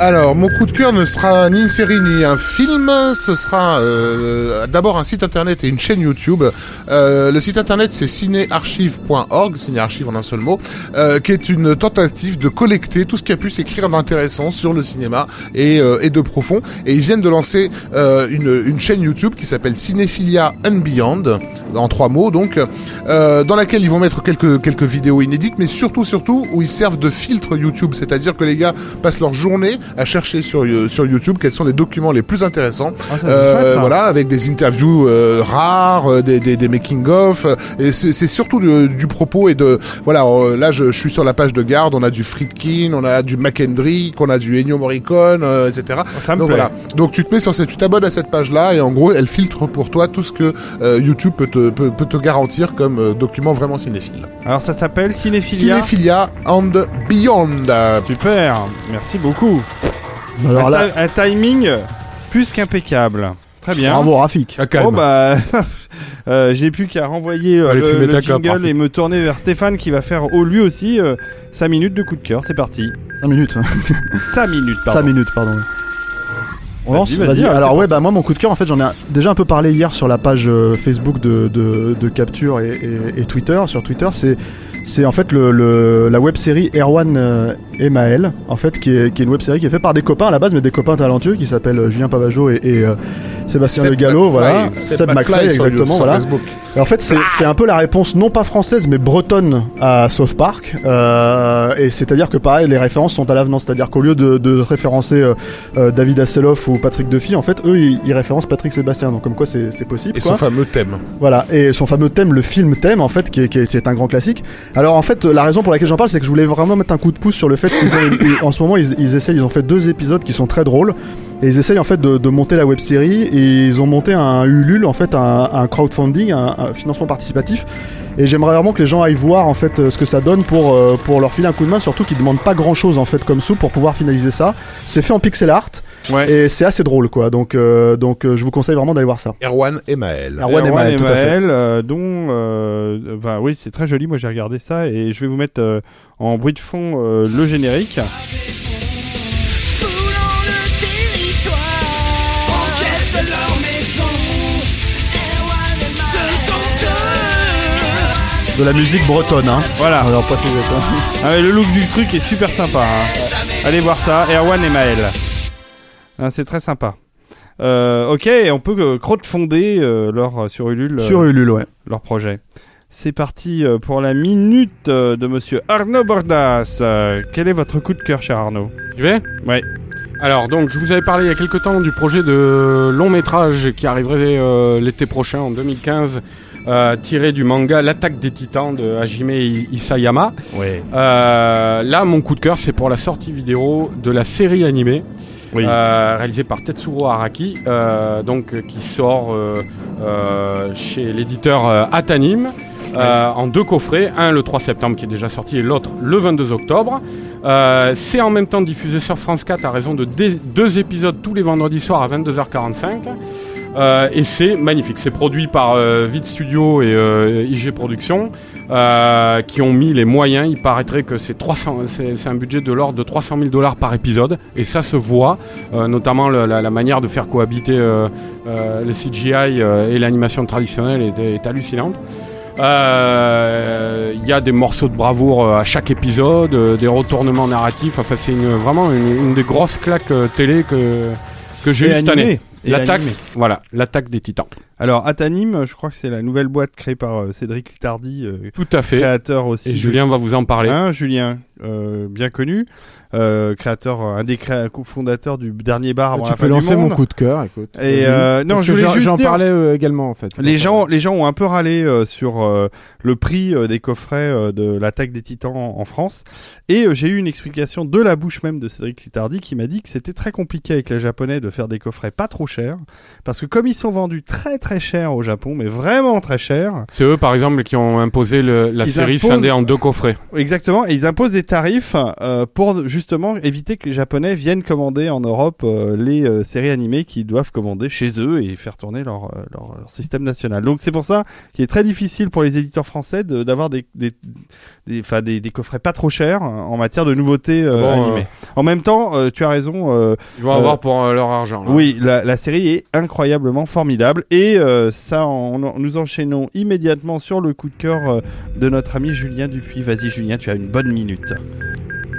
Alors, mon coup de cœur ne sera ni une série ni un film. Ce sera euh, d'abord un site internet et une chaîne YouTube. Euh, le site internet, c'est cinéarchive.org, cinéarchive en un seul mot, euh, qui est une tentative de collecter tout ce qui a pu s'écrire d'intéressant sur le cinéma et, euh, et de profond. Et ils viennent de lancer euh, une, une chaîne YouTube qui s'appelle Cinéphilia and Beyond, en trois mots donc, euh, dans laquelle ils vont mettre quelques, quelques vidéos inédites, mais surtout, surtout, où ils servent de filtre YouTube. C'est-à-dire que les gars passent leur journée à chercher sur, euh, sur YouTube quels sont les documents les plus intéressants Ah, euh, chouette, voilà, avec des interviews euh, rares, des, des, des making of, euh, et c'est surtout du, du propos et de voilà. là, je, je suis sur la page de garde, on a du Friedkin, on a du McKendrick, on a du Ennio Morricone, etc. Ça me Donc plaît. voilà. Donc tu te mets sur cette, tu t'abonnes à cette page-là et en gros, elle filtre pour toi tout ce que euh, YouTube peut te, peut, peut te garantir comme euh, document vraiment cinéphile. Alors ça s'appelle Cinéphilia. Cinéphilia and Beyond. Super, merci beaucoup. Alors un, là, ti- un timing plus qu'impeccable. Très bien. bravo Rafik. à calme. Bon bah, euh, j'ai plus qu'à renvoyer euh, Allez, le, le clope, jingle et me tourner vers Stéphane qui va faire oh, lui aussi 5 minutes de coup de cœur. C'est parti. 5 minutes. 5 minutes, pardon. 5 minutes, pardon. On lance, Vas-y, c'est Alors ouais, bah moi mon coup de cœur, en fait, j'en ai déjà un peu parlé hier sur la page euh, Facebook de, de, de Capture et, et- et Twitter. Sur Twitter, c'est c'est en fait le, le- la web série Erwan euh, et Maël, en fait, qui est, qui est une web série qui est faite par des copains à la base, mais des copains talentueux qui s'appellent euh, Julien Pavageau et, et, euh, Sébastien Le Gallo, voilà. Seb Seb McFly exactement, sur voilà. Facebook. Et en fait, c'est un peu la réponse non pas française mais bretonne à South Park. Euh, et c'est-à-dire que pareil, les références sont à l'avenant. C'est-à-dire qu'au lieu de, de référencer euh, euh, David Hasselhoff ou Patrick Duffy, en fait, eux, ils, ils référencent Patrick Sébastien. Donc comme quoi, c'est c'est possible. Et quoi. son fameux thème. Voilà, et son fameux thème, le film thème, en fait, qui est, qui est- qui est un grand classique. Alors, en fait, la raison pour laquelle j'en parle, c'est que je voulais vraiment mettre un coup de pouce sur le fait qu'en ce moment, ils, essayent, ils ont fait deux épisodes qui sont très drôles, et ils essayent, en fait, de, monter la web série, et ils ont monté un Ulule, en fait, un, un crowdfunding, un, un financement participatif. Et j'aimerais vraiment que les gens aillent voir, en fait, euh, ce que ça donne pour, euh, pour leur filer un coup de main, surtout qu'ils demandent pas grand chose, en fait, comme sous pour pouvoir finaliser ça. C'est fait en pixel art, Ouais. et c'est assez drôle, quoi. Donc, euh, donc, euh, je vous conseille vraiment d'aller voir ça. Erwan et Maël. Erwan et Maël, tout à fait. Euh, dont, euh, bah oui, c'est très joli. Moi, j'ai regardé ça et je vais vous mettre euh, en bruit de fond euh, le générique. De la musique bretonne, hein. Voilà. Alors, pas hein. Ah ouais, le look du truc est super sympa. hein. Allez voir ça, Erwan et Maël. Ah, c'est très sympa. Euh, ok, on peut euh, crowdfonder euh, leur, sur Ulule euh, Sur Ulule, ouais. leur projet. C'est parti euh, pour la minute euh, de monsieur Arnaud Bordas. Euh, quel est votre coup de cœur, cher Arnaud? Tu vais? Ouais. Alors, donc, je vous avais parlé il y a quelques temps du projet de long métrage qui arriverait euh, l'été prochain, en 2015, euh, tiré du manga L'attaque des titans de Hajime Isayama. Ouais. Euh, là, mon coup de cœur, c'est pour la sortie vidéo de la série animée. Oui. euh, réalisée par Tetsuro Araki, euh, donc euh, qui sort chez l'éditeur Atanim. euh, en deux coffrets, un le 3 septembre qui est déjà sorti et l'autre le 22 octobre. Euh, c'est en même temps diffusé sur France 4 à raison de deux épisodes tous les vendredis soirs à 22h45. Euh, et c'est magnifique. C'est produit par euh, Vid Studio et euh, IG Productions euh, qui ont mis les moyens. Il paraîtrait que c'est 300, c'est un budget de l'ordre de 300 000 dollars par épisode et ça se voit, notamment la, la manière de faire cohabiter le CGI et l'animation traditionnelle est, est hallucinante. Euh, Il y a des morceaux de bravoure à chaque épisode, euh, des retournements narratifs. Enfin, c'est vraiment une, une des grosses claques euh, télé que que j'ai eu cette année. L'attaque, voilà, l'attaque des titans. Alors, Atanim, je crois que c'est la nouvelle boîte créée par euh, Cédric Littardi, euh, Tout à fait. créateur aussi. Et de- Julien va vous en parler. Hein, Julien, euh, bien connu, euh, créateur, un des cré- cofondateurs du dernier bar avant tu la peux fin du lancer mon coup de cœur, écoute. Et euh, non, Parce je voulais j'en- juste J'en dire- parlais euh, également, en fait. Les gens, les gens ont un peu râlé euh, sur euh, le prix euh, des coffrets euh, de l'attaque des Titans en, en France, et euh, j'ai eu une explication de la bouche même de Cédric Littardi qui m'a dit que c'était très compliqué avec les Japonais de faire des coffrets pas trop chers, parce que comme ils sont vendus très très cher au Japon, mais vraiment très cher, C'est eux, par exemple, qui ont imposé le- la Ils série imposent- scindée en deux coffrets. exactement, et ils imposent des tarifs euh, pour justement éviter que les Japonais viennent commander en Europe euh, les euh, séries animées qu'ils doivent commander chez eux et faire tourner leur, leur, leur système national. Donc c'est pour ça qu'il est très difficile pour les éditeurs français de- d'avoir des, des, des, enfin, des, des coffrets pas trop chers euh, en matière de nouveautés euh, Bon, animées. euh, En même temps, euh, tu as raison. Ils vont avoir pour leur argent. là. oui, la, la série est incroyablement formidable et ça, nous enchaînons immédiatement sur le coup de cœur de notre ami Julien Dupuis. Vas-y Julien, tu as une bonne minute.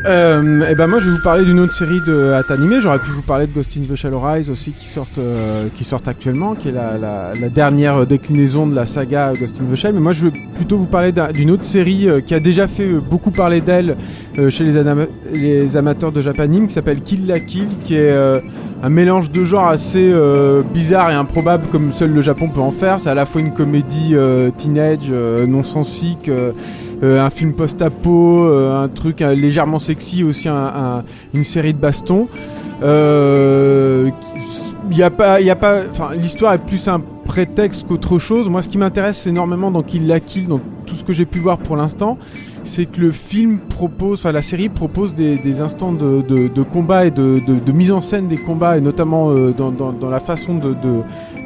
Euh, et ben moi je vais vous parler d'une autre série de at animé. J'aurais pu vous parler de Ghost in the Shell Rise aussi qui sortent euh, qui sortent actuellement, qui est la, la, la dernière déclinaison de la saga Ghost in the Shell. Mais moi je vais plutôt vous parler d'un- d'une autre série euh, qui a déjà fait euh, beaucoup parler d'elle euh, chez les, amateurs de Japanime, qui s'appelle Kill la Kill, qui est euh, un mélange de genres assez euh, bizarre et improbable comme seul le Japon peut en faire. C'est à la fois une comédie euh, teenage, euh, non sensique. Euh, un film post-apo, euh, un truc euh, légèrement sexy, aussi un- un- une série de bastons. Y a pas, y a pas, enfin, l'histoire est plus un prétexte qu'autre chose. Moi, ce qui m'intéresse énormément dans Kill la Kill, dans tout ce que j'ai pu voir pour l'instant, c'est que le film propose, enfin, la série propose des, instants de, de- combat et de, mise en scène des combats, et notamment dans la façon de,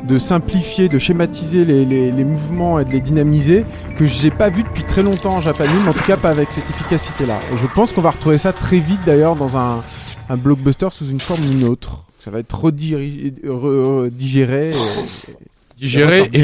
de- simplifier, de schématiser les, les- mouvements et de les dynamiser, que j'ai pas vu depuis très longtemps en japanime, en tout cas pas avec cette efficacité-là. Je pense qu'on va retrouver ça très vite d'ailleurs dans un, un blockbuster sous une forme ou une autre. Ça va être redirigé, re- digéré. et- Digéré et.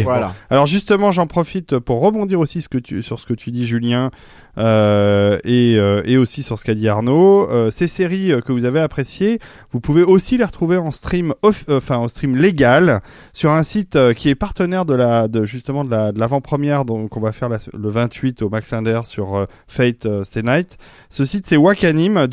Voilà. Alors justement, j'en profite pour rebondir aussi ce que tu, sur ce que tu dis, Julien, euh, et, euh, et aussi sur ce qu'a dit Arnaud. Euh, ces séries que vous avez appréciées, vous pouvez aussi les retrouver en stream, off- enfin en stream légal, sur un site qui est partenaire de la, de justement de la, de l'avant-première, donc on va faire la- le 28 au Max Linder sur Fate Stay Night. Ce site c'est Wakanim,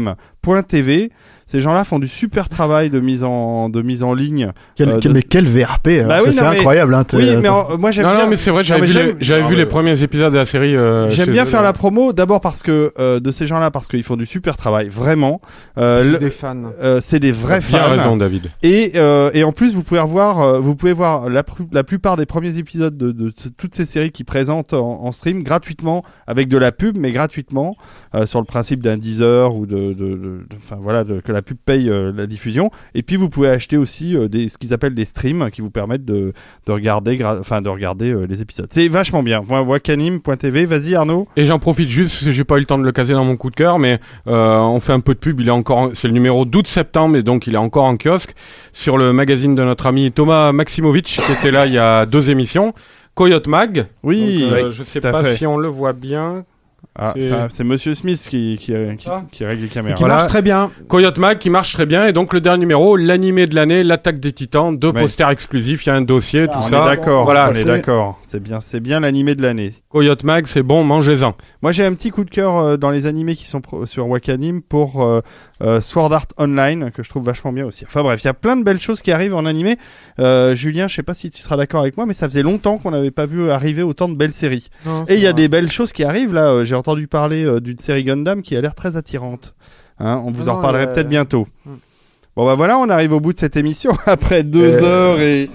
W-A-K-A-N-I-M.tv. Ces gens-là font du super travail de mise en, de mise en ligne. Quel, Euh, de- mais quel VRP hein. Bah oui, C'est incroyable. Hein, Oui, mais en- moi j'aime Non, bien. non, mais c'est vrai, j'avais vu, les, j'avais non, vu mais- les premiers épisodes de la série. euh, J'aime bien eux. faire la promo, d'abord parce que euh, de ces gens-là, parce qu'ils font du super travail, vraiment. Euh, C'est le- des fans. euh, c'est des vrais Bien fans. raison, David. Et, euh, et en plus, vous pouvez revoir, euh, vous pouvez voir la, pr- la plupart des premiers épisodes de, toutes ces séries qui présentent en, en stream gratuitement, avec de la pub, mais gratuitement, euh, sur le principe d'un Deezer ou de, de, de- de- enfin voilà, de- que la pub paye euh, la diffusion. Et puis vous pouvez acheter aussi euh, des, ce qu'ils appellent des streams qui vous permettent de, de regarder, enfin de regarder euh, les épisodes. C'est vachement bien. Voilà, Wakanim.tv. Vas-y Arnaud. Et j'en profite juste parce que j'ai pas eu le temps de le caser dans mon coup de cœur, mais on fait un peu de pub. Il est encore, en- c'est le numéro d'août septembre, et donc il est encore en kiosque sur le magazine de notre ami Thomas Maximovic qui était là il y a deux émissions. Coyote Mag. Oui. Donc, euh, je sais pas fait. si on le voit bien. Ah, C'est- Monsieur Smith qui, qui, qui, Ah. qui règle les Et caméras. qui Voilà. marche très bien. Coyote Mag qui marche très bien et donc le dernier numéro, l'animé de l'année, l'attaque des titans, deux Ouais. posters exclusifs, il y a un dossier, tout on ça. est d'accord. Voilà, on est c'est- d'accord. C'est bien, c'est bien l'animé de l'année. Coyote Mag, c'est bon, mangez-en. Moi, j'ai un petit coup de cœur euh, dans les animés qui sont pro- sur Wakanim pour euh, euh, Sword Art Online que je trouve vachement bien aussi. Enfin bref, il y a plein de belles choses qui arrivent en animé. Euh, Julien, je sais pas si tu seras d'accord avec moi, mais ça faisait longtemps qu'on n'avait pas vu arriver autant de belles séries. Et il y a des belles choses qui arrivent là. Euh, J'ai entendu parler euh, d'une série Gundam qui a l'air très attirante. Hein, on vous Non, en reparlerait euh, peut-être bientôt. hmm. Bon bah voilà, on arrive au bout de cette émission après deux Euh, heures et,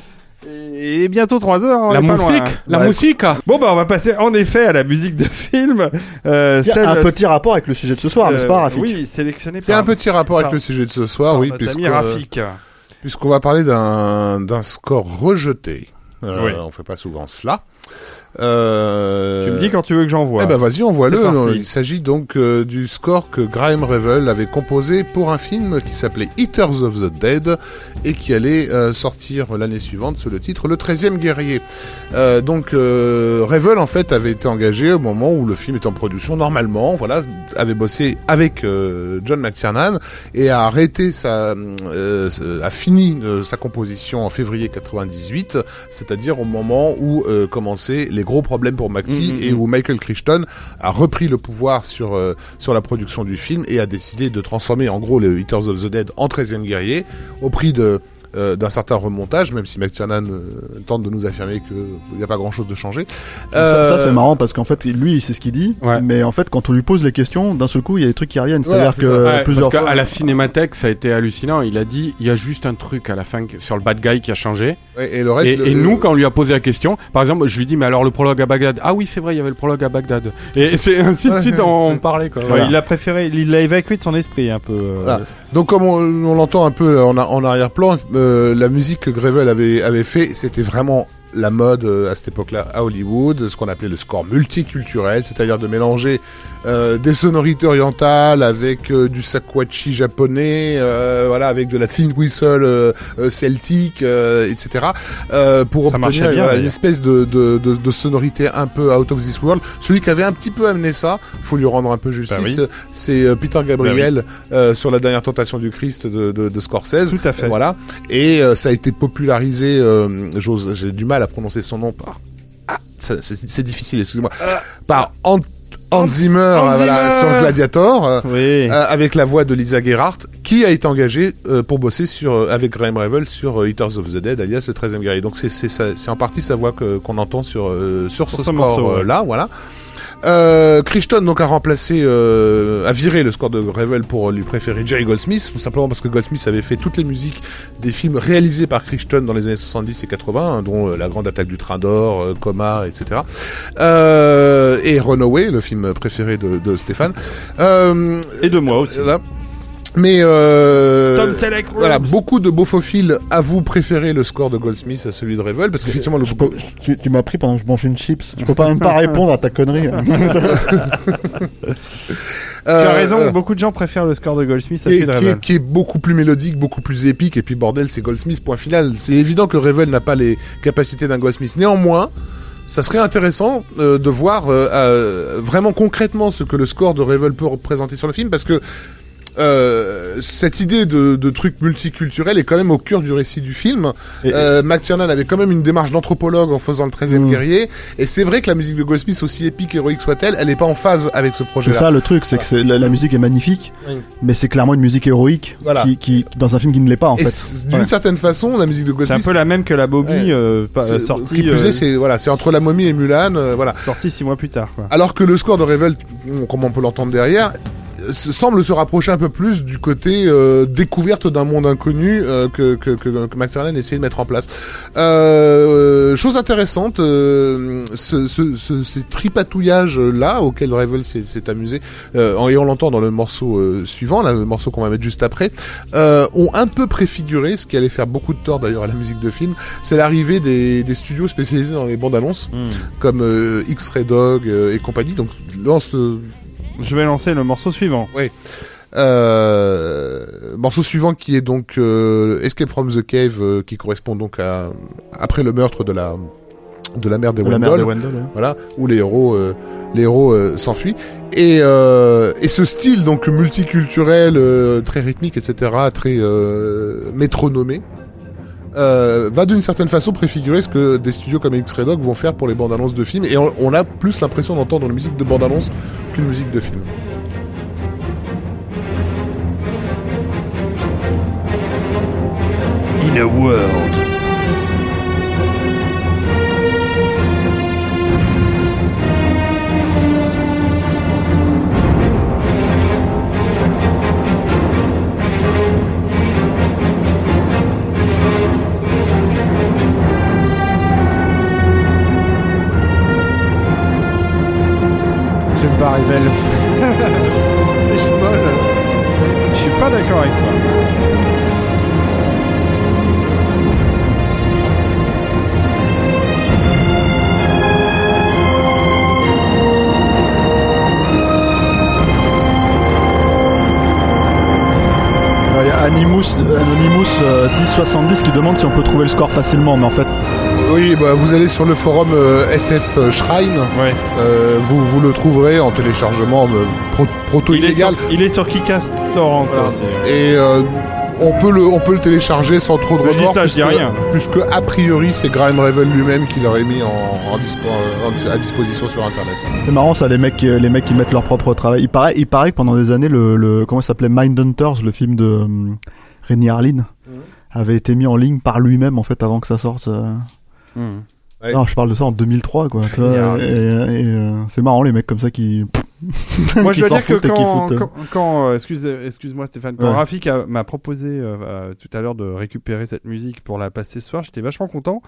et, bientôt trois heures. on la musique, hein. la Ouais. musique. Bon bah on va passer en effet à la musique de film. Euh, Il y a un petit rapport avec le sujet de ce soir, n'est-ce pas, euh, Rafik Oui, sélectionné Il y a par un petit rapport avec par- le sujet de ce soir, par oui, puisque, Rafik. puisqu'on va parler d'un d'un score rejeté. Euh, Oui. On fait pas souvent cela. Euh, Tu me dis quand tu veux que j'envoie. Eh ben vas-y, envoie-le. Il s'agit donc euh, du score que Graham Revel avait composé pour un film qui s'appelait Eaters of the Dead et qui allait euh, sortir l'année suivante sous le titre Le 13e guerrier. Euh, donc euh, Revel en fait avait été engagé au moment où le film est en production normalement, voilà, avait bossé avec John McTiernan et a arrêté sa a fini sa composition en février 98, c'est-à-dire au moment où commençaient les gros problèmes pour Maxi Mhm, et où Michael Crichton a repris le pouvoir sur sur la production du film et a décidé de transformer en gros les Eaters of the Dead en 13e guerrier au prix de euh, d'un certain remontage, même si McTiernan euh, tente de nous affirmer qu'il n'y a pas grand-chose de changé. Ça, ça, Euh, c'est marrant parce qu'en fait, lui, il sait ce qu'il dit, Ouais. mais en fait, quand on lui pose les questions, d'un seul coup, il y a des trucs qui reviennent. C'est-à-dire c'est que. Ouais, plusieurs parce fois. qu'à la cinémathèque, ça a été hallucinant. Il a dit, il y a juste un truc à la fin sur le bad guy qui a changé. ouais, et le reste, Et, le- et le- nous, quand on lui a posé la question, par exemple, je lui dis, mais alors le prologue à Bagdad? Ah oui, c'est vrai, il y avait le prologue à Bagdad. Et, c'est ainsi de suite, on, parlait quoi. Ouais, Voilà. Il l'a préféré, il l'a évacué de son esprit un peu. euh, Voilà. Donc comme on, l'entend un peu en, arrière-plan, euh, la musique que Grevel avait fait, c'était vraiment la mode euh, à cette époque-là à Hollywood, ce qu'on appelait le score multiculturel, c'est-à-dire de mélanger euh, des sonorités orientales avec euh, du sakwachi japonais, euh, voilà, avec de la thin whistle celtique, etc. pour Ça obtenir bien, voilà, une espèce de, de, de, de sonorité un peu out of this world. Celui qui avait un petit peu amené ça, faut lui rendre un peu justice, Bah c'est Peter Gabriel euh, sur la dernière tentation du Christ de, de, Scorsese. Tout à fait. Voilà. Et ça a été popularisé, j'ose- j'ai du mal à prononcer son nom par. Ah, c'est difficile, excusez-moi. Par Hans, Hans Zimmer, Hans euh, voilà, Zimmer. sur Gladiator. euh, Oui. euh, avec la voix de Lisa Gerhardt, qui a été engagée euh, pour bosser sur, euh, avec Graham Revel sur euh, Eaters of the Dead, alias le 13e guerrier. Donc c'est en partie sa voix que- qu'on entend sur euh, sur ce Sur ce score morceau, euh, ouais. là, voilà. Euh, Crichton donc a remplacé, euh, a viré le score de Revel pour lui préférer Jerry Goldsmith, tout simplement parce que Goldsmith avait fait toutes les musiques des films réalisés par Crichton dans les années 70 et 80, hein, dont euh, La Grande Attaque du Train d'Or, euh, Coma, etc. Et Runaway, le film préféré de, de Stéphane. Et de moi aussi. Là. Mais euh, Tom Selleck voilà, beaucoup de beaufophiles avouent préférer le score de Goldsmith à celui de Revel parce qu'effectivement le Je peux- tu tu m'as pris pendant que je mange une chips. Je peux pas même pas répondre à ta connerie. Tu as raison, beaucoup de gens préfèrent le score de Goldsmith à celui de qui, Revel. est, qui est beaucoup plus mélodique, beaucoup plus épique, et puis bordel, c'est Goldsmith, point final. C'est évident que Revel n'a pas les capacités d'un Goldsmith. Néanmoins, ça serait intéressant euh, de voir euh, euh, vraiment concrètement ce que le score de Revel peut représenter sur le film, parce que euh, cette idée de, de truc multiculturel est quand même au cœur du récit du film. Et- Euh, McTiernan avait quand même une démarche d'anthropologue en faisant le 13e Mm. guerrier, et c'est vrai que la musique de Goldsmith, aussi épique et héroïque soit-elle, elle n'est pas en phase avec ce C'est projet-là. ça le truc, c'est que c'est- la, la musique est magnifique, Oui. mais c'est clairement une musique héroïque Voilà. qui, qui dans un film qui ne l'est pas en Et fait. c'est- d'une Ouais. certaine façon, la musique de C'est Goldsmith, un peu la même que la Bobby Ouais. euh, C'est- sortie, Qui plus euh, est, c'est voilà, c'est entre la momie et Mulan, euh, voilà. sortie six mois plus tard. Quoi. Alors que le score de Revel, comme on peut l'entendre derrière, semble se rapprocher un peu plus du côté euh, découverte d'un monde inconnu euh, que, que, que, que McTiernan essayait de mettre en place. Euh, chose intéressante, euh, ce, ce, ce, ces tripatouillages là auxquels Revel s'est amusé, euh, en- et on l'entend dans le morceau euh, suivant, là, le morceau qu'on va mettre juste après, euh, ont un peu préfiguré, ce qui allait faire beaucoup de tort d'ailleurs à la musique de film, c'est l'arrivée des, des studios spécialisés dans les bandes annonces, comme euh, X-Ray Dog et compagnie. Donc dans ce Je vais lancer le morceau suivant. euh, morceau suivant qui est donc euh, Escape from the Cave, euh, qui correspond donc à après le meurtre de la de la mère de La mère Wendell, de Wendell. ouais. voilà, où les héros euh, les héros euh, s'enfuient. Et, euh, et ce style donc multiculturel, euh, très rythmique, etc., très euh, métronomé. Euh, va d'une certaine façon préfigurer ce que des studios comme X-Ray Dog vont faire pour les bandes annonces de films et on, on a plus l'impression d'entendre une musique de bande annonce qu'une musique de film. In a world. Anonymous euh, 1070 qui demande si on peut trouver le score facilement, mais en fait, Oui, bah, vous allez sur le forum euh, FF Shrine, Ouais. euh, vous, vous le trouverez en téléchargement euh, pro- proto Il est, sur, illégal. il est sur. Voilà. aussi. Et euh, on peut le on peut le télécharger sans trop de remords ça, puisque, rien. puisque a priori c'est Graham Revel lui-même qui l'aurait mis en, en dispo- en dis- à disposition sur internet. c'est marrant ça, les mecs, qui- les mecs qui mettent leur propre travail. Il paraît, il paraît que pendant des années, le, le comment s'appelait? Mindhunters, le film de hum, Rémi Harlin, avait été mis en ligne par lui-même en fait avant que ça sorte. euh. Hmm. Ouais. Non, je parle de ça en 2003 quoi. vois, et et, euh, c'est marrant les mecs comme ça qui. Moi, qui je dois dire que quand, foutent, euh. quand, quand, euh, excuse, excuse-moi Stéphane, quand Ouais. Rafik m'a proposé euh, euh, tout à l'heure de récupérer cette musique pour la passer ce soir, j'étais vachement content.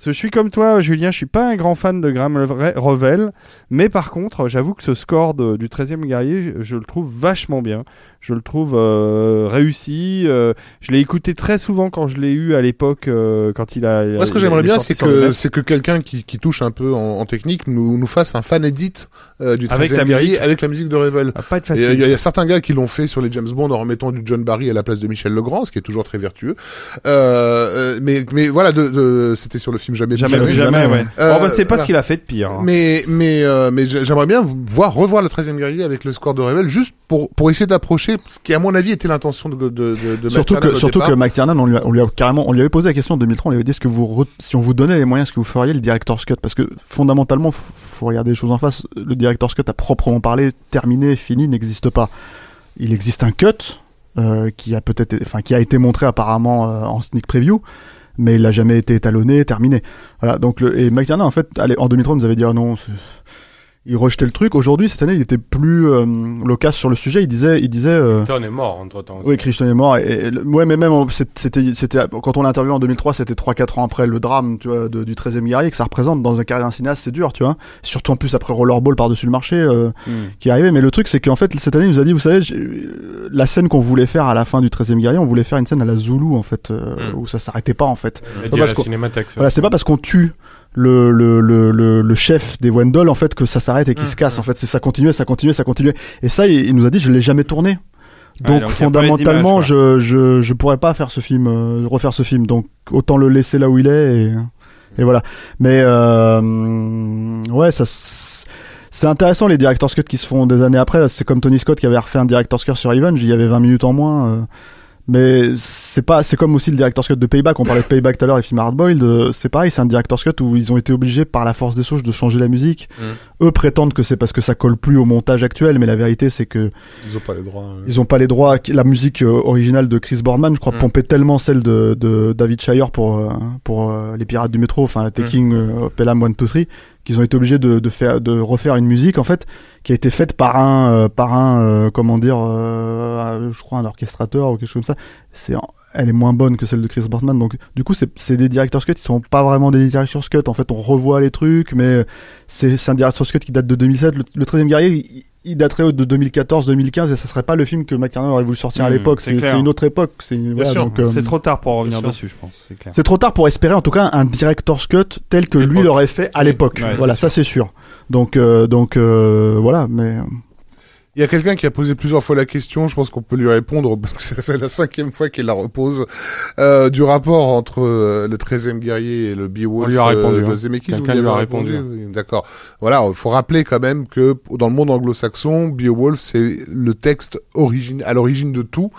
Parce que je suis comme toi, Julien, je suis pas un grand fan de Graham Re- Revel, mais par contre, j'avoue que ce score de- du 13e guerrier, je le trouve vachement bien. Je le trouve euh, réussi. euh, je l'ai écouté très souvent quand je l'ai eu à l'époque, euh, quand il a. Moi ce que j'aimerais bien c'est que c'est que quelqu'un qui, qui touche un peu en, en technique nous, nous fasse un fan edit du Avec 13e la guerrier musique. avec la musique de Revel. Pas être facile. Il y, a- il y a certains gars qui l'ont fait sur les James Bond en remettant du John Barry à la place de Michel Legrand, ce qui est toujours très vertueux. Mais, mais voilà, de, de- c'était sur le film Jamais Jamais, jamais, jamais, ouais. Euh, Bon, bah, c'est pas voilà. ce qu'il a fait de pire. hein. Mais mais euh, mais j'ai- j'aimerais bien voir revoir le 13e guerrier avec le score de Revel juste pour pour essayer d'approcher ce qui à mon avis était l'intention de de de, de Surtout que, surtout départ. que McTiernan, on lui, a, on lui a carrément, on lui avait posé la question en 2003, on lui avait dit est-ce que vous, si on vous donnait les moyens, est-ce que vous feriez le director's cut? Parce que fondamentalement, faut regarder les choses en face. Le director's cut à proprement parler, terminé, fini, n'existe pas. Il existe un cut euh, qui a peut-être, enfin, qui a été montré apparemment euh, en sneak preview. Mais il n'a jamais été étalonné, terminé. Voilà. Donc le, et McTiernan en fait, allez, en 2003, nous avait dit ah non, c'est- il rejetait le truc. Aujourd'hui, cette année, il était plus euh, loquace sur le sujet. Il disait, il disait. euh, John est mort entre temps. oui, Christian est mort. Et, ouais, mais même c'était, c'était quand on l'a interviewé en 2003, c'était 3-4 ans après le drame, tu vois, de- du 13e guerrier que ça représente dans un carrière d'un cinéaste, c'est dur, tu vois. Surtout en plus après Rollerball par-dessus le marché euh, Hmm. qui est arrivé. Mais le truc, c'est qu'en fait, cette année, il nous a dit, vous savez, euh, la scène qu'on voulait faire à la fin du 13e guerrier, on voulait faire une scène à la Zulu, en fait, euh, Mm. où ça s'arrêtait pas, en fait. Voilà, c'est pas parce qu'on tue le, le, le, le, chef des Wendell en fait que ça s'arrête et qu'il Mm, se casse mm. en fait. C'est ça continuait ça continuait ça continuait. Et ça il, il nous a dit je l'ai jamais tourné. Donc, fondamentalement je, je je pourrais pas faire ce film euh, refaire ce film. Donc autant le laisser là où il est et, et voilà. Mais euh, ouais ça c'est intéressant les director's cut qui se font des années après. C'est comme Tony Scott qui avait refait un director's cut sur Revenge. Il y avait 20 minutes en moins euh, mais c'est pas, c'est comme aussi le director's cut de Payback. On parlait de Payback tout à l'heure et film Hardboiled. euh, C'est pareil, c'est un director's cut où ils ont été obligés par la force des choses de changer la musique. Eux prétendent que c'est parce que ça colle plus au montage actuel, mais la vérité c'est que Ils ont pas les droits. hein. ils ont pas les droits. La musique euh, originale de Chris Boardman, je crois, Mm. pompait tellement celle de, de David Shire pour euh, pour euh, les Pirates du métro, enfin Taking euh, Pelham 1 2 3 qu'ils ont été obligés de, de faire de refaire une musique en fait qui a été faite par un euh, par un euh, comment dire euh, je crois un orchestrateur ou quelque chose comme ça c'est elle est moins bonne que celle de Chris Boardman donc du coup c'est des director's cut qui sont pas vraiment des director's cut en fait on revoit les trucs mais c'est un director's cut qui date de 2007 le, le 13e guerrier il, il daterait de 2014-2015 et ça serait pas le film que McTiernan aurait voulu sortir à Mmh, l'époque. c'est une autre époque. C'est voilà, euh, C'est trop tard pour revenir dessus, je pense. C'est trop tard pour espérer en tout cas un director's cut tel que lui l'aurait fait à l'époque. Ouais, voilà, c'est ça c'est sûr. Donc euh, donc euh, voilà, mais euh, Il y a quelqu'un qui a posé plusieurs fois la question, je pense qu'on peut lui répondre, parce que ça fait la cinquième fois qu'il la repose, euh, du rapport entre euh, le 13e guerrier et le Beowulf On lui a répondu, euh, de hein. Zemeckis. Quelqu'un lui a répondu. oui, D'accord. Voilà, il faut rappeler quand même que dans le monde anglo-saxon, Beowulf, c'est le texte origine, à l'origine de tout,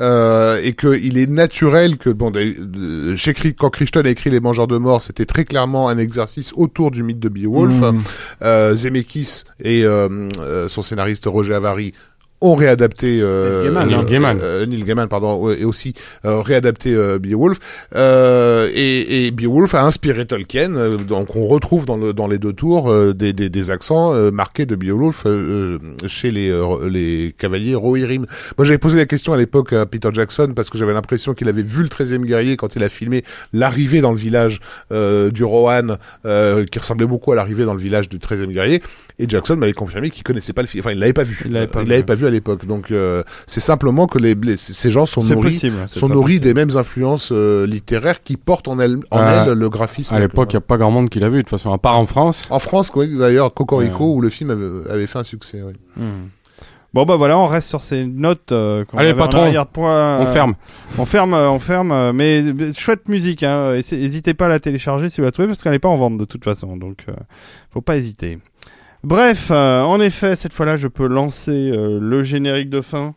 euh, et qu'il est naturel que, bon, de- de- chez, quand Crichton a écrit Les Mangeurs de Mort, c'était très clairement un exercice autour du mythe de Beowulf. mm, Euh, Zemeckis et euh, euh, son scénariste Roger Avary ont réadapté euh, Neil Gaiman, euh, Neil Gaiman. euh, Neil Gaiman, pardon, et aussi euh, réadapté euh, Beowulf. Euh, et, et Beowulf a inspiré Tolkien, euh, donc on retrouve dans, le, dans les deux tours euh, des, des, des accents euh, marqués de Beowulf chez les, euh, les cavaliers Rohirrim. Moi j'avais posé la question à l'époque à Peter Jackson parce que j'avais l'impression qu'il avait vu le 13e guerrier quand il a filmé l'arrivée dans le village euh, du Rohan, euh, qui ressemblait beaucoup à l'arrivée dans le village du 13e guerrier. Et Jackson m'avait confirmé qu'il connaissait pas le film, enfin il l'avait pas vu. Il l'avait pas il vu. l'avait pas vu à l'époque. Donc euh, c'est simplement que les, les- ces gens sont nourris, possible. sont nourris possible. des mêmes influences euh, littéraires qui portent en elles, en Euh, elles le graphisme. À l'époque, il n'y a pas grand monde qui l'a vu, de toute façon, à part en France. En France, quoi, d'ailleurs, Cocorico, Ouais. où le film avait, avait fait un succès. oui. Hmm. Bon bah voilà, on reste sur ces notes. euh, Allez, avait en patron, On ferme. On ferme, euh, on ferme. euh, Mais chouette musique. Hein. N'hésitez pas à la télécharger si vous la trouvez parce qu'elle n'est pas en vente de toute façon. Donc euh, faut pas hésiter. Bref, euh, en effet, cette fois-là, je peux lancer euh, le générique de fin.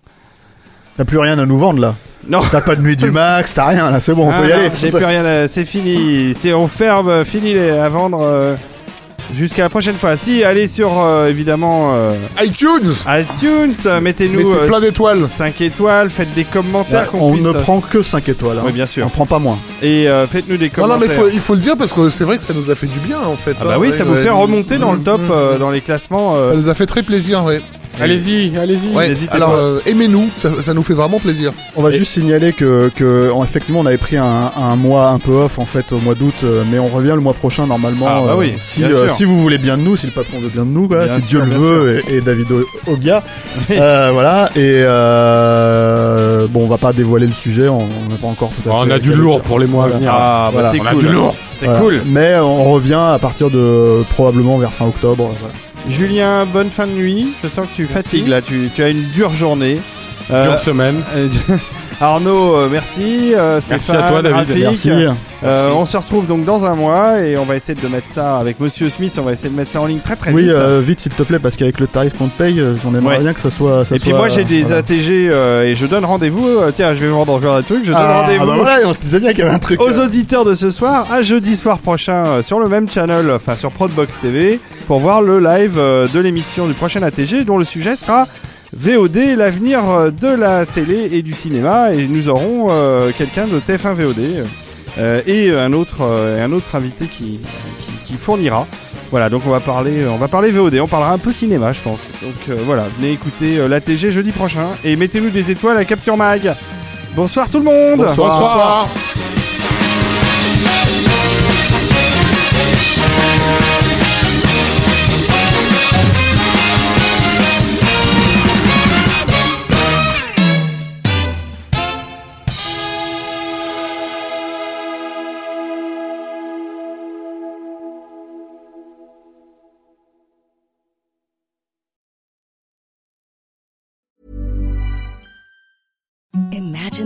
t'as plus rien à nous vendre là. Non. T'as pas de nuit du max, t'as rien là, c'est bon, on Ah, peut y aller. J'ai plus rien. à- C'est fini. C'est on ferme. euh, Fini les- à vendre. euh, Jusqu'à la prochaine fois. Si, allez sur euh, évidemment euh, iTunes iTunes, euh, mettez-nous Mettez plein d'étoiles. 5 étoiles, faites des commentaires qu'on on puisse- ne prend que 5 étoiles. Hein. Oui, bien sûr. On prend pas moins. Et euh, faites-nous des Non, commentaires. non, mais faut- il faut le dire parce que c'est vrai que ça nous a fait du bien, en fait. Ah bah hein, oui, ouais, ça vous ouais. fait remonter dans le top, Mm, euh, mm. dans les classements. euh, Ça nous a fait très plaisir, ouais. Allez-y, allez-y. Ouais, alors, pas. euh, aimez-nous, ça, ça nous fait vraiment plaisir. On va juste signaler que, que en- effectivement on avait pris un, un mois un peu off en fait au mois d'août, euh, mais on revient le mois prochain normalement. Ah, bah euh, oui, si, euh, vous voulez bien de nous, si le patron veut bien de nous, quoi, Bien si sûr, Dieu le veut et, et David Ogia. Euh, voilà. Et euh, bon, on va pas dévoiler le sujet, on n'a pas encore tout à fait. on a du lourd pour les mois à venir. Ah, bah Voilà, c'est on a cool. du lourd. C'est Voilà. cool. Mais on revient à partir de probablement vers fin octobre. voilà. Julien, bonne fin de nuit. Je sens que tu fatigues là. Tu, tu as une dure journée. Euh, Dure semaine. Arnaud, euh, merci. Euh, Merci Stéphane, à toi, David. Merci. Euh, on se retrouve donc dans un mois et on va essayer de mettre ça avec Monsieur Smith. On va essayer de mettre ça en ligne très très Oui, vite. euh, vite s'il te plaît, parce qu'avec le tarif qu'on te paye, euh, on aimerait Ouais. bien que ça soit. ça et puis moi j'ai des voilà. ATG et je donne rendez-vous. tiens, je vais vendre encore un truc. Je donne Ah, rendez-vous. bah voilà, on se disait bien qu'il y avait un truc. aux auditeurs de ce soir à jeudi soir prochain sur le même channel, enfin sur Prodbox TV, pour voir le live de l'émission du prochain ATG dont le sujet sera VOD, l'avenir de la télé et du cinéma. Et nous aurons euh, quelqu'un de TF1 VOD euh, et un autre, euh, un autre invité qui, qui, qui fournira Voilà, donc on va parler, on va parler VOD, on parlera un peu cinéma, je pense. Donc euh, voilà, venez écouter euh, l'ATG jeudi prochain et mettez-nous des étoiles à Capture Mag. Bonsoir tout le monde. Bonsoir. Imagine